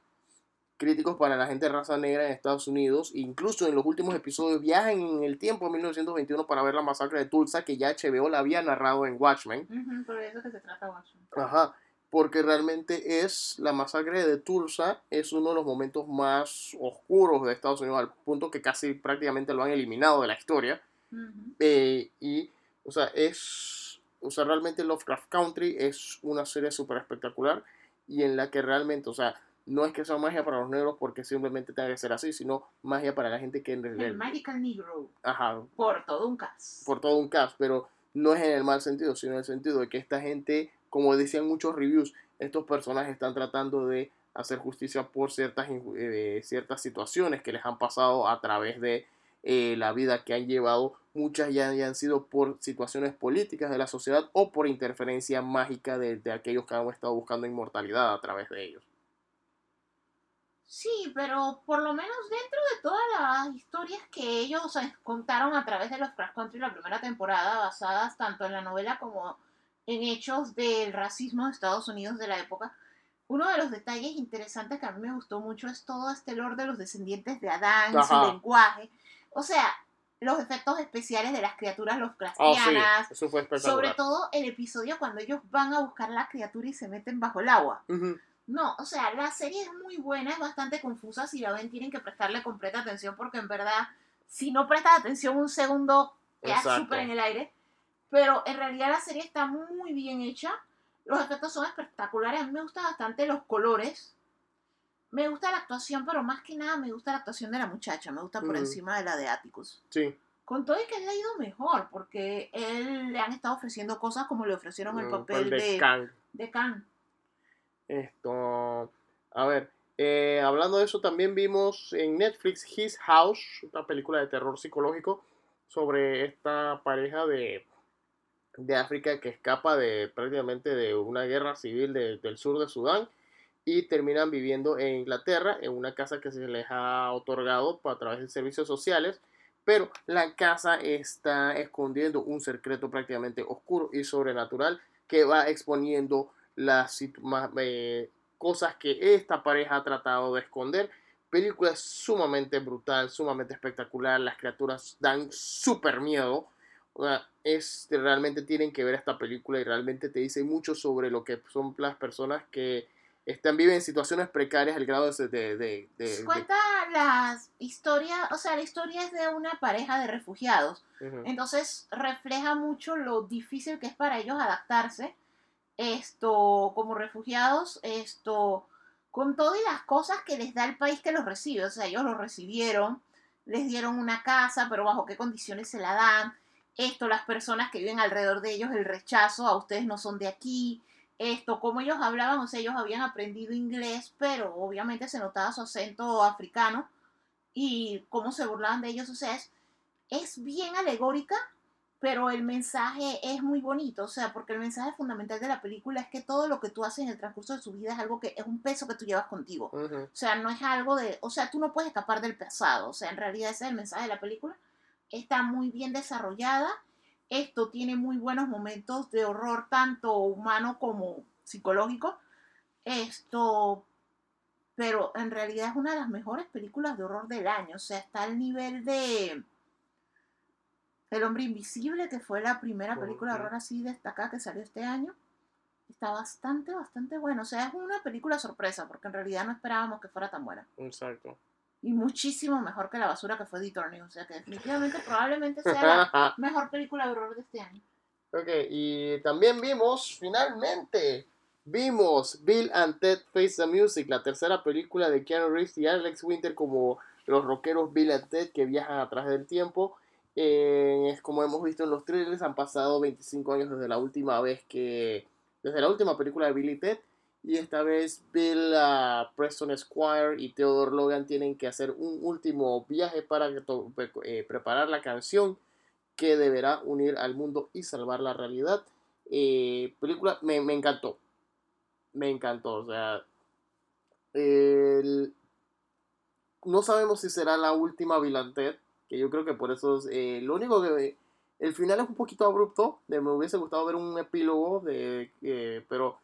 Speaker 3: críticos para la gente de raza negra en Estados Unidos. Incluso en los últimos episodios viajan en el tiempo de 1921 para ver la masacre de Tulsa, que ya HBO la había narrado en Watchmen.
Speaker 4: por eso que se trata Watchmen.
Speaker 3: Ajá porque realmente es la masacre de Tulsa, es uno de los momentos más oscuros de Estados Unidos, al punto que casi prácticamente lo han eliminado de la historia. Eh, y, o sea, es, o sea, realmente Lovecraft Country es una serie súper espectacular y en la que realmente, o sea, no es que sea magia para los negros porque simplemente tenga que ser así, sino magia para la gente que en
Speaker 4: realidad... El Magical Negro.
Speaker 3: Ajá.
Speaker 4: Por todo un cast.
Speaker 3: Por todo un cast, pero no es en el mal sentido, sino en el sentido de que esta gente como decían muchos reviews, estos personajes están tratando de hacer justicia por ciertas, eh, ciertas situaciones que les han pasado a través de eh, la vida que han llevado. Muchas ya, han sido por situaciones políticas de la sociedad o por interferencia mágica de, aquellos que han estado buscando inmortalidad a través de ellos.
Speaker 4: Sí, pero por lo menos dentro de todas las historias que ellos contaron a través de los Crash Country la primera temporada, basadas tanto en la novela como en hechos del racismo de Estados Unidos de la época. Uno de los detalles interesantes que a mí me gustó mucho es todo este lore de los descendientes de Adán, su lenguaje. O sea, los efectos especiales de las criaturas los
Speaker 3: oh, Eso fue
Speaker 4: sobre todo el episodio cuando ellos van a buscar la criatura y se meten bajo el agua. No, o sea, la serie es muy buena, es bastante confusa. Si la ven, tienen que prestarle completa atención porque en verdad, si no prestas atención un segundo, queda súper en el aire. Pero en realidad la serie está muy bien hecha. Los efectos son espectaculares. A mí me gustan bastante los colores. Me gusta la actuación, pero más que nada me gusta la actuación de la muchacha. Me gusta por encima de la de Atticus.
Speaker 3: Sí.
Speaker 4: Con todo y que le ha ido mejor, porque él le han estado ofreciendo cosas como le ofrecieron el papel de, Kang. De Kang.
Speaker 3: Esto. A ver. Eh, hablando de eso, también vimos en Netflix His House, una película de terror psicológico sobre esta pareja de de África que escapa de prácticamente de una guerra civil del sur de Sudán y terminan viviendo en Inglaterra en una casa que se les ha otorgado a través de servicios sociales, pero la casa está escondiendo un secreto prácticamente oscuro y sobrenatural que va exponiendo las eh, cosas que esta pareja ha tratado de esconder. Película sumamente brutal, sumamente espectacular, las criaturas dan súper miedo. Es realmente tienen que ver esta película y realmente te dice mucho sobre lo que son las personas que están viven en situaciones precarias al grado de, de, de,
Speaker 4: cuenta las historias o sea la historia es de una pareja de refugiados. Entonces refleja mucho lo difícil que es para ellos adaptarse esto como refugiados esto con todo y las cosas que les da el país que los recibe. O sea ellos los recibieron les dieron una casa pero bajo qué condiciones se la dan. Esto, las personas que viven alrededor de ellos, el rechazo, a ustedes no son de aquí, esto, como ellos hablaban, o sea, ellos habían aprendido inglés, pero obviamente se notaba su acento africano y cómo se burlaban de ellos, o sea, es, bien alegórica, pero el mensaje es muy bonito, o sea, porque el mensaje fundamental de la película es que todo lo que tú haces en el transcurso de su vida es algo que es un peso que tú llevas contigo. O sea, no es algo de, o sea, tú no puedes escapar del pasado, o sea, en realidad ese es el mensaje de la película. Está muy bien desarrollada, esto tiene muy buenos momentos de horror, tanto humano como psicológico. Esto, pero en realidad es una de las mejores películas de horror del año, o sea, está al nivel de El hombre invisible, que fue la primera película de horror así destacada que salió este año. Está bastante, bastante bueno. O sea, es una película sorpresa, porque en realidad no esperábamos que fuera tan buena.
Speaker 3: Exacto.
Speaker 4: Y muchísimo mejor que la basura que fue The Turning. O sea, que definitivamente probablemente sea la [LAUGHS] mejor película de horror de este año.
Speaker 3: ok, y también vimos, finalmente, vimos Bill and Ted Face the Music, la tercera película de Keanu Reeves y Alex Winter como los rockeros Bill and Ted que viajan a través del tiempo. Eh, como hemos visto en los trailers, han pasado 25 años desde la última vez que... Desde la última película de Bill y Ted. Y esta vez Bill, ah, Preston Squire y Theodore Logan tienen que hacer un último viaje para eh, preparar la canción que deberá unir al mundo y salvar la realidad. Eh, película me, me encantó. Me encantó. O sea, el- no sabemos si será la última Bill Ted, que yo creo que por eso es, eh, lo único que el final es un poquito abrupto. De, me hubiese gustado ver un epílogo de, eh, pero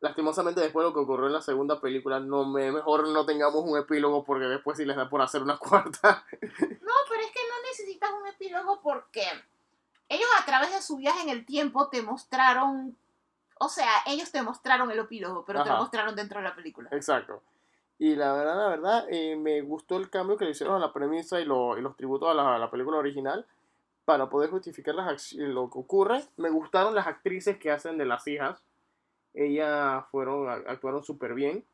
Speaker 3: lastimosamente después de lo que ocurrió en la segunda película, no me, mejor no tengamos un epílogo porque después sí les da por hacer una [LAUGHS] cuarta.
Speaker 4: No, pero es que no necesitas un epílogo porque ellos a través de su viaje en el tiempo te mostraron, o sea, ellos te mostraron el epílogo, pero te lo mostraron dentro de la película.
Speaker 3: Exacto. Y la verdad, la verdad, eh, me gustó el cambio que le hicieron a la premisa y, lo- y los tributos a la, película original para poder justificar las lo que ocurre. Me gustaron las actrices que hacen de las hijas. Ellas fueron, actuaron súper bien.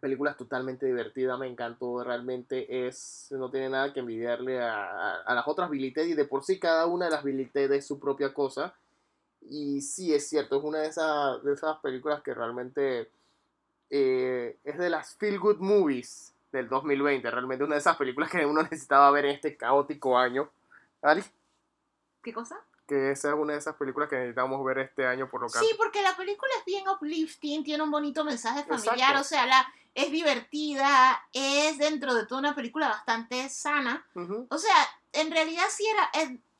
Speaker 3: Película totalmente divertida, me encantó. Realmente es, no tiene nada que envidiarle a, a- las otras Billy y de por sí cada una de las Billy es su propia cosa. Y sí, es cierto, es una de esas, de esas películas que realmente eh, es de las feel good movies del 2020. Realmente una de esas películas que uno [LAUGHS] necesitaba ver en este caótico año. Ali,
Speaker 4: ¿Qué cosa?
Speaker 3: que esa es una de esas películas que necesitamos ver este año por lo que
Speaker 4: Sí, porque la película es bien uplifting, tiene un bonito mensaje familiar,
Speaker 3: Exacto.
Speaker 4: o sea, la, es divertida, es dentro de toda una película bastante sana.
Speaker 3: Ujú,
Speaker 4: O sea, en realidad sí era,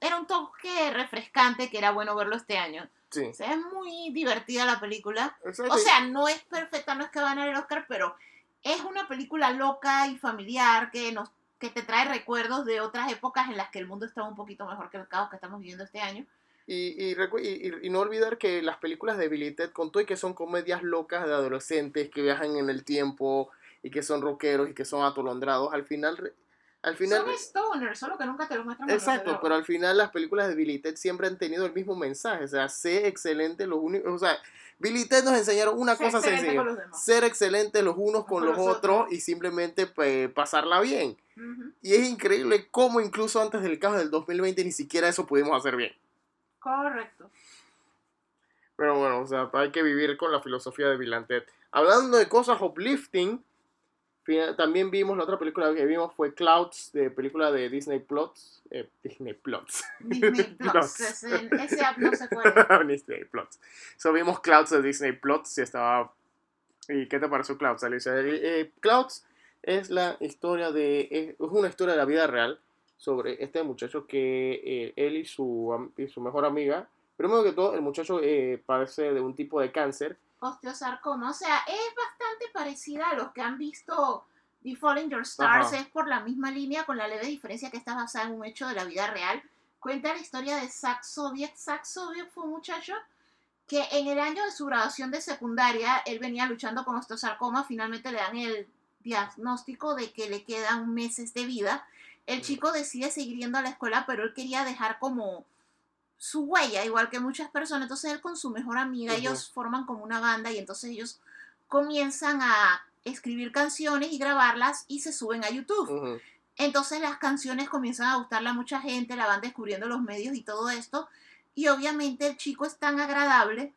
Speaker 4: era un toque refrescante que era bueno verlo este año.
Speaker 3: Sí,
Speaker 4: O sea, es muy divertida la película.
Speaker 3: exacto.
Speaker 4: O sea, no es perfecta, no es que va a ganar el Oscar, pero es una película loca y familiar que nos que te trae recuerdos de otras épocas en las que el mundo estaba un poquito mejor que el caos que estamos viviendo este año.
Speaker 3: Y, y, y- y- no olvidar que las películas de Billy Ted con y que son comedias locas de adolescentes que viajan en el tiempo y que son rockeros y que son atolondrados, al final... Al final
Speaker 4: Son stoners, solo que nunca te lo muestran.
Speaker 3: Exacto, pero al final las películas de Billy Ted siempre han tenido el mismo mensaje, o sea, sé excelente los únicos, o sea, Billy Ted nos enseñaron una
Speaker 4: Sé
Speaker 3: cosa sencilla, ser excelentes los unos con
Speaker 4: Con
Speaker 3: los
Speaker 4: los
Speaker 3: otros
Speaker 4: otros.
Speaker 3: y simplemente pues, pasarla bien. Y es increíble cómo incluso antes del caos del 2020 ni siquiera eso pudimos hacer bien.
Speaker 4: Correcto.
Speaker 3: Pero bueno, o sea, hay que vivir con la filosofía de Bill Ted. Hablando de cosas uplifting, también vimos, la otra película que vimos fue Clouds, de película de Disney Plots. eh, Disney Plots.
Speaker 4: Disney. [LAUGHS] Plus. Ese, ese app no se [LAUGHS] puede.
Speaker 3: Disney Plots. So vimos Clouds de Disney Plots y estaba... ¿Y qué te pareció Clouds, Alicia? Eh, Clouds es la historia de... Es una historia de la vida real sobre este muchacho que eh, él y su, y su mejor amiga... Primero que todo, el muchacho eh, padece de un tipo de cáncer.
Speaker 4: Osteosarcoma. O sea, es bastante parecida a los que han visto The Fallen Your Stars.
Speaker 3: Ajá.
Speaker 4: Es por la misma línea, con la leve diferencia que está basada en un hecho de la vida real. Cuenta la historia de Zach Soviet. Zach Soviet fue un muchacho que en el año de su graduación de secundaria, él venía luchando con osteosarcoma. Finalmente le dan el diagnóstico de que le quedan meses de vida. El chico decide seguir yendo a la escuela, pero él quería dejar como su huella, igual que muchas personas. Entonces él con su mejor amiga, ellos forman como una banda y entonces ellos comienzan a escribir canciones y grabarlas y se suben a YouTube. Entonces las canciones comienzan a gustarle a mucha gente, la van descubriendo los medios y todo esto. Y obviamente el chico es tan agradable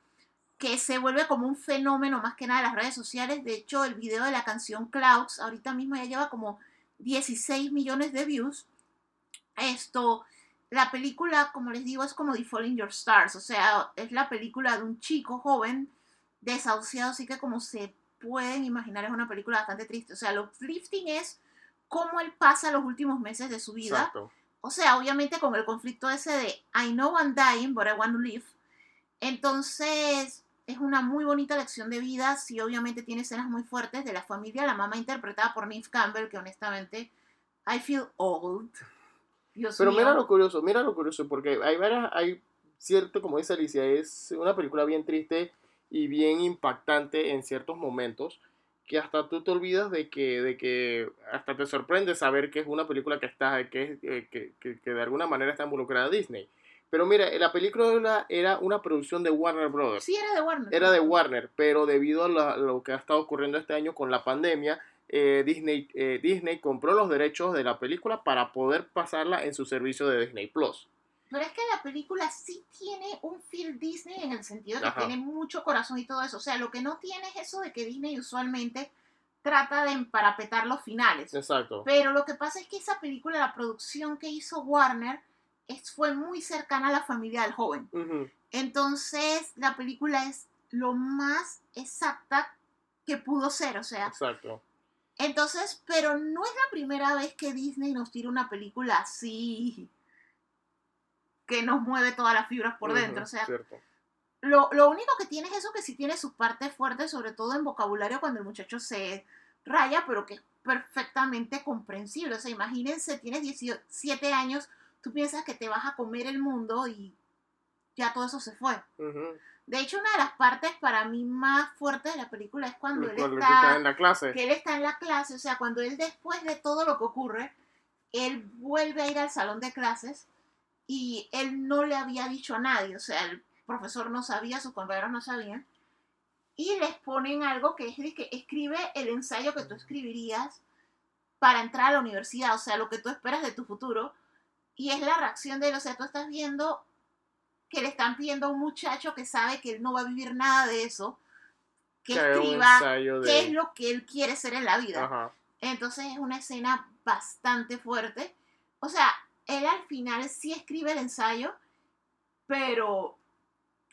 Speaker 4: que se vuelve como un fenómeno más que nada de las redes sociales. De hecho, el video de la canción Clouds ahorita mismo ya lleva como 16 millones de views. Esto, la película, como les digo, es como The Falling Your Stars, o sea, es la película de un chico joven desahuciado, así que como se pueden imaginar es una película bastante triste. O sea, lo uplifting es cómo él pasa los últimos meses de su vida.
Speaker 3: Exacto.
Speaker 4: O sea, obviamente con el conflicto ese de I know I'm dying, but I want to live. Entonces, es una muy bonita lección de vida. Sí, obviamente tiene escenas muy fuertes de la familia. La mamá interpretada por Neve Campbell, que honestamente, I feel old. Dios
Speaker 3: Pero
Speaker 4: mío.
Speaker 3: mira lo curioso, mira lo curioso, porque hay varias, hay cierto, como dice Alicia, es una película bien triste y bien impactante en ciertos momentos, que hasta tú te olvidas de que, de que hasta te sorprende saber que es una película que está, que, eh, que, que, que de alguna manera está involucrada Disney. Pero mira, la película era- era una producción de Warner Brothers.
Speaker 4: Sí, era de Warner.
Speaker 3: Era de Warner, pero debido a la- lo que ha estado ocurriendo este año con la pandemia, eh, Disney, eh, Disney compró los derechos de la película para poder pasarla en su servicio de Disney Plus.
Speaker 4: Pero es que la película sí tiene un feel Disney en el sentido de que
Speaker 3: Ajá.
Speaker 4: tiene mucho corazón y todo eso. O sea, lo que no tiene es eso de que Disney usualmente trata de emparapetar los finales.
Speaker 3: Exacto.
Speaker 4: Pero lo que pasa es que esa película, la producción que hizo Warner, es, fue muy cercana a la familia del joven. Entonces, la película es lo más exacta que pudo ser. O sea,
Speaker 3: Exacto.
Speaker 4: Entonces, pero no es la primera vez que Disney nos tira una película así que nos mueve todas las fibras por dentro. O sea,
Speaker 3: cierto.
Speaker 4: lo, lo único que tiene es eso que sí tiene sus partes fuertes, sobre todo en vocabulario cuando el muchacho se raya, pero que es perfectamente comprensible. O sea, imagínense, tienes 17 años, tú piensas que te vas a comer el mundo y ya todo eso se fue.
Speaker 3: Ujú.
Speaker 4: De hecho, una de las partes para mí más fuertes de la película es cuando él
Speaker 3: Cuando
Speaker 4: está
Speaker 3: en la clase.
Speaker 4: que él está en la clase, o sea, cuando él después de todo lo que ocurre, él vuelve a ir al salón de clases y él no le había dicho a nadie, o sea, el profesor no sabía, sus compañeros no sabían, y les ponen algo que es de que escribe el ensayo que tú escribirías para entrar a la universidad, o sea, lo que tú esperas de tu futuro, y es la reacción de él, o sea, tú estás viendo que le están pidiendo a un muchacho que sabe que él no va a vivir nada de eso, que escriba
Speaker 3: de-
Speaker 4: qué es lo que él quiere ser en la vida.
Speaker 3: Ajá.
Speaker 4: Entonces es una escena bastante fuerte. O sea, él al final sí escribe el ensayo, pero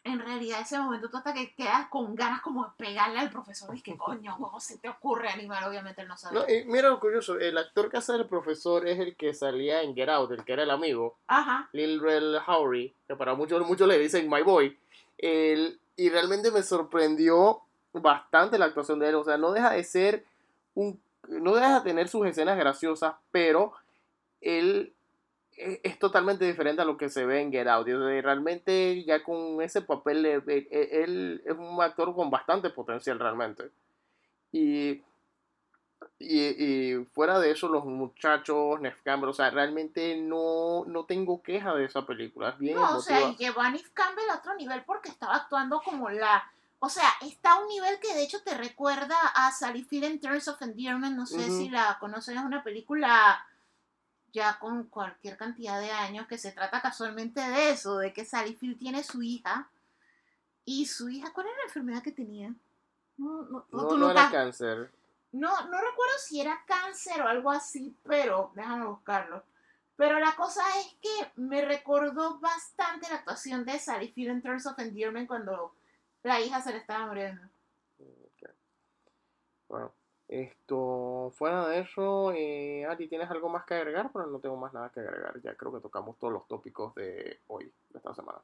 Speaker 4: en realidad ese momento tú hasta que quedas con ganas como de pegarle al profesor y que coño, ¿cómo se te ocurre animar? Obviamente él no sabe.
Speaker 3: No, y mira lo curioso, el actor que hace el profesor es el que salía en Get Out, el que era el amigo.
Speaker 4: Ajá.
Speaker 3: Lil Rel Howery, que para muchos, muchos le dicen My Boy. El- y realmente me sorprendió bastante la actuación de él. O sea, no deja de ser un. No deja de tener sus escenas graciosas, pero él es, es totalmente diferente a lo que se ve en Get Out. Realmente, ya con ese papel, eh, eh, eh, él es un actor con bastante potencial, realmente. Y. Y, y fuera de eso, los muchachos, Neff Campbell, o sea, realmente no, no tengo queja de esa película. Es bien
Speaker 4: No, o sea, llevó a Neve Campbell a otro nivel porque estaba actuando como la... O sea, está a un nivel que de hecho te recuerda a Sally Field en Terms of Endearment. No sé si la conocen, es una película ya con cualquier cantidad de años que se trata casualmente de eso, de que Sally Field tiene su hija. Y su hija, ¿cuál era la enfermedad que tenía? No, no,
Speaker 3: No, era cáncer.
Speaker 4: no, no recuerdo si era cáncer o algo así, pero déjame buscarlo. Pero la cosa es que me recordó bastante la actuación de Sally Field en Terms of Endearment cuando la hija se le estaba muriendo.
Speaker 3: Ok. Bueno, esto, fuera de eso, eh, Ari, ¿tienes algo más que agregar? Pero no tengo más nada que agregar. Ya creo que tocamos todos los tópicos de hoy, de esta semana.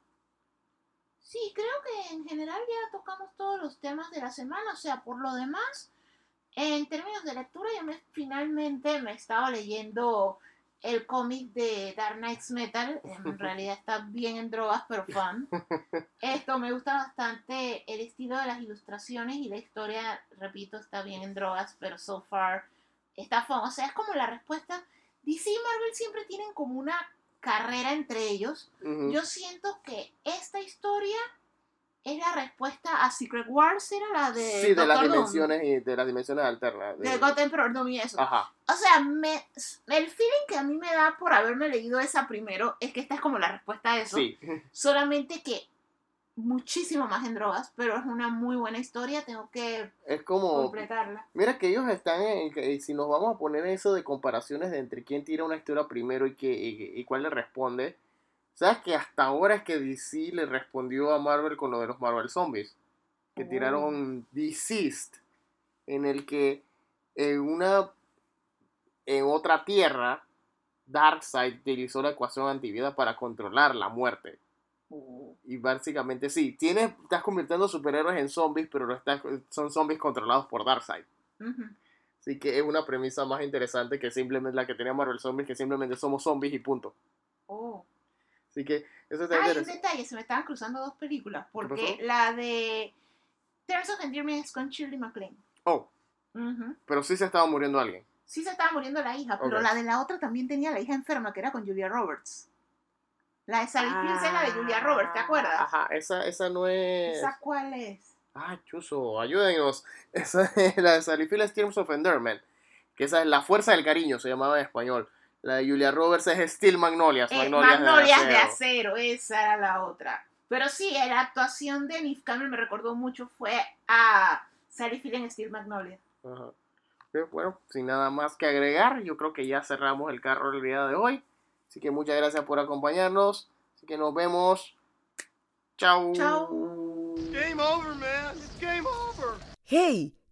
Speaker 4: Sí, creo que en general ya tocamos todos los temas de la semana. O sea, por lo demás, en términos de lectura, yo me, finalmente me estaba leyendo el cómic de Dark Knights Metal. En [LAUGHS] realidad está bien en drogas, pero fun. Esto me gusta bastante el estilo de las ilustraciones y la historia, repito, está bien en drogas, pero so far está fun. O sea, es como la respuesta. DC y Marvel siempre tienen como una carrera entre ellos.
Speaker 3: Ujú.
Speaker 4: Yo siento que esta historia es la respuesta a Secret Wars, era la de.
Speaker 3: sí, de las
Speaker 4: Doom,
Speaker 3: dimensiones y de las dimensiones alternas.
Speaker 4: De
Speaker 3: de-
Speaker 4: God Emperor Doom y eso.
Speaker 3: Ajá.
Speaker 4: O sea, me, el feeling que a mí me da por haberme leído esa primero es que esta es como la respuesta a eso.
Speaker 3: Sí.
Speaker 4: Solamente que muchísimo más en drogas, pero es una muy buena historia, tengo que
Speaker 3: Es como.
Speaker 4: completarla.
Speaker 3: Mira que ellos están en. que si nos vamos a poner eso de comparaciones de entre quién tira una historia primero y, qué, y, y cuál le responde. ¿Sabes que hasta ahora es que DC le respondió a Marvel con lo de los Marvel Zombies? Que
Speaker 4: Oh.
Speaker 3: tiraron Deceased, en el que en una en otra tierra Darkseid utilizó la ecuación antivida para controlar la muerte.
Speaker 4: Oh.
Speaker 3: Y básicamente sí, tienes, estás convirtiendo superhéroes en zombies, pero estás- son zombies controlados por Darkseid. Así que es una premisa más interesante que simplemente la que tenía Marvel Zombies, que simplemente somos zombies y punto.
Speaker 4: Oh.
Speaker 3: Así que eso está
Speaker 4: Hay un detalle, se me estaban cruzando dos películas, porque la de Terms of Endearment es con Shirley MacLaine.
Speaker 3: Oh, pero sí se estaba muriendo alguien.
Speaker 4: Sí se estaba muriendo la hija, pero la de la otra también tenía la hija enferma, que era con Julia Roberts. La de Sally Fields es la de Julia Roberts, ¿te acuerdas?
Speaker 3: Ajá, esa, esa no es.
Speaker 4: ¿Esa cuál es?
Speaker 3: Ah, chuzo, ayúdenos. [LAUGHS] Esa es la de Sally Fields Terms of Endearment. Que esa es La Fuerza del Cariño, se llamaba en español. La de Julia Roberts es Steel Magnolias.
Speaker 4: Eh,
Speaker 3: Magnolias,
Speaker 4: Magnolias de
Speaker 3: acero.
Speaker 4: acero, esa era la otra. Pero sí, la actuación de Neve Campbell me recordó mucho, fue a Sally Field en Steel Magnolia.
Speaker 3: Ajá. Ok, Bueno, sin nada más que agregar, yo creo que ya cerramos el carro el día de hoy. Así que muchas gracias por acompañarnos. Así que nos vemos. Chao.
Speaker 4: Chao.
Speaker 1: Game over, man. It's game over.
Speaker 2: ¡Hey!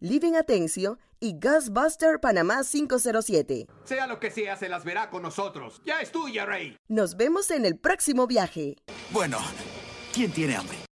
Speaker 2: Living Atencio y Ghostbuster Panamá 507.
Speaker 5: Sea lo que sea, se las verá con nosotros. Ya es tuya, Rey.
Speaker 2: Nos vemos en el próximo viaje.
Speaker 6: Bueno, ¿quién tiene hambre?